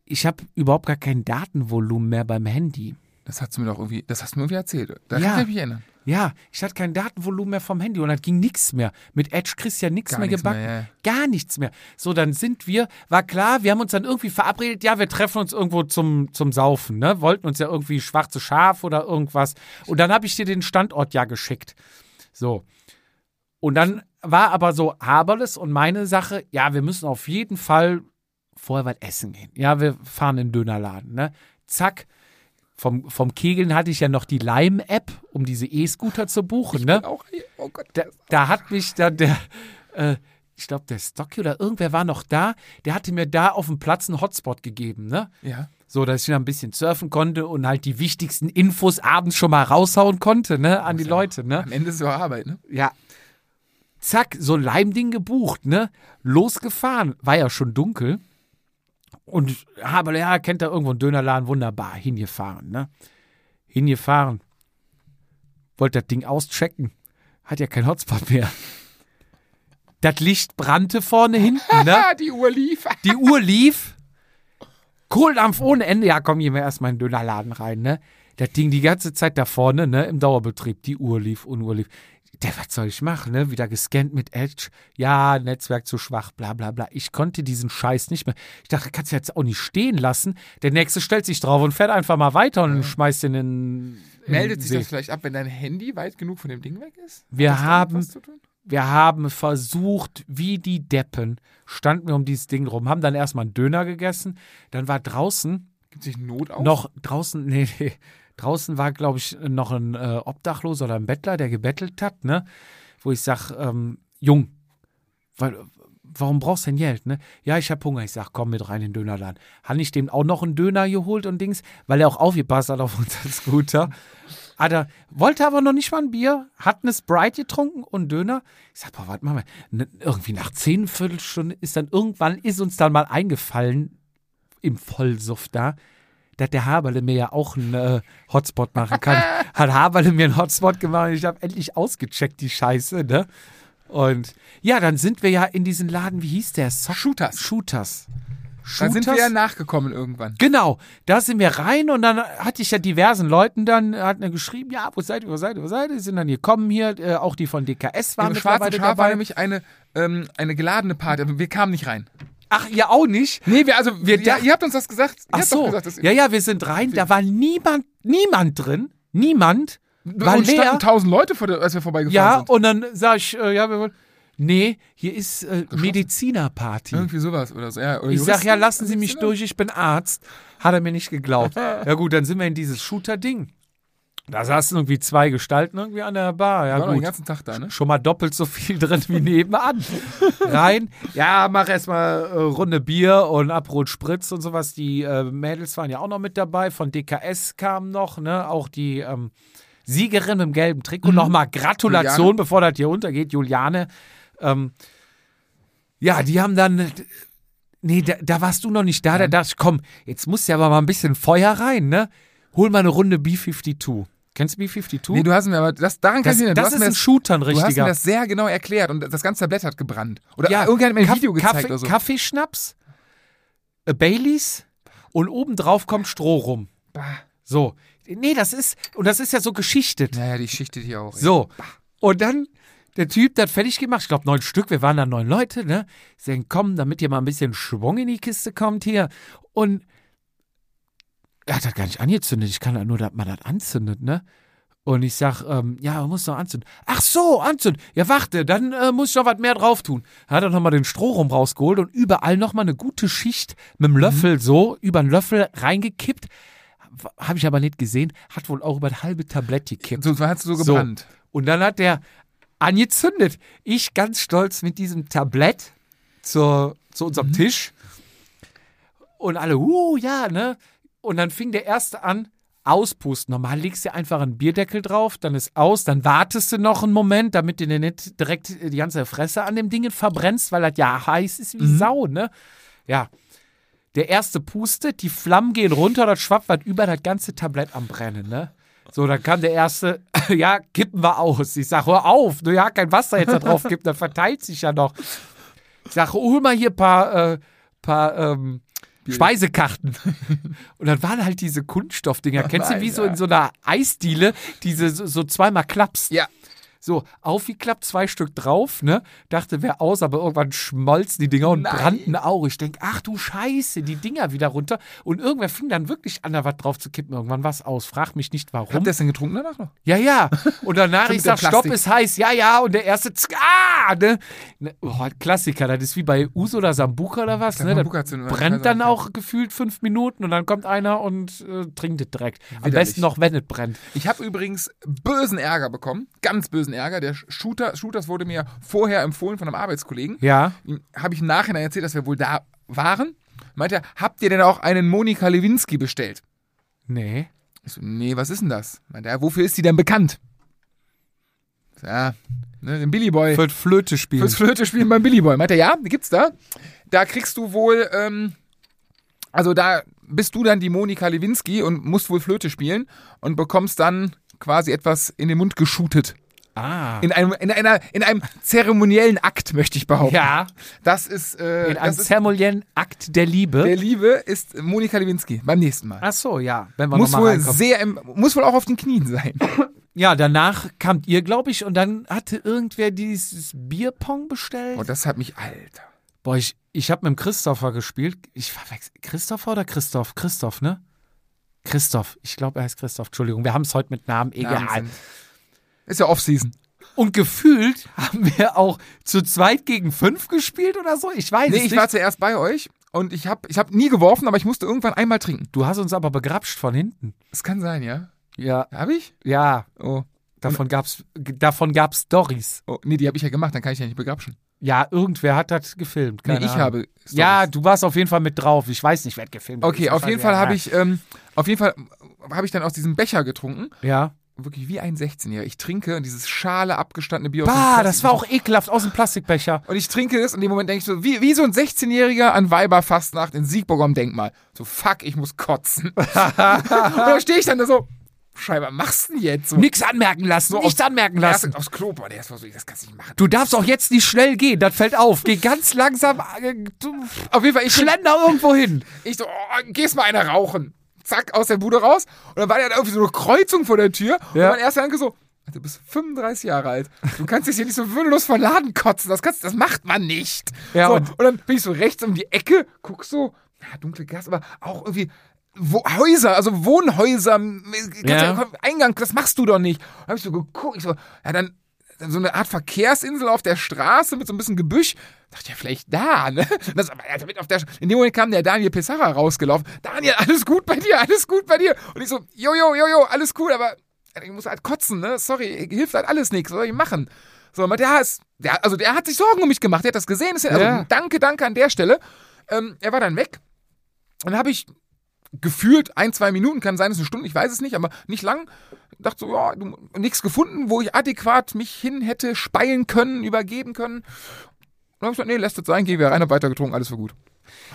[SPEAKER 1] ich habe überhaupt gar kein Datenvolumen mehr beim Handy.
[SPEAKER 2] Das hast du mir doch irgendwie, das hast du mir irgendwie erzählt. Da
[SPEAKER 1] Ja.
[SPEAKER 2] kann ich mich erinnern.
[SPEAKER 1] Ja, ich hatte kein Datenvolumen mehr vom Handy und das ging nichts mehr. Mit Edge kriegst du ja nichts mehr gebacken.
[SPEAKER 2] mehr,
[SPEAKER 1] Gar nichts mehr. So, dann sind wir, war klar, wir haben uns dann irgendwie verabredet, ja, wir treffen uns irgendwo zum, zum Saufen, ne? Wollten uns ja irgendwie schwarze Schaf oder irgendwas. Und dann habe ich dir den Standort ja geschickt. So. Und dann war aber so Haberles und meine Sache, ja, wir müssen auf jeden Fall vorher was essen gehen. Ja, wir fahren in den Dönerladen, ne? Zack. Vom, vom Kegeln hatte ich ja noch die Lime-App, um diese E-Scooter zu buchen, ne?
[SPEAKER 2] Auch. Oh Gott.
[SPEAKER 1] da, da hat mich dann der, äh, ich glaube, der Stocky oder irgendwer war noch da, der hatte mir da auf dem Platz einen Hotspot gegeben, ne?
[SPEAKER 2] Ja.
[SPEAKER 1] So, dass ich dann ein bisschen surfen konnte und halt die wichtigsten Infos abends schon mal raushauen konnte, ne, an die Leute, ne?
[SPEAKER 2] Am Ende ist es ja Arbeit, ne?
[SPEAKER 1] Ja. Zack, so ein Leimding gebucht, ne? Losgefahren. War ja schon dunkel. Und habe, ja, kennt da irgendwo einen Dönerladen, wunderbar, hingefahren, ne? Hingefahren. Wollte das Ding auschecken. Hat ja kein Hotspot mehr. Das Licht brannte vorne hinten, ne? <laughs>
[SPEAKER 2] Die Uhr lief.
[SPEAKER 1] Die Uhr lief. Kohldampf ohne Ende. Ja, komm, gehen wir erstmal in den Dönerladen rein, ne? Das Ding die ganze Zeit da vorne, ne? Im Dauerbetrieb. Die Uhr lief, Uhr lief. Der, was soll ich machen, ne? Wieder gescannt mit Edge. Ja, Netzwerk zu schwach, bla, bla, bla. Ich konnte diesen Scheiß nicht mehr. Ich dachte, kannst du jetzt auch nicht stehen lassen. Der nächste stellt sich drauf und fährt einfach mal weiter und schmeißt den in. in
[SPEAKER 2] Meldet sich das vielleicht ab, wenn dein Handy weit genug von dem Ding weg ist?
[SPEAKER 1] Wir haben-? Wir haben versucht, wie die Deppen, standen wir um dieses Ding rum, haben dann erstmal einen Döner gegessen. Dann war draußen
[SPEAKER 2] Gibt sich Not auf?
[SPEAKER 1] noch, draußen, <laughs> nee, nee, draußen war, glaube ich, noch ein äh, Obdachloser oder ein Bettler, der gebettelt hat, ne? Wo ich sag, ähm, Jung, weil, warum brauchst du denn Geld, ne? Ja, ich hab Hunger. Ich sag, komm mit rein in den Dönerladen. Habe ich dem auch noch einen Döner geholt und Dings, weil er auch aufgepasst hat auf <laughs> unseren Scooter. Hat er, wollte aber noch nicht mal ein Bier, hat eine Sprite getrunken und Döner. Ich sag, boah, warte mal, ne, irgendwie nach zehn Viertelstunden ist dann irgendwann, ist uns dann mal eingefallen, im Vollsuff da, dass der Haberle mir ja auch einen äh, Hotspot machen kann. <laughs> Hat Haberle mir einen Hotspot gemacht und ich habe endlich ausgecheckt, die Scheiße, ne? Und ja, dann sind wir ja in diesen Laden, wie hieß der? So
[SPEAKER 2] Shooters.
[SPEAKER 1] Shooters.
[SPEAKER 2] Dann sind wir
[SPEAKER 1] Shooters?
[SPEAKER 2] ja nachgekommen irgendwann.
[SPEAKER 1] Genau, da sind wir rein und dann hatte ich ja diversen Leuten dann, hat er geschrieben, ja, wo seid ihr, wo seid ihr, wo seid ihr, Die sind dann gekommen hier, äh, auch die von DKS waren
[SPEAKER 2] Im schwarzen Schaf war
[SPEAKER 1] dabei.
[SPEAKER 2] nämlich eine, ähm, eine geladene Party, aber wir kamen nicht rein.
[SPEAKER 1] Ach, ihr auch nicht?
[SPEAKER 2] Nee, wir, also, wir, ja, ihr habt uns das gesagt. Ihr
[SPEAKER 1] Ach so,
[SPEAKER 2] gesagt,
[SPEAKER 1] ja, ja, wir sind rein, da war niemand, niemand drin, niemand, war
[SPEAKER 2] und
[SPEAKER 1] leer.
[SPEAKER 2] standen tausend Leute, vor der, als wir vorbeigefahren
[SPEAKER 1] Ja,
[SPEAKER 2] sind.
[SPEAKER 1] und dann sag ich, äh, ja, wir wollen, nee, hier ist äh, Medizinerparty.
[SPEAKER 2] Irgendwie sowas oder so. Ja, oder
[SPEAKER 1] Ich sag, ja, lassen Sie mich durch, ich bin Arzt. Hat er mir nicht geglaubt. <laughs> ja gut, dann sind wir in dieses Shooter-Ding. Da saßen irgendwie zwei Gestalten irgendwie an der Bar. Ja
[SPEAKER 2] War noch den
[SPEAKER 1] gut,
[SPEAKER 2] ganzen Tag da, ne?
[SPEAKER 1] schon mal doppelt so viel <laughs> drin wie nebenan. Rein, ja, mach erstmal äh, Runde Bier und Aperol Spritz und sowas. Die äh, Mädels waren ja auch noch mit dabei. Von DKS kamen noch, ne, auch die ähm, Siegerin mit dem gelben Trikot. Nochmal Gratulation,
[SPEAKER 2] Juliane.
[SPEAKER 1] bevor das hier untergeht, Juliane. Ähm, ja, die haben dann. Nee, da, da warst du noch nicht da. Da dachte ich, komm, jetzt muss ja aber mal ein bisschen Feuer rein, ne? Hol mal eine Runde B52. Kennst du B52?
[SPEAKER 2] Nee, du hast mir aber, das, daran kann
[SPEAKER 1] das
[SPEAKER 2] ich mich erinnern. Du
[SPEAKER 1] das ist ein Shooter, ein
[SPEAKER 2] Du hast mir
[SPEAKER 1] richtiger.
[SPEAKER 2] das sehr genau erklärt und das ganze Tablett hat gebrannt. Oder
[SPEAKER 1] ja,
[SPEAKER 2] irgendjemand hat mir ein
[SPEAKER 1] Kaff-
[SPEAKER 2] Video gezeigt
[SPEAKER 1] Kaffee,
[SPEAKER 2] oder so.
[SPEAKER 1] Kaffeeschnaps, äh, Baileys und obendrauf kommt Stroh rum.
[SPEAKER 2] Bah.
[SPEAKER 1] So. Nee, das ist, und das ist ja so geschichtet.
[SPEAKER 2] Naja, die schichtet hier auch.
[SPEAKER 1] So. Und dann, der Typ, der hat fertig gemacht, ich glaube neun Stück, wir waren da neun Leute, ne? Sagen, komm, damit ihr mal ein bisschen Schwung in die Kiste kommt hier. Und er hat das gar nicht angezündet, ich kann nur, dass man das anzündet, ne? Und ich sag, ähm, ja, man muss noch anzünden. Ach so, anzünden. Ja, warte, dann äh, muss ich noch was mehr drauf tun. Hat er nochmal den Strohrum rausgeholt und überall nochmal eine gute Schicht mit dem Löffel so, über einen Löffel reingekippt. Habe ich aber nicht gesehen. Hat wohl auch über das halbe Tablett gekippt.
[SPEAKER 2] So, so hat es so
[SPEAKER 1] So.
[SPEAKER 2] gebrannt.
[SPEAKER 1] Und dann hat der angezündet. Ich ganz stolz mit diesem Tablett zur, zu unserem
[SPEAKER 2] Mhm.
[SPEAKER 1] Tisch. Und alle, uh, ja, ne? Und dann fing der erste an, auspusten. Normal legst du einfach einen Bierdeckel drauf, dann ist aus, dann wartest du noch einen Moment, damit du dir nicht direkt die ganze Fresse an dem Ding verbrennst, weil das ja heiß ist wie Sau, ne? Ja. Der erste pustet, die Flammen gehen runter, das schwappt was über das ganze Tablett am Brennen, ne? So, dann kam der erste, <laughs> ja, kippen wir aus. Ich sag, hör auf, du ja kein Wasser jetzt da drauf kippen, dann verteilt sich ja noch. Ich sag, hol mal hier ein paar, äh, paar ähm, Speisekarten. <laughs> Und dann waren halt diese Kunststoffdinger. <laughs> Kennst du, wie so in so einer Eisdiele, diese so, so zweimal klappst?
[SPEAKER 2] Ja.
[SPEAKER 1] So, aufgeklappt, zwei Stück drauf, ne? Dachte, wär aus, aber irgendwann schmolzen die Dinger und
[SPEAKER 2] Nein.
[SPEAKER 1] brannten auch. Ich denk, ach du Scheiße, die Dinger wieder runter. Und irgendwer fing dann wirklich an, da was drauf zu kippen. Irgendwann was aus. Frag mich nicht, warum.
[SPEAKER 2] Habt ihr das denn getrunken danach noch?
[SPEAKER 1] Ja, ja. Und danach, <laughs> ich sag, Stopp ist heiß. Ja, ja. Und der erste, ah, ne? Ne, Oh, Klassiker. Das ist wie bei Uso oder Sambuka oder was, ne?
[SPEAKER 2] Sambuka wir,
[SPEAKER 1] brennt dann
[SPEAKER 2] auch,
[SPEAKER 1] auch gefühlt fünf Minuten und dann kommt einer und äh, trinkt es direkt. Am
[SPEAKER 2] Widerlich.
[SPEAKER 1] besten noch, wenn es brennt.
[SPEAKER 2] Ich habe übrigens bösen Ärger bekommen. Ganz bösen Ärger. Der Shooter, Shooters wurde mir vorher empfohlen von einem Arbeitskollegen.
[SPEAKER 1] Ja.
[SPEAKER 2] Habe ich im Nachhinein erzählt, dass wir wohl da waren. Meint er, habt ihr denn auch einen Monika Lewinsky bestellt?
[SPEAKER 1] Nee.
[SPEAKER 2] Ich so, nee, was ist denn das? Meint er, wofür ist die denn bekannt? So, Ja, ne, den Billy Boy.
[SPEAKER 1] Für Flöte spielen.
[SPEAKER 2] Fürs Flöte spielen beim Billy Boy. Meint er, ja, gibt's da. Da kriegst du wohl, ähm, also da bist du dann die Monika Lewinsky und musst wohl Flöte spielen und bekommst dann quasi etwas in den Mund geschootet.
[SPEAKER 1] Ah.
[SPEAKER 2] In einem, in einer, in einem zeremoniellen Akt, möchte ich behaupten.
[SPEAKER 1] ja.
[SPEAKER 2] Das ist, äh,
[SPEAKER 1] In einem zeremoniellen Akt der Liebe.
[SPEAKER 2] der Liebe ist Monika Lewinsky beim nächsten Mal.
[SPEAKER 1] Ach so, ja. Wenn wir
[SPEAKER 2] Muss
[SPEAKER 1] noch mal
[SPEAKER 2] wohl
[SPEAKER 1] reinkommen.
[SPEAKER 2] sehr, im, muss wohl auch auf den Knien sein.
[SPEAKER 1] Ja, danach kamt ihr, glaube ich, und dann hatte irgendwer dieses Bierpong bestellt.
[SPEAKER 2] Oh, das hat mich, Alter.
[SPEAKER 1] Boah, ich, ich habe mit dem Christopher gespielt. Ich verwechsel. Christopher oder Christoph? Christoph, ne? Christoph. Ich glaube, er heißt Christoph. Entschuldigung, wir haben es heute mit Namen. Egal.
[SPEAKER 2] Namen Ist ja Off-Season.
[SPEAKER 1] Und gefühlt haben wir auch zu zweit gegen fünf gespielt oder so. Ich weiß
[SPEAKER 2] Nee,
[SPEAKER 1] es
[SPEAKER 2] ich
[SPEAKER 1] nicht.
[SPEAKER 2] war zuerst bei euch und ich habe ich hab nie geworfen, aber ich musste irgendwann einmal trinken.
[SPEAKER 1] du hast uns aber begrapscht von hinten.
[SPEAKER 2] Das kann sein, ja?
[SPEAKER 1] Ja,
[SPEAKER 2] Hab ich?
[SPEAKER 1] ja.
[SPEAKER 2] Oh.
[SPEAKER 1] Davon gab's, davon gab's Stories.
[SPEAKER 2] oh. Nee, die habe ich ja gemacht, dann kann ich ja nicht begrapschen.
[SPEAKER 1] Ja, irgendwer hat das gefilmt.
[SPEAKER 2] Nee,
[SPEAKER 1] Keine
[SPEAKER 2] ich
[SPEAKER 1] Ahnung.
[SPEAKER 2] habe. Stories.
[SPEAKER 1] Ja, du warst auf jeden Fall mit drauf. Ich weiß nicht, wer hat gefilmt hat.
[SPEAKER 2] Okay, auf jeden Fall
[SPEAKER 1] ja.
[SPEAKER 2] habe ich, ähm, auf jeden Fall habe ich dann aus diesem Becher getrunken,
[SPEAKER 1] Ja.
[SPEAKER 2] Wirklich wie ein 16-Jähriger. Ich trinke dieses schale abgestandene Bier
[SPEAKER 1] Bah, das war auch ekelhaft aus dem Plastikbecher.
[SPEAKER 2] Und ich trinke es und in dem Moment denke ich so, wie, wie so ein 16-Jähriger an Weiberfastnacht in Siegburg am Denkmal. So, fuck, ich muss kotzen. <laughs> und da stehe ich dann da so, Scheibe, was machst du denn jetzt? So,
[SPEAKER 1] Nichts anmerken lassen,
[SPEAKER 2] so
[SPEAKER 1] nichts
[SPEAKER 2] aufs-
[SPEAKER 1] anmerken lassen.
[SPEAKER 2] Erst aufs Klo, boah, der ist so, das kannst du nicht machen.
[SPEAKER 1] Du darfst auch jetzt nicht schnell gehen, das fällt auf. Geh ganz langsam, äh, du
[SPEAKER 2] Auf jeden Fall, ich
[SPEAKER 1] schlender irgendwo hin.
[SPEAKER 2] Ich so, oh, gehst mal einer rauchen. Zack, aus der Bude raus. Und dann war da irgendwie so eine Kreuzung vor der Tür. Und
[SPEAKER 1] Ja.
[SPEAKER 2] mein erster Gedanke so, du bist 35 Jahre alt. Du kannst dich hier nicht so würdelos von Laden kotzen. Das, kannst, das macht man nicht.
[SPEAKER 1] Ja,
[SPEAKER 2] so,
[SPEAKER 1] und-
[SPEAKER 2] und, dann bin ich so rechts um die Ecke, guck so, ja, dunkle Gas, aber auch irgendwie wo, Häuser, also Wohnhäuser, ganz
[SPEAKER 1] Ja.
[SPEAKER 2] Eingang, das machst du doch nicht. Und dann hab ich so geguckt, ich so, ja, dann so eine Art Verkehrsinsel auf der Straße mit so ein bisschen Gebüsch. Dachte ja, vielleicht da, ne? Das, aber er hat mit auf der, in dem Moment kam der Daniel Pissarra rausgelaufen. Daniel, alles gut bei dir, alles gut bei dir. Und ich so, jojo, jojo, alles cool, aber ich muss halt kotzen, ne? Sorry, hilft halt alles nichts, was soll ich machen? So, aber der ist, der, also der hat sich Sorgen um mich gemacht, der hat das gesehen. Ist ja, also
[SPEAKER 1] Ja.
[SPEAKER 2] danke, danke an der Stelle. Ähm, er war dann weg. Dann habe ich gefühlt ein, zwei Minuten, kann sein, es ist eine Stunde, ich weiß es nicht, aber nicht lang. Dachte so, ja, du, nichts gefunden, wo ich adäquat mich hin hätte speien können, übergeben können. Und dann hab ich gesagt, nee, lässt es sein, geh wieder rein, hab weiter getrunken, alles war gut.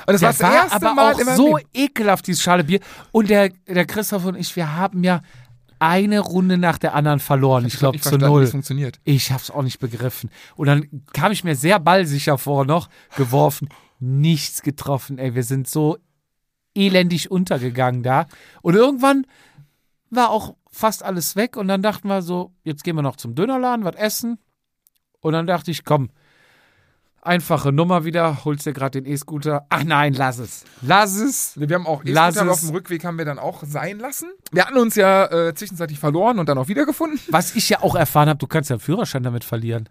[SPEAKER 2] Und das war
[SPEAKER 1] Das
[SPEAKER 2] erste
[SPEAKER 1] aber
[SPEAKER 2] Mal
[SPEAKER 1] auch so ekelhaft, dieses schale Bier. Und der, der Christoph und ich, wir haben ja eine Runde nach der anderen verloren. Ich glaube zu null.
[SPEAKER 2] es funktioniert.
[SPEAKER 1] Ich hab's auch nicht begriffen. Und dann kam ich mir sehr ballsicher vor noch, geworfen, nichts getroffen. Ey, wir sind so elendig untergegangen da. Und irgendwann war auch fast alles weg und dann dachten wir so, jetzt gehen wir noch zum Dönerladen, was essen. Und dann dachte ich, komm, einfache Nummer wieder, holst dir gerade den E-Scooter. Ach nein, lass es. Lass es.
[SPEAKER 2] Wir haben auch
[SPEAKER 1] Lass
[SPEAKER 2] E-Scooter
[SPEAKER 1] es.
[SPEAKER 2] auf dem Rückweg haben wir dann auch sein lassen. Wir hatten uns ja äh, zwischenzeitlich verloren und dann auch wiedergefunden.
[SPEAKER 1] Was ich ja auch erfahren habe, du kannst ja einen Führerschein damit verlieren.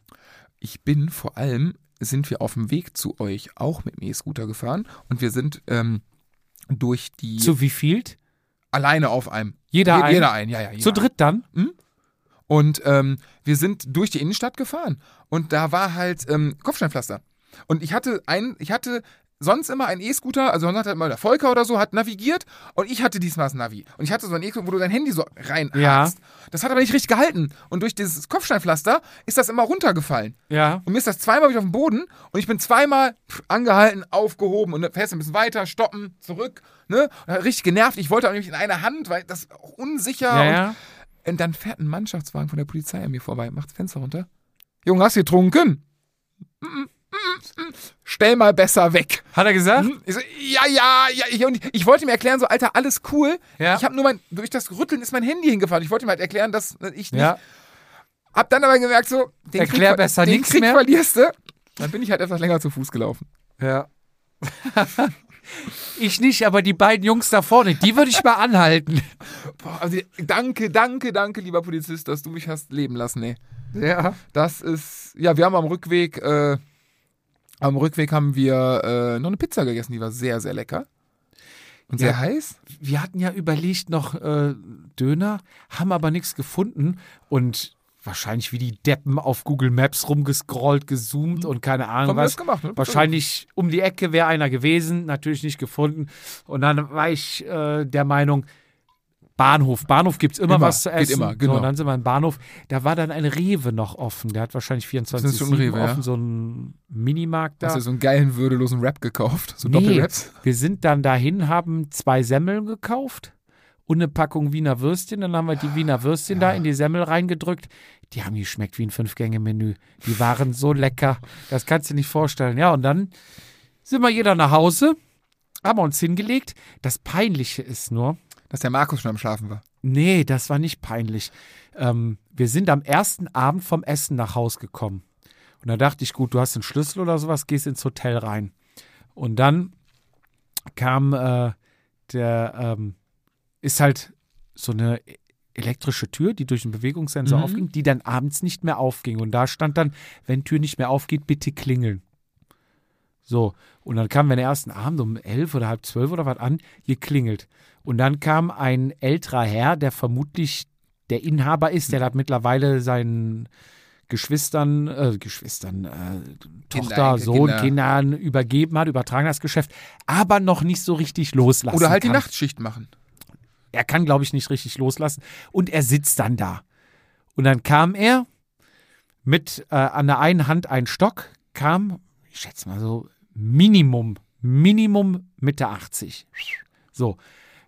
[SPEAKER 2] Ich bin vor allem, sind wir auf dem Weg zu euch auch mit dem E-Scooter gefahren und wir sind ähm, durch die
[SPEAKER 1] Zu wie viel?
[SPEAKER 2] alleine auf einem.
[SPEAKER 1] Jeder
[SPEAKER 2] Je-
[SPEAKER 1] ein?
[SPEAKER 2] Jeder ein, ja, ja. Jeder
[SPEAKER 1] Zu dritt dann?
[SPEAKER 2] Und ähm, wir sind durch die Innenstadt gefahren und da war halt ähm, Kopfsteinpflaster. Und ich hatte ein, ich hatte sonst immer einen E-Scooter, also sonst hat halt mal der Volker oder so, hat navigiert und ich hatte diesmal das Navi. Und ich hatte so einen E-Scooter, wo du dein Handy so reinhakst.
[SPEAKER 1] Ja.
[SPEAKER 2] Das hat aber nicht richtig gehalten. Und durch dieses Kopfsteinpflaster ist das immer runtergefallen.
[SPEAKER 1] Ja.
[SPEAKER 2] Und mir ist das zweimal wieder auf den Boden und ich bin zweimal angehalten, aufgehoben und fährst ein bisschen weiter, stoppen, zurück, ne? Und Richtig genervt. Ich wollte auch nämlich in einer Hand, weil das auch unsicher
[SPEAKER 1] Ja,
[SPEAKER 2] und
[SPEAKER 1] ja.
[SPEAKER 2] und dann fährt ein Mannschaftswagen von der Polizei an mir vorbei, macht das Fenster runter. Junge, hast du getrunken? Mm, mm. Stell mal besser weg.
[SPEAKER 1] Hat er gesagt?
[SPEAKER 2] Ich so, ja, ja, ja. Ich, und ich, wollte ihm erklären, so, Alter, alles cool.
[SPEAKER 1] Ja.
[SPEAKER 2] Ich habe nur mein, durch das Rütteln ist mein Handy hingefallen. Ich wollte ihm halt erklären, dass ich nicht.
[SPEAKER 1] Ja.
[SPEAKER 2] Hab dann aber gemerkt, so, den
[SPEAKER 1] Erklär
[SPEAKER 2] Krieg,
[SPEAKER 1] besser
[SPEAKER 2] den Krieg
[SPEAKER 1] mehr.
[SPEAKER 2] verlierst du. Dann bin ich halt etwas länger zu Fuß gelaufen.
[SPEAKER 1] Ja. ich nicht, aber die beiden Jungs da vorne, die würde ich mal anhalten.
[SPEAKER 2] Boah, also, danke, danke, danke, lieber Polizist, dass du mich hast leben lassen, ey.
[SPEAKER 1] Ja.
[SPEAKER 2] Das ist, ja, wir haben am Rückweg, äh, am Rückweg haben wir äh, noch eine Pizza gegessen, die war sehr, sehr lecker. Und sehr
[SPEAKER 1] Ja.
[SPEAKER 2] heiß.
[SPEAKER 1] Wir hatten ja überlegt noch äh, Döner, haben aber nichts gefunden und wahrscheinlich wie die Deppen auf Google Maps rumgescrollt, gezoomt und keine Ahnung
[SPEAKER 2] Haben
[SPEAKER 1] was.
[SPEAKER 2] das gemacht, ne?
[SPEAKER 1] Wahrscheinlich um die Ecke wäre einer gewesen, natürlich nicht gefunden. Und dann war ich äh, der Meinung, Bahnhof. Bahnhof gibt es immer,
[SPEAKER 2] Immer,
[SPEAKER 1] was zu
[SPEAKER 2] geht
[SPEAKER 1] essen.
[SPEAKER 2] immer, genau.
[SPEAKER 1] So, und dann sind wir im Bahnhof. Da war dann ein Rewe noch offen. Der hat wahrscheinlich 24
[SPEAKER 2] Das ist schon ein Rewe, ja.
[SPEAKER 1] offen, so ein Minimarkt da.
[SPEAKER 2] Hast du so einen geilen, würdelosen Rap gekauft? So
[SPEAKER 1] Nee,
[SPEAKER 2] Doppelraps?
[SPEAKER 1] wir sind dann dahin, haben zwei Semmeln gekauft und eine Packung Wiener Würstchen. Dann haben wir die Wiener Würstchen da in die Semmel reingedrückt. Die haben geschmeckt wie ein Fünf-Gänge-Menü. Die waren so lecker. Das kannst du dir nicht vorstellen. Ja, und dann sind wir jeder nach Hause, haben uns hingelegt. Das Peinliche ist nur,
[SPEAKER 2] Dass der Markus schon am Schlafen war.
[SPEAKER 1] nee, das war nicht peinlich. Ähm, wir sind am ersten Abend vom Essen nach Haus gekommen. Und da dachte ich, gut, du hast einen Schlüssel oder sowas, gehst ins Hotel rein. Und dann kam äh, der, ähm, ist halt so eine elektrische Tür, die durch einen Bewegungssensor
[SPEAKER 2] Mhm.
[SPEAKER 1] aufging, die dann abends nicht mehr aufging. Und da stand dann, wenn Tür nicht mehr aufgeht, bitte klingeln. So, und dann kamen wir den ersten Abend um elf oder halb zwölf oder was an, geklingelt. Und dann kam ein älterer Herr, der vermutlich der Inhaber ist, der hat mittlerweile seinen Geschwistern, äh, Geschwistern, äh, Tochter,
[SPEAKER 2] Enkel,
[SPEAKER 1] Sohn,
[SPEAKER 2] Kinder.
[SPEAKER 1] Kindern übergeben hat, übertragen das Geschäft, aber noch nicht so richtig loslassen
[SPEAKER 2] Oder halt die
[SPEAKER 1] kann.
[SPEAKER 2] Nachtschicht machen.
[SPEAKER 1] er kann, glaube ich, nicht richtig loslassen. Und er sitzt dann da. Und dann kam er mit äh, an der einen Hand ein Stock, kam, ich schätze mal so, Minimum, Minimum Mitte 80. So,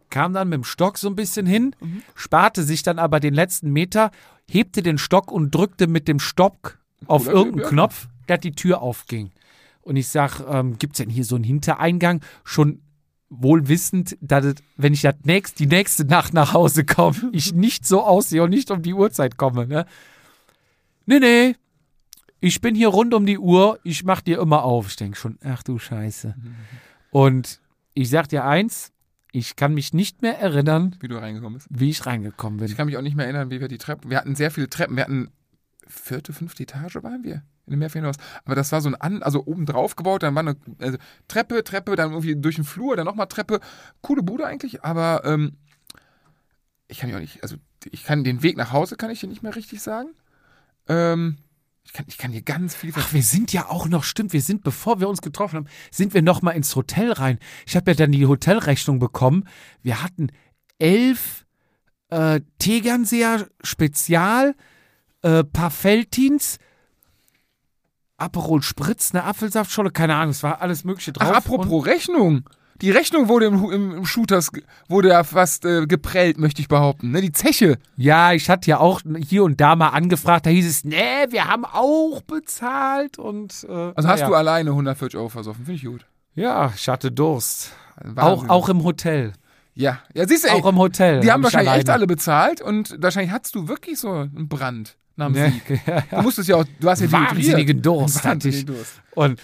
[SPEAKER 1] kam dann mit dem Stock so ein bisschen hin, sparte sich dann aber den letzten Meter, hebte den Stock und drückte mit dem Stock auf
[SPEAKER 2] Cooler
[SPEAKER 1] irgendeinen
[SPEAKER 2] ja.
[SPEAKER 1] Knopf, dass die Tür aufging. Und ich sag, ähm, gibt's denn hier so einen Hintereingang? Schon wohl wissend, dass es, wenn ich das nächst, die nächste Nacht nach Hause komme, ich nicht so aussehe und nicht um die Uhrzeit komme. Ne? Nee, nee. Ich bin hier rund um die Uhr, ich mach dir immer auf. Ich denke schon, ach du Scheiße. Und ich sag dir eins, ich kann mich nicht mehr erinnern,
[SPEAKER 2] Wie du reingekommen bist.
[SPEAKER 1] wie ich reingekommen bin.
[SPEAKER 2] Ich kann mich auch nicht mehr erinnern, wie wir die Treppen. Wir hatten sehr viele Treppen. Wir hatten vierte, fünfte Etage waren wir in dem Mehrfamilienhaus. Aber das war so ein an, also oben drauf gebaut. Dann war eine also Treppe, Treppe, dann irgendwie durch den Flur, dann nochmal Treppe. Coole Bude eigentlich, aber ähm, ich kann ja auch nicht, also ich kann den Weg nach Hause kann ich dir nicht mehr richtig sagen. Ähm, ich kann, ich kann dir ganz viel
[SPEAKER 1] Ach, wir sind ja auch noch, stimmt, wir sind, bevor wir uns getroffen haben, sind wir noch mal ins Hotel rein. Ich habe ja dann die Hotelrechnung bekommen. Wir hatten elf äh, Tegernseer Spezial, äh, paar Feltins, Aperol Spritz, eine Apfelsaftscholle, keine Ahnung, es war alles mögliche drauf.
[SPEAKER 2] Ach, apropos Rechnung. Die Rechnung wurde im, im, im Shooters, wurde ja fast äh, geprellt, möchte ich behaupten. Ne? Die Zeche.
[SPEAKER 1] Ja, ich hatte ja auch hier und da mal angefragt, da hieß es, nee, wir haben auch bezahlt und äh,
[SPEAKER 2] Also hast
[SPEAKER 1] naja.
[SPEAKER 2] du alleine 140 Euro versoffen, finde ich gut.
[SPEAKER 1] Ja, ich hatte Durst. Auch,
[SPEAKER 2] Wahnsinn.
[SPEAKER 1] auch im Hotel.
[SPEAKER 2] Ja, ja siehst du, ey,
[SPEAKER 1] Auch im Hotel.
[SPEAKER 2] die
[SPEAKER 1] hab
[SPEAKER 2] haben
[SPEAKER 1] ich
[SPEAKER 2] wahrscheinlich echt
[SPEAKER 1] alleine.
[SPEAKER 2] alle bezahlt und wahrscheinlich hattest du wirklich so einen Brand nach dem
[SPEAKER 1] Ne?
[SPEAKER 2] Sieg. <laughs>
[SPEAKER 1] ja,
[SPEAKER 2] Du musstest ja auch, du hast ja
[SPEAKER 1] Wahnsinnigen. Durst hatte ich.
[SPEAKER 2] Durst.
[SPEAKER 1] Und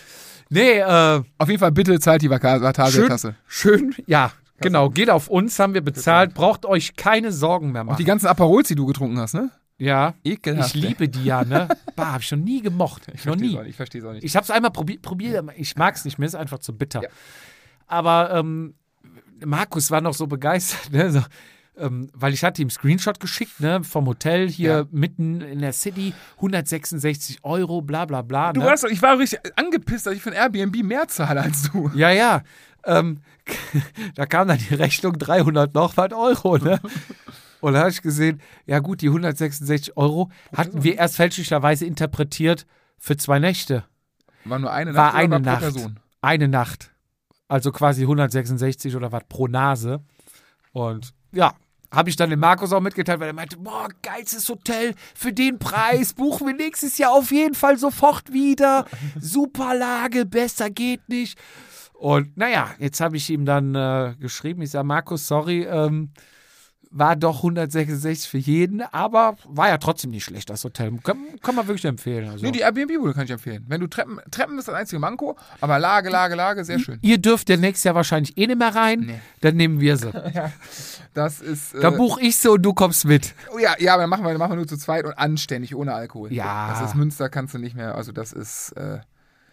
[SPEAKER 1] nee, äh,
[SPEAKER 2] Auf jeden Fall bitte zahlt die
[SPEAKER 1] schön,
[SPEAKER 2] Vatasia-Tasse.
[SPEAKER 1] schön, ja, genau, geht auf uns, haben wir bezahlt, braucht euch keine Sorgen mehr machen.
[SPEAKER 2] die ganzen Aperols, die du getrunken hast, ne?
[SPEAKER 1] ja,
[SPEAKER 2] Ekelhaft.
[SPEAKER 1] ich liebe die ja, ne? <laughs> Bah, hab ich schon nie gemocht.
[SPEAKER 2] Ich
[SPEAKER 1] noch nie.
[SPEAKER 2] auch nicht, Ich verstehe es auch nicht.
[SPEAKER 1] Ich hab's einmal probiert, probiert, ich mag's nicht, mir ist einfach zu bitter.
[SPEAKER 2] Ja.
[SPEAKER 1] Aber ähm, Markus war noch so begeistert, ne? so, ähm, weil ich hatte ihm Screenshot geschickt, ne, vom Hotel hier
[SPEAKER 2] Ja.
[SPEAKER 1] mitten in der City, 166 Euro, bla bla bla.
[SPEAKER 2] Du
[SPEAKER 1] ne?
[SPEAKER 2] warst, doch- ich war richtig angepisst, dass ich von Airbnb mehr zahle als du.
[SPEAKER 1] Ja, ja. Ähm, <laughs> da kam dann die Rechnung 300 noch was Euro, ne? Und da habe ich gesehen, ja gut, die 166 Euro hatten wir erst fälschlicherweise interpretiert für zwei Nächte.
[SPEAKER 2] War nur eine Nacht
[SPEAKER 1] eine
[SPEAKER 2] war pro
[SPEAKER 1] Nacht.
[SPEAKER 2] Person?
[SPEAKER 1] Eine Nacht. Also quasi 166 oder was pro Nase. Und ja, habe ich dann dem Markus auch mitgeteilt, weil er meinte, boah, geilstes Hotel für den Preis, buchen wir nächstes Jahr auf jeden Fall sofort wieder. Super Lage, besser geht nicht. Und naja, jetzt habe ich ihm dann äh, geschrieben, ich sage, Markus, sorry, ähm, war doch 166 für jeden, aber war ja trotzdem nicht schlecht, das Hotel. Kann, kann man wirklich empfehlen. Also.
[SPEAKER 2] Nee, die Airbnb-Bude kann ich empfehlen. Wenn du Treppen, Treppen ist das einzige Manko, aber Lage, Lage, Lage, sehr schön.
[SPEAKER 1] Ihr dürft ja nächstes Jahr wahrscheinlich eh nicht mehr rein,
[SPEAKER 2] Nee.
[SPEAKER 1] dann nehmen wir sie. <laughs>
[SPEAKER 2] Das ist. Äh,
[SPEAKER 1] Dann buche ich sie und du kommst mit.
[SPEAKER 2] oh ja, ja, aber dann machen wir, dann machen wir nur zu zweit und anständig, ohne Alkohol.
[SPEAKER 1] Ja.
[SPEAKER 2] Das ist Münster, kannst du nicht mehr. Also, das ist. Äh,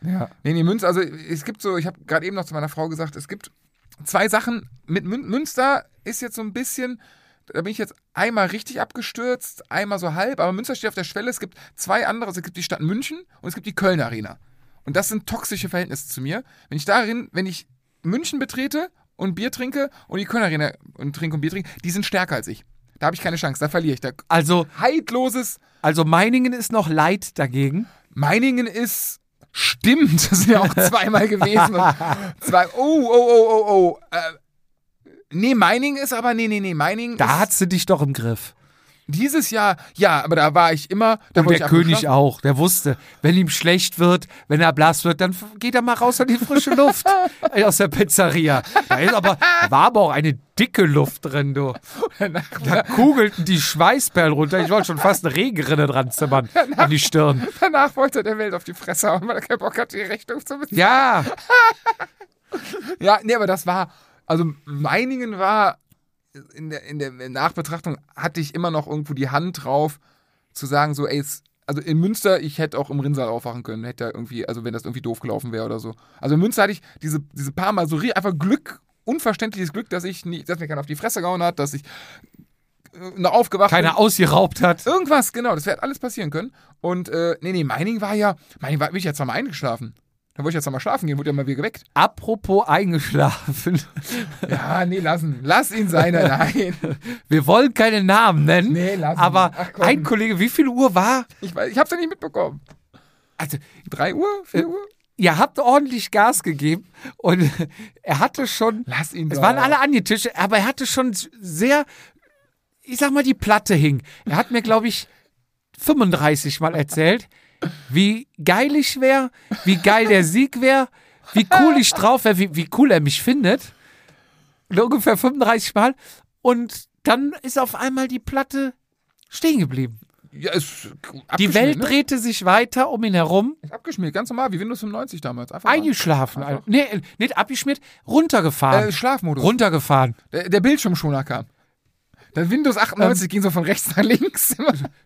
[SPEAKER 1] Ja.
[SPEAKER 2] nee, nee, Münster, also es gibt so, ich habe gerade eben noch zu meiner Frau gesagt, es gibt zwei Sachen. Mit Mün Münster ist jetzt so ein bisschen. Da bin ich jetzt einmal richtig abgestürzt, einmal so halb, aber Münster steht auf der Schwelle. Es gibt zwei andere, also es gibt die Stadt München und es gibt die Köln Arena. Und das sind toxische Verhältnisse zu mir. Wenn ich darin, wenn ich München betrete und Bier trinke und die Köln Arena und trinke und Bier trinke, die sind stärker als ich. Da habe ich keine Chance, da verliere ich. Da
[SPEAKER 1] Also,
[SPEAKER 2] heidloses
[SPEAKER 1] also Meiningen ist noch Leid dagegen.
[SPEAKER 2] Meiningen ist. Stimmt, <laughs> das sind ja auch zweimal gewesen. <laughs> Zwei, oh, oh, oh, oh, oh. Äh, nee, Meiningen ist aber, nee, nee, nee, Meiningen
[SPEAKER 1] Da
[SPEAKER 2] ist
[SPEAKER 1] hat sie dich doch im Griff.
[SPEAKER 2] dieses Jahr, ja, aber da war ich immer. Da
[SPEAKER 1] Und der König auch. Der wusste, wenn ihm schlecht wird, wenn er blass wird, dann geht er mal raus in die frische Luft <laughs> aus der Pizzeria. Da, ist aber, da war aber auch eine dicke Luft drin, du. <laughs> Da kugelten die Schweißperlen runter. Ich wollte schon fast eine Regenrinne dran zimmern <laughs> an die Stirn.
[SPEAKER 2] Danach wollte er der Welt auf die Fresse hauen, weil er keinen Bock hatte, die Rechnung zu bezahlen.
[SPEAKER 1] Ja,
[SPEAKER 2] Ja, nee, aber das war, also Meiningen war, in der, in der Nachbetrachtung hatte ich immer noch irgendwo die Hand drauf, zu sagen, so, ey, also in Münster, ich hätte auch im Rinnsal aufwachen können, hätte irgendwie, also wenn das irgendwie doof gelaufen wäre oder so. Also in Münster hatte ich diese, diese paar Mal so einfach Glück, unverständliches Glück, dass ich nicht, dass mir keiner auf die Fresse gehauen hat, dass ich äh, noch aufgewacht bin.
[SPEAKER 1] keiner ausgeraubt hat.
[SPEAKER 2] Irgendwas, genau, das hätte alles passieren können. Und, äh, nee, nee, Meining war ja, Meining war, bin ich ja zweimal eingeschlafen. Da wollte ich jetzt noch mal schlafen gehen, wurde ja mal wieder geweckt.
[SPEAKER 1] Apropos eingeschlafen. <laughs>
[SPEAKER 2] Ja, nee, lassen. Lass ihn sein, nein. <laughs>
[SPEAKER 1] Wir wollen keine Namen nennen.
[SPEAKER 2] Nee, lass ihn.
[SPEAKER 1] Aber
[SPEAKER 2] Ach,
[SPEAKER 1] ein Kollege, wie viel Uhr war?
[SPEAKER 2] Ich, weiß, ich hab's ja nicht mitbekommen.
[SPEAKER 1] Also,
[SPEAKER 2] Drei Uhr? Vier Uhr?
[SPEAKER 1] ihr habt ordentlich Gas gegeben und <laughs> er hatte schon.
[SPEAKER 2] Lass ihn
[SPEAKER 1] Es
[SPEAKER 2] doch.
[SPEAKER 1] waren alle angetischt, aber er hatte schon sehr, ich sag mal, die Platte hing. Er hat mir, glaube ich, 35 Mal erzählt, wie geil ich wäre, wie geil der Sieg wäre, wie cool ich drauf wäre, wie, wie cool er mich findet. Ungefähr 35 Mal. Und dann ist auf einmal die Platte stehen geblieben.
[SPEAKER 2] Ja,
[SPEAKER 1] Die Welt
[SPEAKER 2] ne?
[SPEAKER 1] drehte sich weiter um ihn herum.
[SPEAKER 2] Ist abgeschmiert, ganz normal, wie Windows 95 damals. Einfach.
[SPEAKER 1] Eingeschlafen.
[SPEAKER 2] Einfach.
[SPEAKER 1] Nee, nicht abgeschmiert, runtergefahren.
[SPEAKER 2] Äh, Schlafmodus.
[SPEAKER 1] runtergefahren.
[SPEAKER 2] Der, der Bildschirmschoner kam. Der Windows 98 ging so von rechts nach links.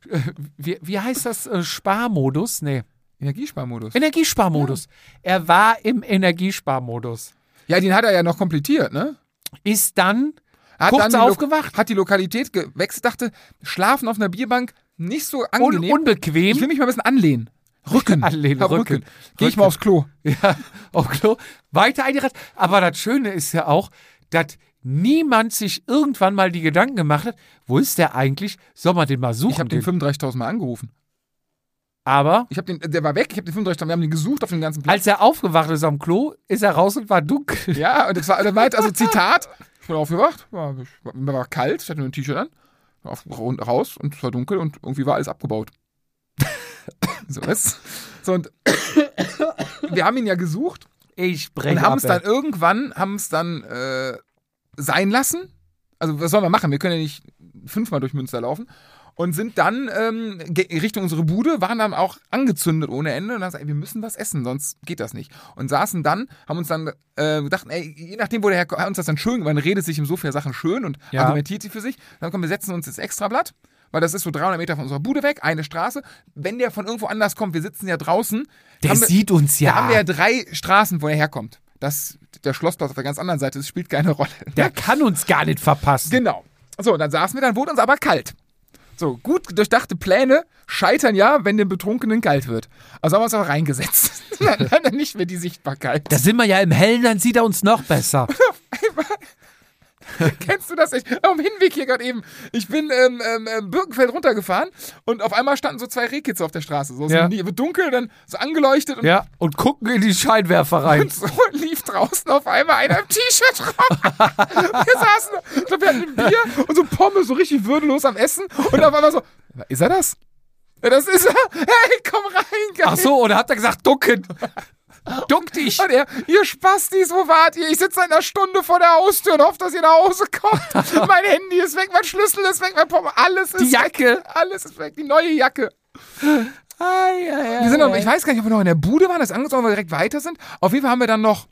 [SPEAKER 2] <laughs>
[SPEAKER 1] Wie, wie heißt das? Äh, Sparmodus? Nee.
[SPEAKER 2] Energiesparmodus.
[SPEAKER 1] Energiesparmodus. Er war im Energiesparmodus.
[SPEAKER 2] Ja, den hat er ja noch komplettiert, ne?
[SPEAKER 1] Ist dann
[SPEAKER 2] Hat
[SPEAKER 1] kurz
[SPEAKER 2] dann die Lo-
[SPEAKER 1] aufgewacht.
[SPEAKER 2] Hat die Lokalität gewechselt, dachte, schlafen auf einer Bierbank nicht so
[SPEAKER 1] un
[SPEAKER 2] angenehm. ich will
[SPEAKER 1] unbequem.
[SPEAKER 2] mich mal ein bisschen anlehnen. Rücken. <laughs>
[SPEAKER 1] Anlehnen,
[SPEAKER 2] Hab
[SPEAKER 1] Rücken.
[SPEAKER 2] Geh ich mal aufs Klo. <laughs>
[SPEAKER 1] Ja, auf Klo. Weiter eingerannt. Aber das Schöne ist ja auch, dass niemand sich irgendwann mal die Gedanken gemacht hat, wo ist der eigentlich? Soll man den mal suchen?
[SPEAKER 2] Ich habe den
[SPEAKER 1] den?
[SPEAKER 2] 35.000 Mal angerufen.
[SPEAKER 1] Aber
[SPEAKER 2] Ich habe den, der war weg, ich habe den 35.000, wir haben den gesucht auf dem ganzen Platz.
[SPEAKER 1] als er aufgewacht ist am Klo, ist er raus und war dunkel.
[SPEAKER 2] Ja, und das war, das war also <laughs> Zitat, ich bin aufgewacht, war, mir war kalt, ich hatte nur ein T-Shirt an, war auf, raus und es war dunkel und irgendwie war alles abgebaut. <laughs> so, was? So, und <coughs> wir haben ihn ja gesucht
[SPEAKER 1] Ich brech
[SPEAKER 2] und haben
[SPEAKER 1] ab,
[SPEAKER 2] es dann irgendwann, haben es dann äh, sein lassen. Also was sollen wir machen? Wir können ja nicht fünfmal durch Münster laufen. Und sind dann ähm, Richtung unsere Bude, waren dann auch angezündet ohne Ende und haben gesagt, ey, wir müssen was essen, sonst geht das nicht. Und saßen dann, haben uns dann äh, gedacht, ey, je nachdem, wo der Herr hat uns das dann schön, man redet sich im Sofa Sachen schön und
[SPEAKER 1] Ja.
[SPEAKER 2] argumentiert sie für sich. Dann kommen wir setzen uns ins Extrablatt, weil das ist so 300 Meter von unserer Bude weg, eine Straße. Wenn der von irgendwo anders kommt, wir sitzen ja draußen.
[SPEAKER 1] Der
[SPEAKER 2] wir,
[SPEAKER 1] sieht uns ja.
[SPEAKER 2] da haben wir ja drei Straßen, wo er herkommt. Das, der Schlossplatz auf der ganz anderen Seite, das spielt keine Rolle. <laughs>
[SPEAKER 1] Der kann uns gar nicht verpassen.
[SPEAKER 2] Genau. So, und dann saßen wir, dann wurde uns aber kalt. So, gut durchdachte Pläne scheitern ja, wenn dem Betrunkenen kalt wird. Also haben wir uns aber reingesetzt. <laughs> dann er nicht mehr die Sichtbarkeit.
[SPEAKER 1] Da sind wir ja im Hellen, dann sieht er uns noch besser. <laughs> <laughs>
[SPEAKER 2] Kennst du das nicht? Am Hinweg hier gerade eben. Ich bin ähm, ähm, ähm, Birkenfeld runtergefahren und auf einmal standen so zwei Rehkids auf der Straße. So,
[SPEAKER 1] Ja.
[SPEAKER 2] so wird dunkel, dann so angeleuchtet und,
[SPEAKER 1] Ja, und gucken in die Scheinwerfer rein.
[SPEAKER 2] und so <laughs> lief draußen auf einmal einer im T-Shirt rum. <laughs> wir saßen, ich glaube, wir hatten ein Bier und so Pommes, so richtig würdelos am Essen und auf einmal so, ist er das? Ja, das ist er. Hey, komm rein, geil.
[SPEAKER 1] Ach so, oder hat er gesagt, ducken? Duck dich.
[SPEAKER 2] Und er, ihr Spastis, wo wart ihr? Ich sitze seit einer Stunde vor der Haustür und hoffe, dass ihr nach Hause kommt. <laughs> mein Handy ist weg, mein Schlüssel ist weg, mein Pommes, alles ist
[SPEAKER 1] Die Jacke.
[SPEAKER 2] weg. Alles ist weg, die neue Jacke. Wir sind noch, ich weiß gar nicht, ob wir noch in der Bude waren, das angezogen, weil wir direkt weiter sind. Auf jeden Fall haben wir dann noch,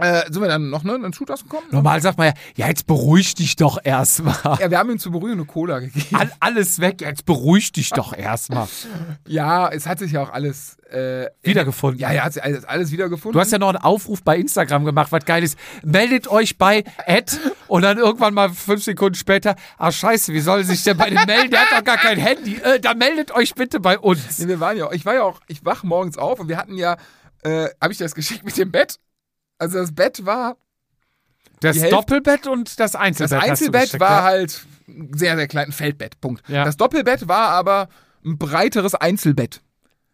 [SPEAKER 2] äh, sind wir dann noch ne, in den Shooters gekommen?
[SPEAKER 1] Normal sagt man ja, ja, jetzt beruhig dich doch erstmal.
[SPEAKER 2] Ja, wir haben ihm zur Beruhigung eine Cola gegeben.
[SPEAKER 1] All, alles weg, jetzt beruhig dich doch erstmal.
[SPEAKER 2] Ja, es hat sich ja auch alles äh,
[SPEAKER 1] Wiedergefunden.
[SPEAKER 2] Ja, ja, hat sich alles, alles wiedergefunden.
[SPEAKER 1] Du hast ja noch einen Aufruf bei Instagram gemacht, was geil ist. Meldet euch bei Ed und dann irgendwann mal fünf Sekunden später, ach scheiße, wie soll sich denn bei dem melden? Der hat doch gar kein Handy. Äh, dann meldet euch bitte bei uns.
[SPEAKER 2] Nee, wir waren ja, ich war ja auch, ich wach morgens auf und wir hatten ja, äh, habe ich das geschickt mit dem Bett? Also das Bett war,
[SPEAKER 1] Das Doppelbett und das Einzelbett.
[SPEAKER 2] das Einzelbett war halt sehr, sehr klein, ein Feldbett, Punkt.
[SPEAKER 1] Ja.
[SPEAKER 2] Das Doppelbett war aber ein breiteres Einzelbett.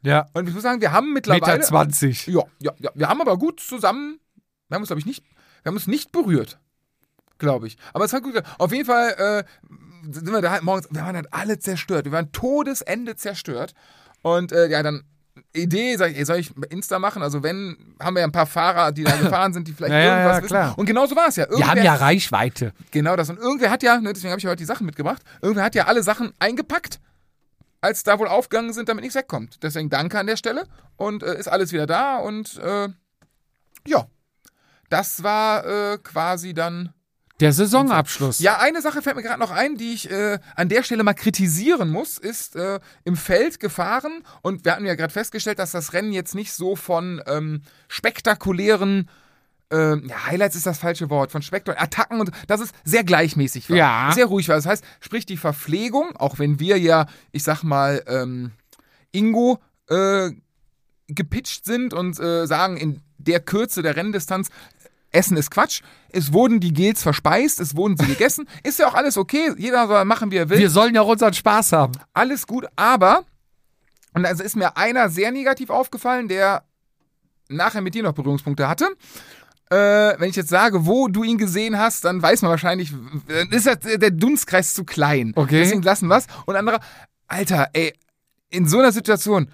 [SPEAKER 1] Ja.
[SPEAKER 2] Und ich muss sagen, wir haben mittlerweile,
[SPEAKER 1] Meter 20.
[SPEAKER 2] ja, ja, ja, wir haben aber gut zusammen, wir haben uns glaube ich nicht, wir haben uns nicht berührt, glaube ich. Aber es war gut. Auf jeden Fall äh, sind wir da halt morgens, wir waren halt alle zerstört, wir waren Todesende zerstört. Und äh, ja, dann Idee, sag ich, ey, soll ich Insta machen? Also wenn, haben wir ja ein paar Fahrer, die da gefahren sind, die vielleicht <laughs>
[SPEAKER 1] Ja,
[SPEAKER 2] irgendwas
[SPEAKER 1] ja,
[SPEAKER 2] wissen.
[SPEAKER 1] klar.
[SPEAKER 2] Und genau so war es ja.
[SPEAKER 1] Wir haben
[SPEAKER 2] Irgendwer-
[SPEAKER 1] ja Reichweite.
[SPEAKER 2] Genau das. Und irgendwer hat ja, ne, deswegen habe ich heute die Sachen mitgebracht, irgendwer hat ja alle Sachen eingepackt, als da wohl aufgegangen sind, damit nichts wegkommt. Deswegen danke an der Stelle. Und äh, ist alles wieder da. Und äh, ja, das war äh, quasi dann.
[SPEAKER 1] Der Saisonabschluss.
[SPEAKER 2] Ja, eine Sache fällt mir gerade noch ein, die ich äh, an der Stelle mal kritisieren muss, ist äh, im Feld gefahren. Und wir hatten ja gerade festgestellt, dass das Rennen jetzt nicht so von ähm, spektakulären ähm, ja, Highlights ist das falsche Wort, von spektakulären Attacken und dass es sehr gleichmäßig war.
[SPEAKER 1] Ja.
[SPEAKER 2] Sehr ruhig war. Das heißt, sprich die Verpflegung, auch wenn wir ja, ich sag mal, ähm, Ingo äh, gepitcht sind und äh, sagen, in der Kürze der Renndistanz, Essen ist Quatsch. Es wurden die Gels verspeist, es wurden sie gegessen. <laughs> Ist ja auch alles okay. Jeder soll machen, wie er will.
[SPEAKER 1] Wir sollen ja auch unseren Spaß haben.
[SPEAKER 2] alles gut, aber, und also ist mir einer sehr negativ aufgefallen, der nachher mit dir noch Berührungspunkte hatte. Äh, wenn ich jetzt sage, wo du ihn gesehen hast, dann weiß man wahrscheinlich, dann ist das, der Dunstkreis zu klein.
[SPEAKER 1] Okay.
[SPEAKER 2] Deswegen lassen wir's. Und anderer, Alter, ey, in so einer Situation,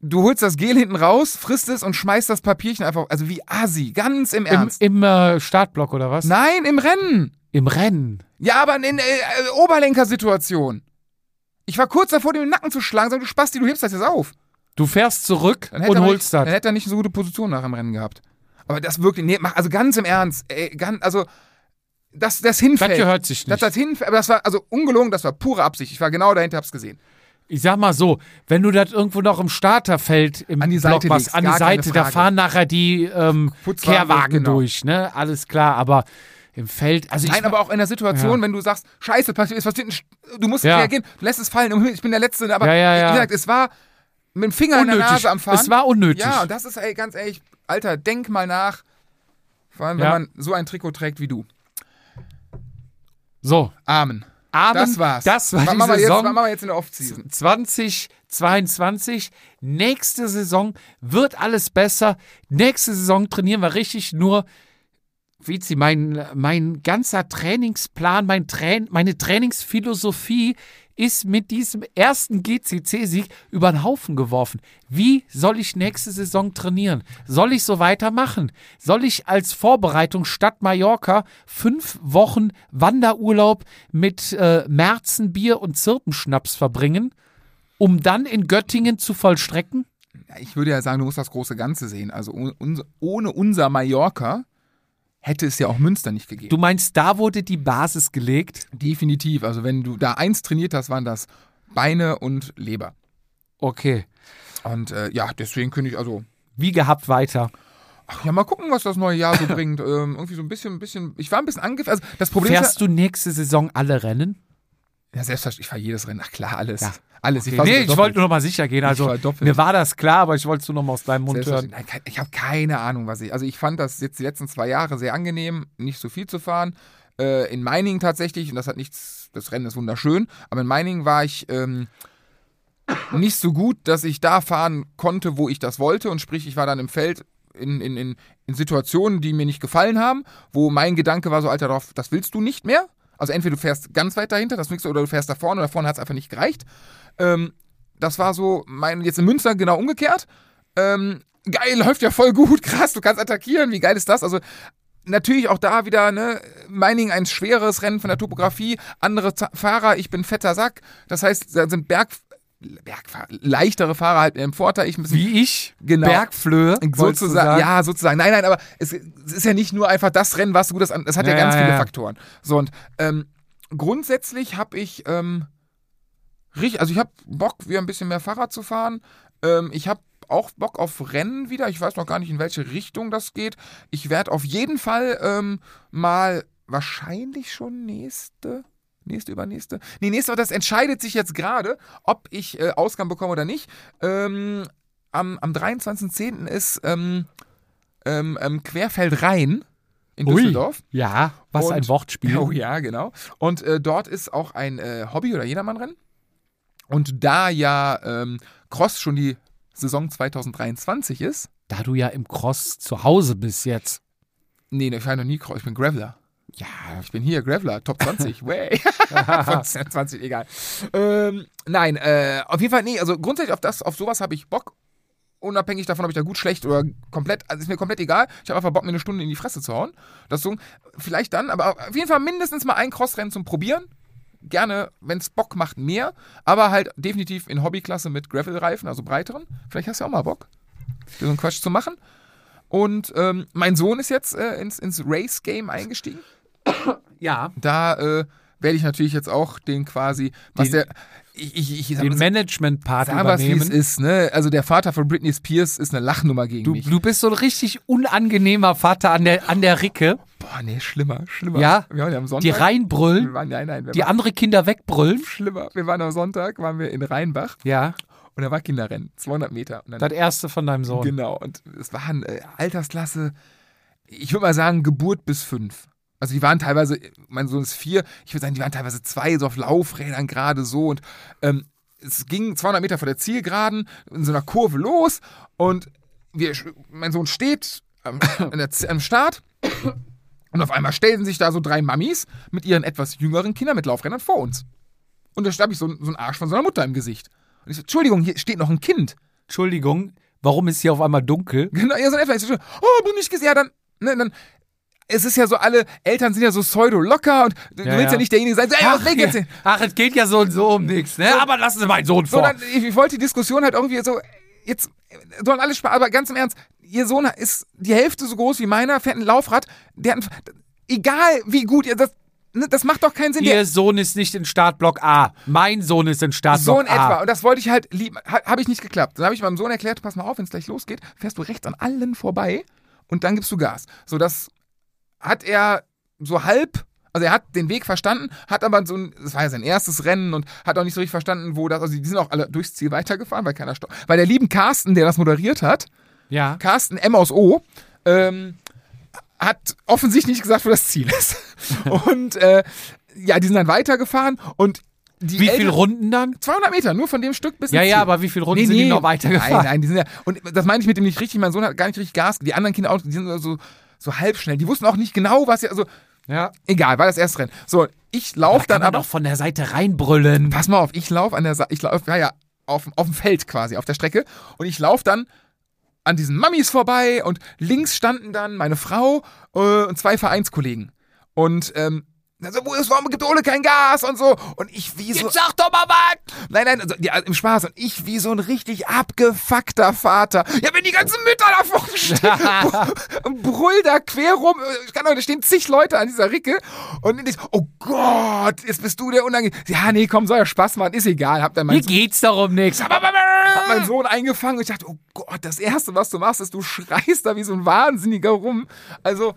[SPEAKER 2] du holst das Gel hinten raus, frisst es und schmeißt das Papierchen einfach, also wie Asi, ganz im
[SPEAKER 1] Im,
[SPEAKER 2] Ernst.
[SPEAKER 1] im äh, Startblock oder was?
[SPEAKER 2] Nein, im Rennen.
[SPEAKER 1] Im Rennen.
[SPEAKER 2] Ja, aber in äh, Oberlenkersituation. Ich war kurz davor, dem den Nacken zu schlagen, sag du Spasti, du hebst das jetzt auf.
[SPEAKER 1] Du fährst zurück
[SPEAKER 2] Dann
[SPEAKER 1] und holst
[SPEAKER 2] nicht, Dann
[SPEAKER 1] das.
[SPEAKER 2] hätte er nicht so gute Position nach dem Rennen gehabt. Aber das wirklich, nee, mach, also ganz im Ernst, ey, ganz, also, das, das hinfällt.
[SPEAKER 1] Das gehört sich
[SPEAKER 2] Das,
[SPEAKER 1] nicht.
[SPEAKER 2] das hinfällt, aber das war, also ungelogen, das war pure Absicht. Ich war genau dahinter, hab's gesehen.
[SPEAKER 1] Ich sag mal so, wenn du das irgendwo noch im Starterfeld im
[SPEAKER 2] An die
[SPEAKER 1] Block
[SPEAKER 2] Seite
[SPEAKER 1] machst,
[SPEAKER 2] legst,
[SPEAKER 1] an die Seite, da fahren nachher die ähm, Kehrwagen
[SPEAKER 2] genau.
[SPEAKER 1] durch, ne? Alles klar, aber im Feld, also
[SPEAKER 2] Nein, aber auch in der Situation,
[SPEAKER 1] Ja.
[SPEAKER 2] wenn du sagst, scheiße, passiert, es passiert, du musst
[SPEAKER 1] Ja.
[SPEAKER 2] reagieren, du lässt es fallen, ich bin der Letzte, aber
[SPEAKER 1] Ja,
[SPEAKER 2] wie gesagt, es war mit dem Finger in der
[SPEAKER 1] Unnötig.
[SPEAKER 2] Nase am Fahren.
[SPEAKER 1] Es war unnötig.
[SPEAKER 2] Ja, und das ist, ey, ganz ehrlich, Alter, denk mal nach. Vor allem, wenn man so ein Trikot trägt wie du.
[SPEAKER 1] so,
[SPEAKER 2] Amen.
[SPEAKER 1] Amen,
[SPEAKER 2] Das war's.
[SPEAKER 1] das war die
[SPEAKER 2] machen jetzt,
[SPEAKER 1] Saison.
[SPEAKER 2] was machen wir jetzt in der Off-Season?
[SPEAKER 1] 2022. Nächste Saison wird alles besser. Nächste Saison trainieren wir richtig nur. Vizi, mein, mein ganzer Trainingsplan, mein Train, meine Trainingsphilosophie ist mit diesem ersten GCC-Sieg über den Haufen geworfen. Wie soll ich nächste Saison trainieren? Soll ich so weitermachen? Soll ich als Vorbereitung statt Mallorca fünf Wochen Wanderurlaub mit äh, Märzenbier und Zirpenschnaps verbringen, um dann in Göttingen zu vollstrecken?
[SPEAKER 2] Ich würde ja sagen, du musst das große Ganze sehen. Also ohne unser Mallorca hätte es ja auch Münster nicht gegeben.
[SPEAKER 1] Du meinst, da wurde die Basis gelegt?
[SPEAKER 2] Definitiv. Also wenn du da eins trainiert hast, waren das Beine und Leber.
[SPEAKER 1] Okay.
[SPEAKER 2] Und äh, ja, deswegen könnte ich, also,
[SPEAKER 1] Wie gehabt weiter.
[SPEAKER 2] ach ja, mal gucken, was das neue Jahr so <laughs> bringt. Ähm, irgendwie so ein bisschen, ein bisschen, ich war ein bisschen angefasst. Also das Problem
[SPEAKER 1] Fährst
[SPEAKER 2] ist
[SPEAKER 1] du nächste Saison alle Rennen?
[SPEAKER 2] Ja, selbstverständlich, ich fahre jedes Rennen. Ach klar, alles.
[SPEAKER 1] Ja.
[SPEAKER 2] Alles.
[SPEAKER 1] Okay.
[SPEAKER 2] fahr
[SPEAKER 1] Nee, ich wollte nur noch mal sicher gehen. Also, mir war das klar, aber ich wollte es nur noch mal aus deinem Mund hören.
[SPEAKER 2] Nein, Ich habe keine Ahnung, was ich. Also ich fand das jetzt die letzten zwei Jahre sehr angenehm, nicht so viel zu fahren. Äh, in Meiningen tatsächlich, und das hat nichts, das Rennen ist wunderschön, aber in Meiningen war ich ähm, nicht so gut, dass ich da fahren konnte, wo ich das wollte. Und sprich, ich war dann im Feld in, in, in, in Situationen, die mir nicht gefallen haben, wo mein Gedanke war so, Alter, drauf, das willst du nicht mehr. Also entweder du fährst ganz weit dahinter, das nix, oder du fährst da vorne, oder vorne hat es einfach nicht gereicht. Ähm, das war so mein, jetzt in Münster genau umgekehrt. Ähm, geil, läuft ja voll gut, <laughs> krass, du kannst attackieren, wie geil ist das? Also natürlich auch da wieder, ne, Meining ein schweres Rennen von der Topografie, andere Z Fahrer, ich bin fetter Sack, das heißt, da sind Berg, Bergfahrer, leichtere Fahrer halt im Vorteil, ich bisschen
[SPEAKER 1] Wie ich?
[SPEAKER 2] Genau.
[SPEAKER 1] Bergflöhe?
[SPEAKER 2] sozusagen,
[SPEAKER 1] sagen?
[SPEAKER 2] ja, sozusagen. Nein, nein, aber es, es ist ja nicht nur einfach das Rennen, was du gut ist. Es hat ja,
[SPEAKER 1] Ja,
[SPEAKER 2] ganz
[SPEAKER 1] ja,
[SPEAKER 2] viele
[SPEAKER 1] ja.
[SPEAKER 2] Faktoren. So und ähm, grundsätzlich habe ich ähm, richtig, also ich habe Bock, wieder ein bisschen mehr Fahrrad zu fahren. Ähm, ich habe auch Bock auf Rennen wieder. Ich weiß noch gar nicht, in welche Richtung das geht. Ich werde auf jeden Fall ähm, mal wahrscheinlich schon nächste. Nächste, übernächste. Nee, nächste, das entscheidet sich jetzt gerade, ob ich äh, Ausgang bekomme oder nicht. Ähm, am, am 23.10. ist ähm, ähm, ähm, Querfeld Rhein in
[SPEAKER 1] Ui.
[SPEAKER 2] Düsseldorf.
[SPEAKER 1] Ja, was
[SPEAKER 2] Und-
[SPEAKER 1] ein Wortspiel. <laughs>
[SPEAKER 2] Oh ja, genau. Und äh, dort ist auch ein äh, Hobby- oder Jedermannrennen. Und da ja ähm, Cross schon die Saison 2023 ist,
[SPEAKER 1] Da du ja im Cross zu Hause bist jetzt.
[SPEAKER 2] nee, ich fahre noch nie Cross, ich bin Graveler.
[SPEAKER 1] Ja,
[SPEAKER 2] Ich bin hier, Graveler, Top 20, <laughs> way. <laughs> Von 20, egal. Ähm, nein, äh, auf jeden Fall, nee, also grundsätzlich auf das, auf sowas habe ich Bock. Unabhängig davon, ob ich da gut, schlecht oder komplett, also ist mir komplett egal. Ich habe einfach Bock, mir eine Stunde in die Fresse zu hauen. Das so, vielleicht dann, aber auf jeden Fall mindestens mal ein Crossrennen zum Probieren. Gerne, wenn es Bock macht, mehr. Aber halt definitiv in Hobbyklasse mit Gravel-Reifen, also breiteren. Vielleicht hast du ja auch mal Bock, so einen Quatsch zu machen. Und ähm, mein Sohn ist jetzt äh, ins, ins Race-Game eingestiegen
[SPEAKER 1] ja.
[SPEAKER 2] da äh, werde ich natürlich jetzt auch den quasi, was
[SPEAKER 1] Den-
[SPEAKER 2] der, ich, ich, ich
[SPEAKER 1] Den Management-Part
[SPEAKER 2] sag was, wie es
[SPEAKER 1] übernehmen.
[SPEAKER 2] ist, ne? Also der Vater von Britney Spears ist eine Lachnummer gegen
[SPEAKER 1] Du,
[SPEAKER 2] mich.
[SPEAKER 1] du bist so ein richtig unangenehmer Vater an der, an der Ricke,
[SPEAKER 2] Boah, nee, schlimmer, schlimmer.
[SPEAKER 1] Ja?
[SPEAKER 2] Wir waren ja am Sonntag.
[SPEAKER 1] die reinbrüllen,
[SPEAKER 2] waren, nein, nein,
[SPEAKER 1] die
[SPEAKER 2] waren
[SPEAKER 1] andere Kinder wegbrüllen.
[SPEAKER 2] schlimmer. Wir waren am Sonntag, waren wir in Rheinbach
[SPEAKER 1] Ja.
[SPEAKER 2] Und da war Kinderrennen, 200 Meter.
[SPEAKER 1] Das erste von deinem Sohn.
[SPEAKER 2] genau, und es waren äh, Altersklasse, ich würde mal sagen, Geburt bis fünf. Also die waren teilweise, mein Sohn ist vier, ich würde sagen, die waren teilweise zwei, so auf Laufrädern gerade so. Und ähm, es ging 200 Meter vor der Zielgeraden in so einer Kurve los und wir, mein Sohn steht am, am Start und auf einmal stellen sich da so drei Mammis mit ihren etwas jüngeren Kindern mit Laufrädern vor uns. Und da habe ich so, so einen Arsch von so einer Mutter im Gesicht. Und ich so, Entschuldigung, hier steht noch ein Kind.
[SPEAKER 1] Entschuldigung, warum ist hier auf einmal dunkel?
[SPEAKER 2] Genau, ja, so in etwa. Ich so, oh, bin nicht gesehen. Ja, dann, ne, dann, es ist ja so, alle Eltern sind ja so pseudo-locker und du
[SPEAKER 1] Ja,
[SPEAKER 2] willst ja.
[SPEAKER 1] ja.
[SPEAKER 2] nicht derjenige sein, so, ey, was weg jetzt? <laughs>
[SPEAKER 1] Ach, es geht ja so und so um nichts, ne? Aber lassen Sie meinen Sohn
[SPEAKER 2] So,
[SPEAKER 1] vor.
[SPEAKER 2] dann, ich, ich wollte die Diskussion halt irgendwie so, jetzt sollen alle Spaß, aber ganz im Ernst, ihr Sohn ist die Hälfte so groß wie meiner, fährt ein Laufrad, der hat, egal wie gut ihr das, ne, das macht doch keinen Sinn.
[SPEAKER 1] Ihr Sohn ist nicht in Startblock A. Mein Sohn ist in Startblock
[SPEAKER 2] so in
[SPEAKER 1] A.
[SPEAKER 2] etwa. Und das wollte ich halt lieb, ha, habe ich nicht geklappt. Dann habe ich meinem Sohn erklärt, pass mal auf, wenn es gleich losgeht, fährst du rechts an allen vorbei und dann gibst du Gas. So, das hat er so halb, also er hat den Weg verstanden, hat aber so ein, das war ja sein erstes Rennen und hat auch nicht so richtig verstanden, wo das, also die sind auch alle durchs Ziel weitergefahren, weil keiner stoppt. Weil der lieben Carsten, der das moderiert hat,
[SPEAKER 1] Ja.
[SPEAKER 2] Carsten M aus O, ähm, hat offensichtlich nicht gesagt, wo das Ziel ist. <laughs> und äh, ja, die sind dann weitergefahren und die
[SPEAKER 1] Wie viele Runden dann?
[SPEAKER 2] 200 Meter, nur von dem Stück bis
[SPEAKER 1] Ja, ja, aber wie viele Runden sind die noch weitergefahren?
[SPEAKER 2] Nein, nein, die sind ja. Und das meine ich mit dem nicht richtig. Mein Sohn hat gar nicht richtig Gas. Die anderen Kinder auch, die sind so, so halb schnell. Die wussten auch nicht genau, was ja. Also,
[SPEAKER 1] Ja.
[SPEAKER 2] egal, war das erste Rennen. So, ich laufe
[SPEAKER 1] Dann
[SPEAKER 2] dann
[SPEAKER 1] aber doch von der Seite reinbrüllen.
[SPEAKER 2] Pass mal auf, ich laufe an der Sa ich laufe, ja, ja, auf, auf dem Feld quasi, auf der Strecke. Und ich laufe dann an diesen Mammis vorbei und links standen dann meine Frau äh, und zwei Vereinskollegen. Und ähm, also, wo ist, warum gibt Ole kein Gas und so? Und ich wie so.
[SPEAKER 1] sag doch mal was!
[SPEAKER 2] Nein, nein, also, ja, im Spaß. Und ich wie so ein richtig abgefuckter Vater. Ja, wenn die ganzen Mütter da vorne stehen <laughs> brüll da quer rum. Ich kann doch, da stehen zig Leute an dieser Ricke. Und ich, oh Gott, jetzt bist du der Unangenehm. Ja, nee, komm, soll ja Spaß machen, ist egal. Hab dann mein,
[SPEAKER 1] geht's doch um nichts.
[SPEAKER 2] hab meinen Sohn eingefangen und ich dachte, oh Gott, das Erste, was du machst, ist, du schreist da wie so ein Wahnsinniger rum. Also,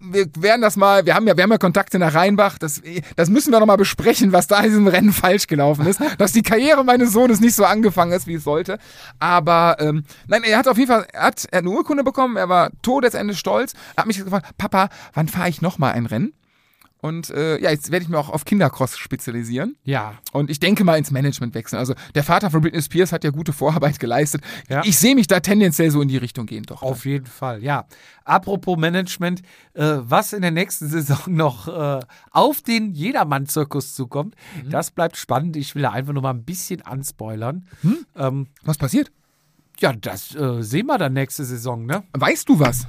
[SPEAKER 2] wir werden das mal, wir haben ja, wir haben ja Kontakte nach Rheinbach, das, das müssen wir nochmal besprechen, was da in diesem Rennen falsch gelaufen ist, <laughs> dass die Karriere meines Sohnes nicht so angefangen ist, wie es sollte. Aber ähm, nein, er hat auf jeden Fall, er hat, er hat eine Urkunde bekommen, er war todesende stolz, er hat mich gefragt, Papa, wann fahre ich nochmal ein Rennen? Und äh, ja, jetzt werde ich mir auch auf Kindercross spezialisieren.
[SPEAKER 1] Ja.
[SPEAKER 2] Und ich denke mal ins Management wechseln. Also der Vater von Britney Spears hat ja gute Vorarbeit geleistet.
[SPEAKER 1] Ja.
[SPEAKER 2] Ich sehe mich da tendenziell so in die Richtung gehen, doch.
[SPEAKER 1] Auf jeden Fall, ja. Apropos Management, äh, was in der nächsten <laughs> Saison noch äh, auf den Jedermann-Zirkus zukommt,
[SPEAKER 2] Mhm.
[SPEAKER 1] das bleibt spannend. Ich will da einfach nur mal ein bisschen anspoilern.
[SPEAKER 2] Hm?
[SPEAKER 1] Ähm,
[SPEAKER 2] Was passiert?
[SPEAKER 1] ja, das äh, sehen wir dann nächste Saison, ne?
[SPEAKER 2] Weißt du was?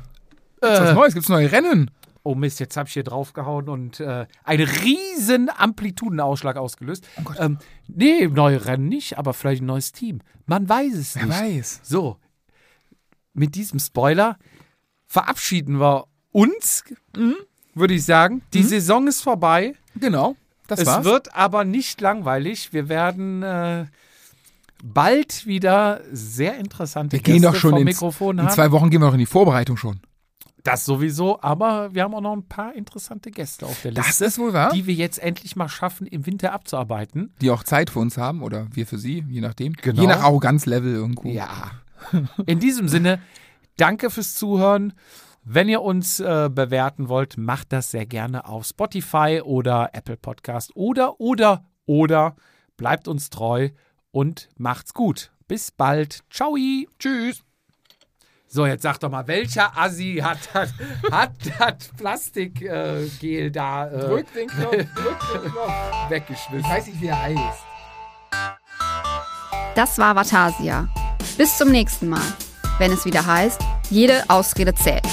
[SPEAKER 2] Gibt's was
[SPEAKER 1] Äh,
[SPEAKER 2] Neues? Gibt's neue Rennen?
[SPEAKER 1] Oh Mist, jetzt habe ich hier draufgehauen und äh, einen riesen Amplitudenausschlag ausgelöst.
[SPEAKER 2] Oh
[SPEAKER 1] ähm, nee, neue Rennen nicht, aber vielleicht ein neues Team. Man weiß es
[SPEAKER 2] Wer
[SPEAKER 1] nicht.
[SPEAKER 2] weiß.
[SPEAKER 1] So, mit diesem Spoiler verabschieden wir uns, würde ich sagen. Die Saison ist vorbei.
[SPEAKER 2] Genau. Das
[SPEAKER 1] es
[SPEAKER 2] war's.
[SPEAKER 1] wird aber nicht langweilig. Wir werden äh, bald wieder sehr interessante
[SPEAKER 2] wir gehen
[SPEAKER 1] Gäste
[SPEAKER 2] doch schon
[SPEAKER 1] vom
[SPEAKER 2] in,
[SPEAKER 1] Mikrofon
[SPEAKER 2] in
[SPEAKER 1] haben.
[SPEAKER 2] zwei Wochen gehen wir noch in die Vorbereitung schon.
[SPEAKER 1] Das sowieso, aber wir haben auch noch ein paar interessante Gäste auf der
[SPEAKER 2] Das
[SPEAKER 1] Liste,
[SPEAKER 2] ist wohl wahr.
[SPEAKER 1] die wir jetzt endlich mal schaffen, im Winter abzuarbeiten.
[SPEAKER 2] Die auch Zeit für uns haben oder wir für sie, je nachdem.
[SPEAKER 1] Genau.
[SPEAKER 2] Je nach Arroganzlevel irgendwo.
[SPEAKER 1] Ja. In diesem Sinne, danke fürs Zuhören. Wenn ihr uns äh, bewerten wollt, macht das sehr gerne auf Spotify oder Apple Podcast oder, oder, oder bleibt uns treu und macht's gut. Bis bald. Ciao.
[SPEAKER 2] Tschüss.
[SPEAKER 1] So, jetzt sag doch mal, welcher Assi hat das, hat das Plastikgel äh, da äh,
[SPEAKER 2] Drück den Knopf, drück den Knopf.
[SPEAKER 1] weggeschmissen?
[SPEAKER 2] Ich weiß nicht, wie er heißt.
[SPEAKER 3] Das war Vatasia. Bis zum nächsten Mal, wenn es wieder heißt, jede Ausrede zählt.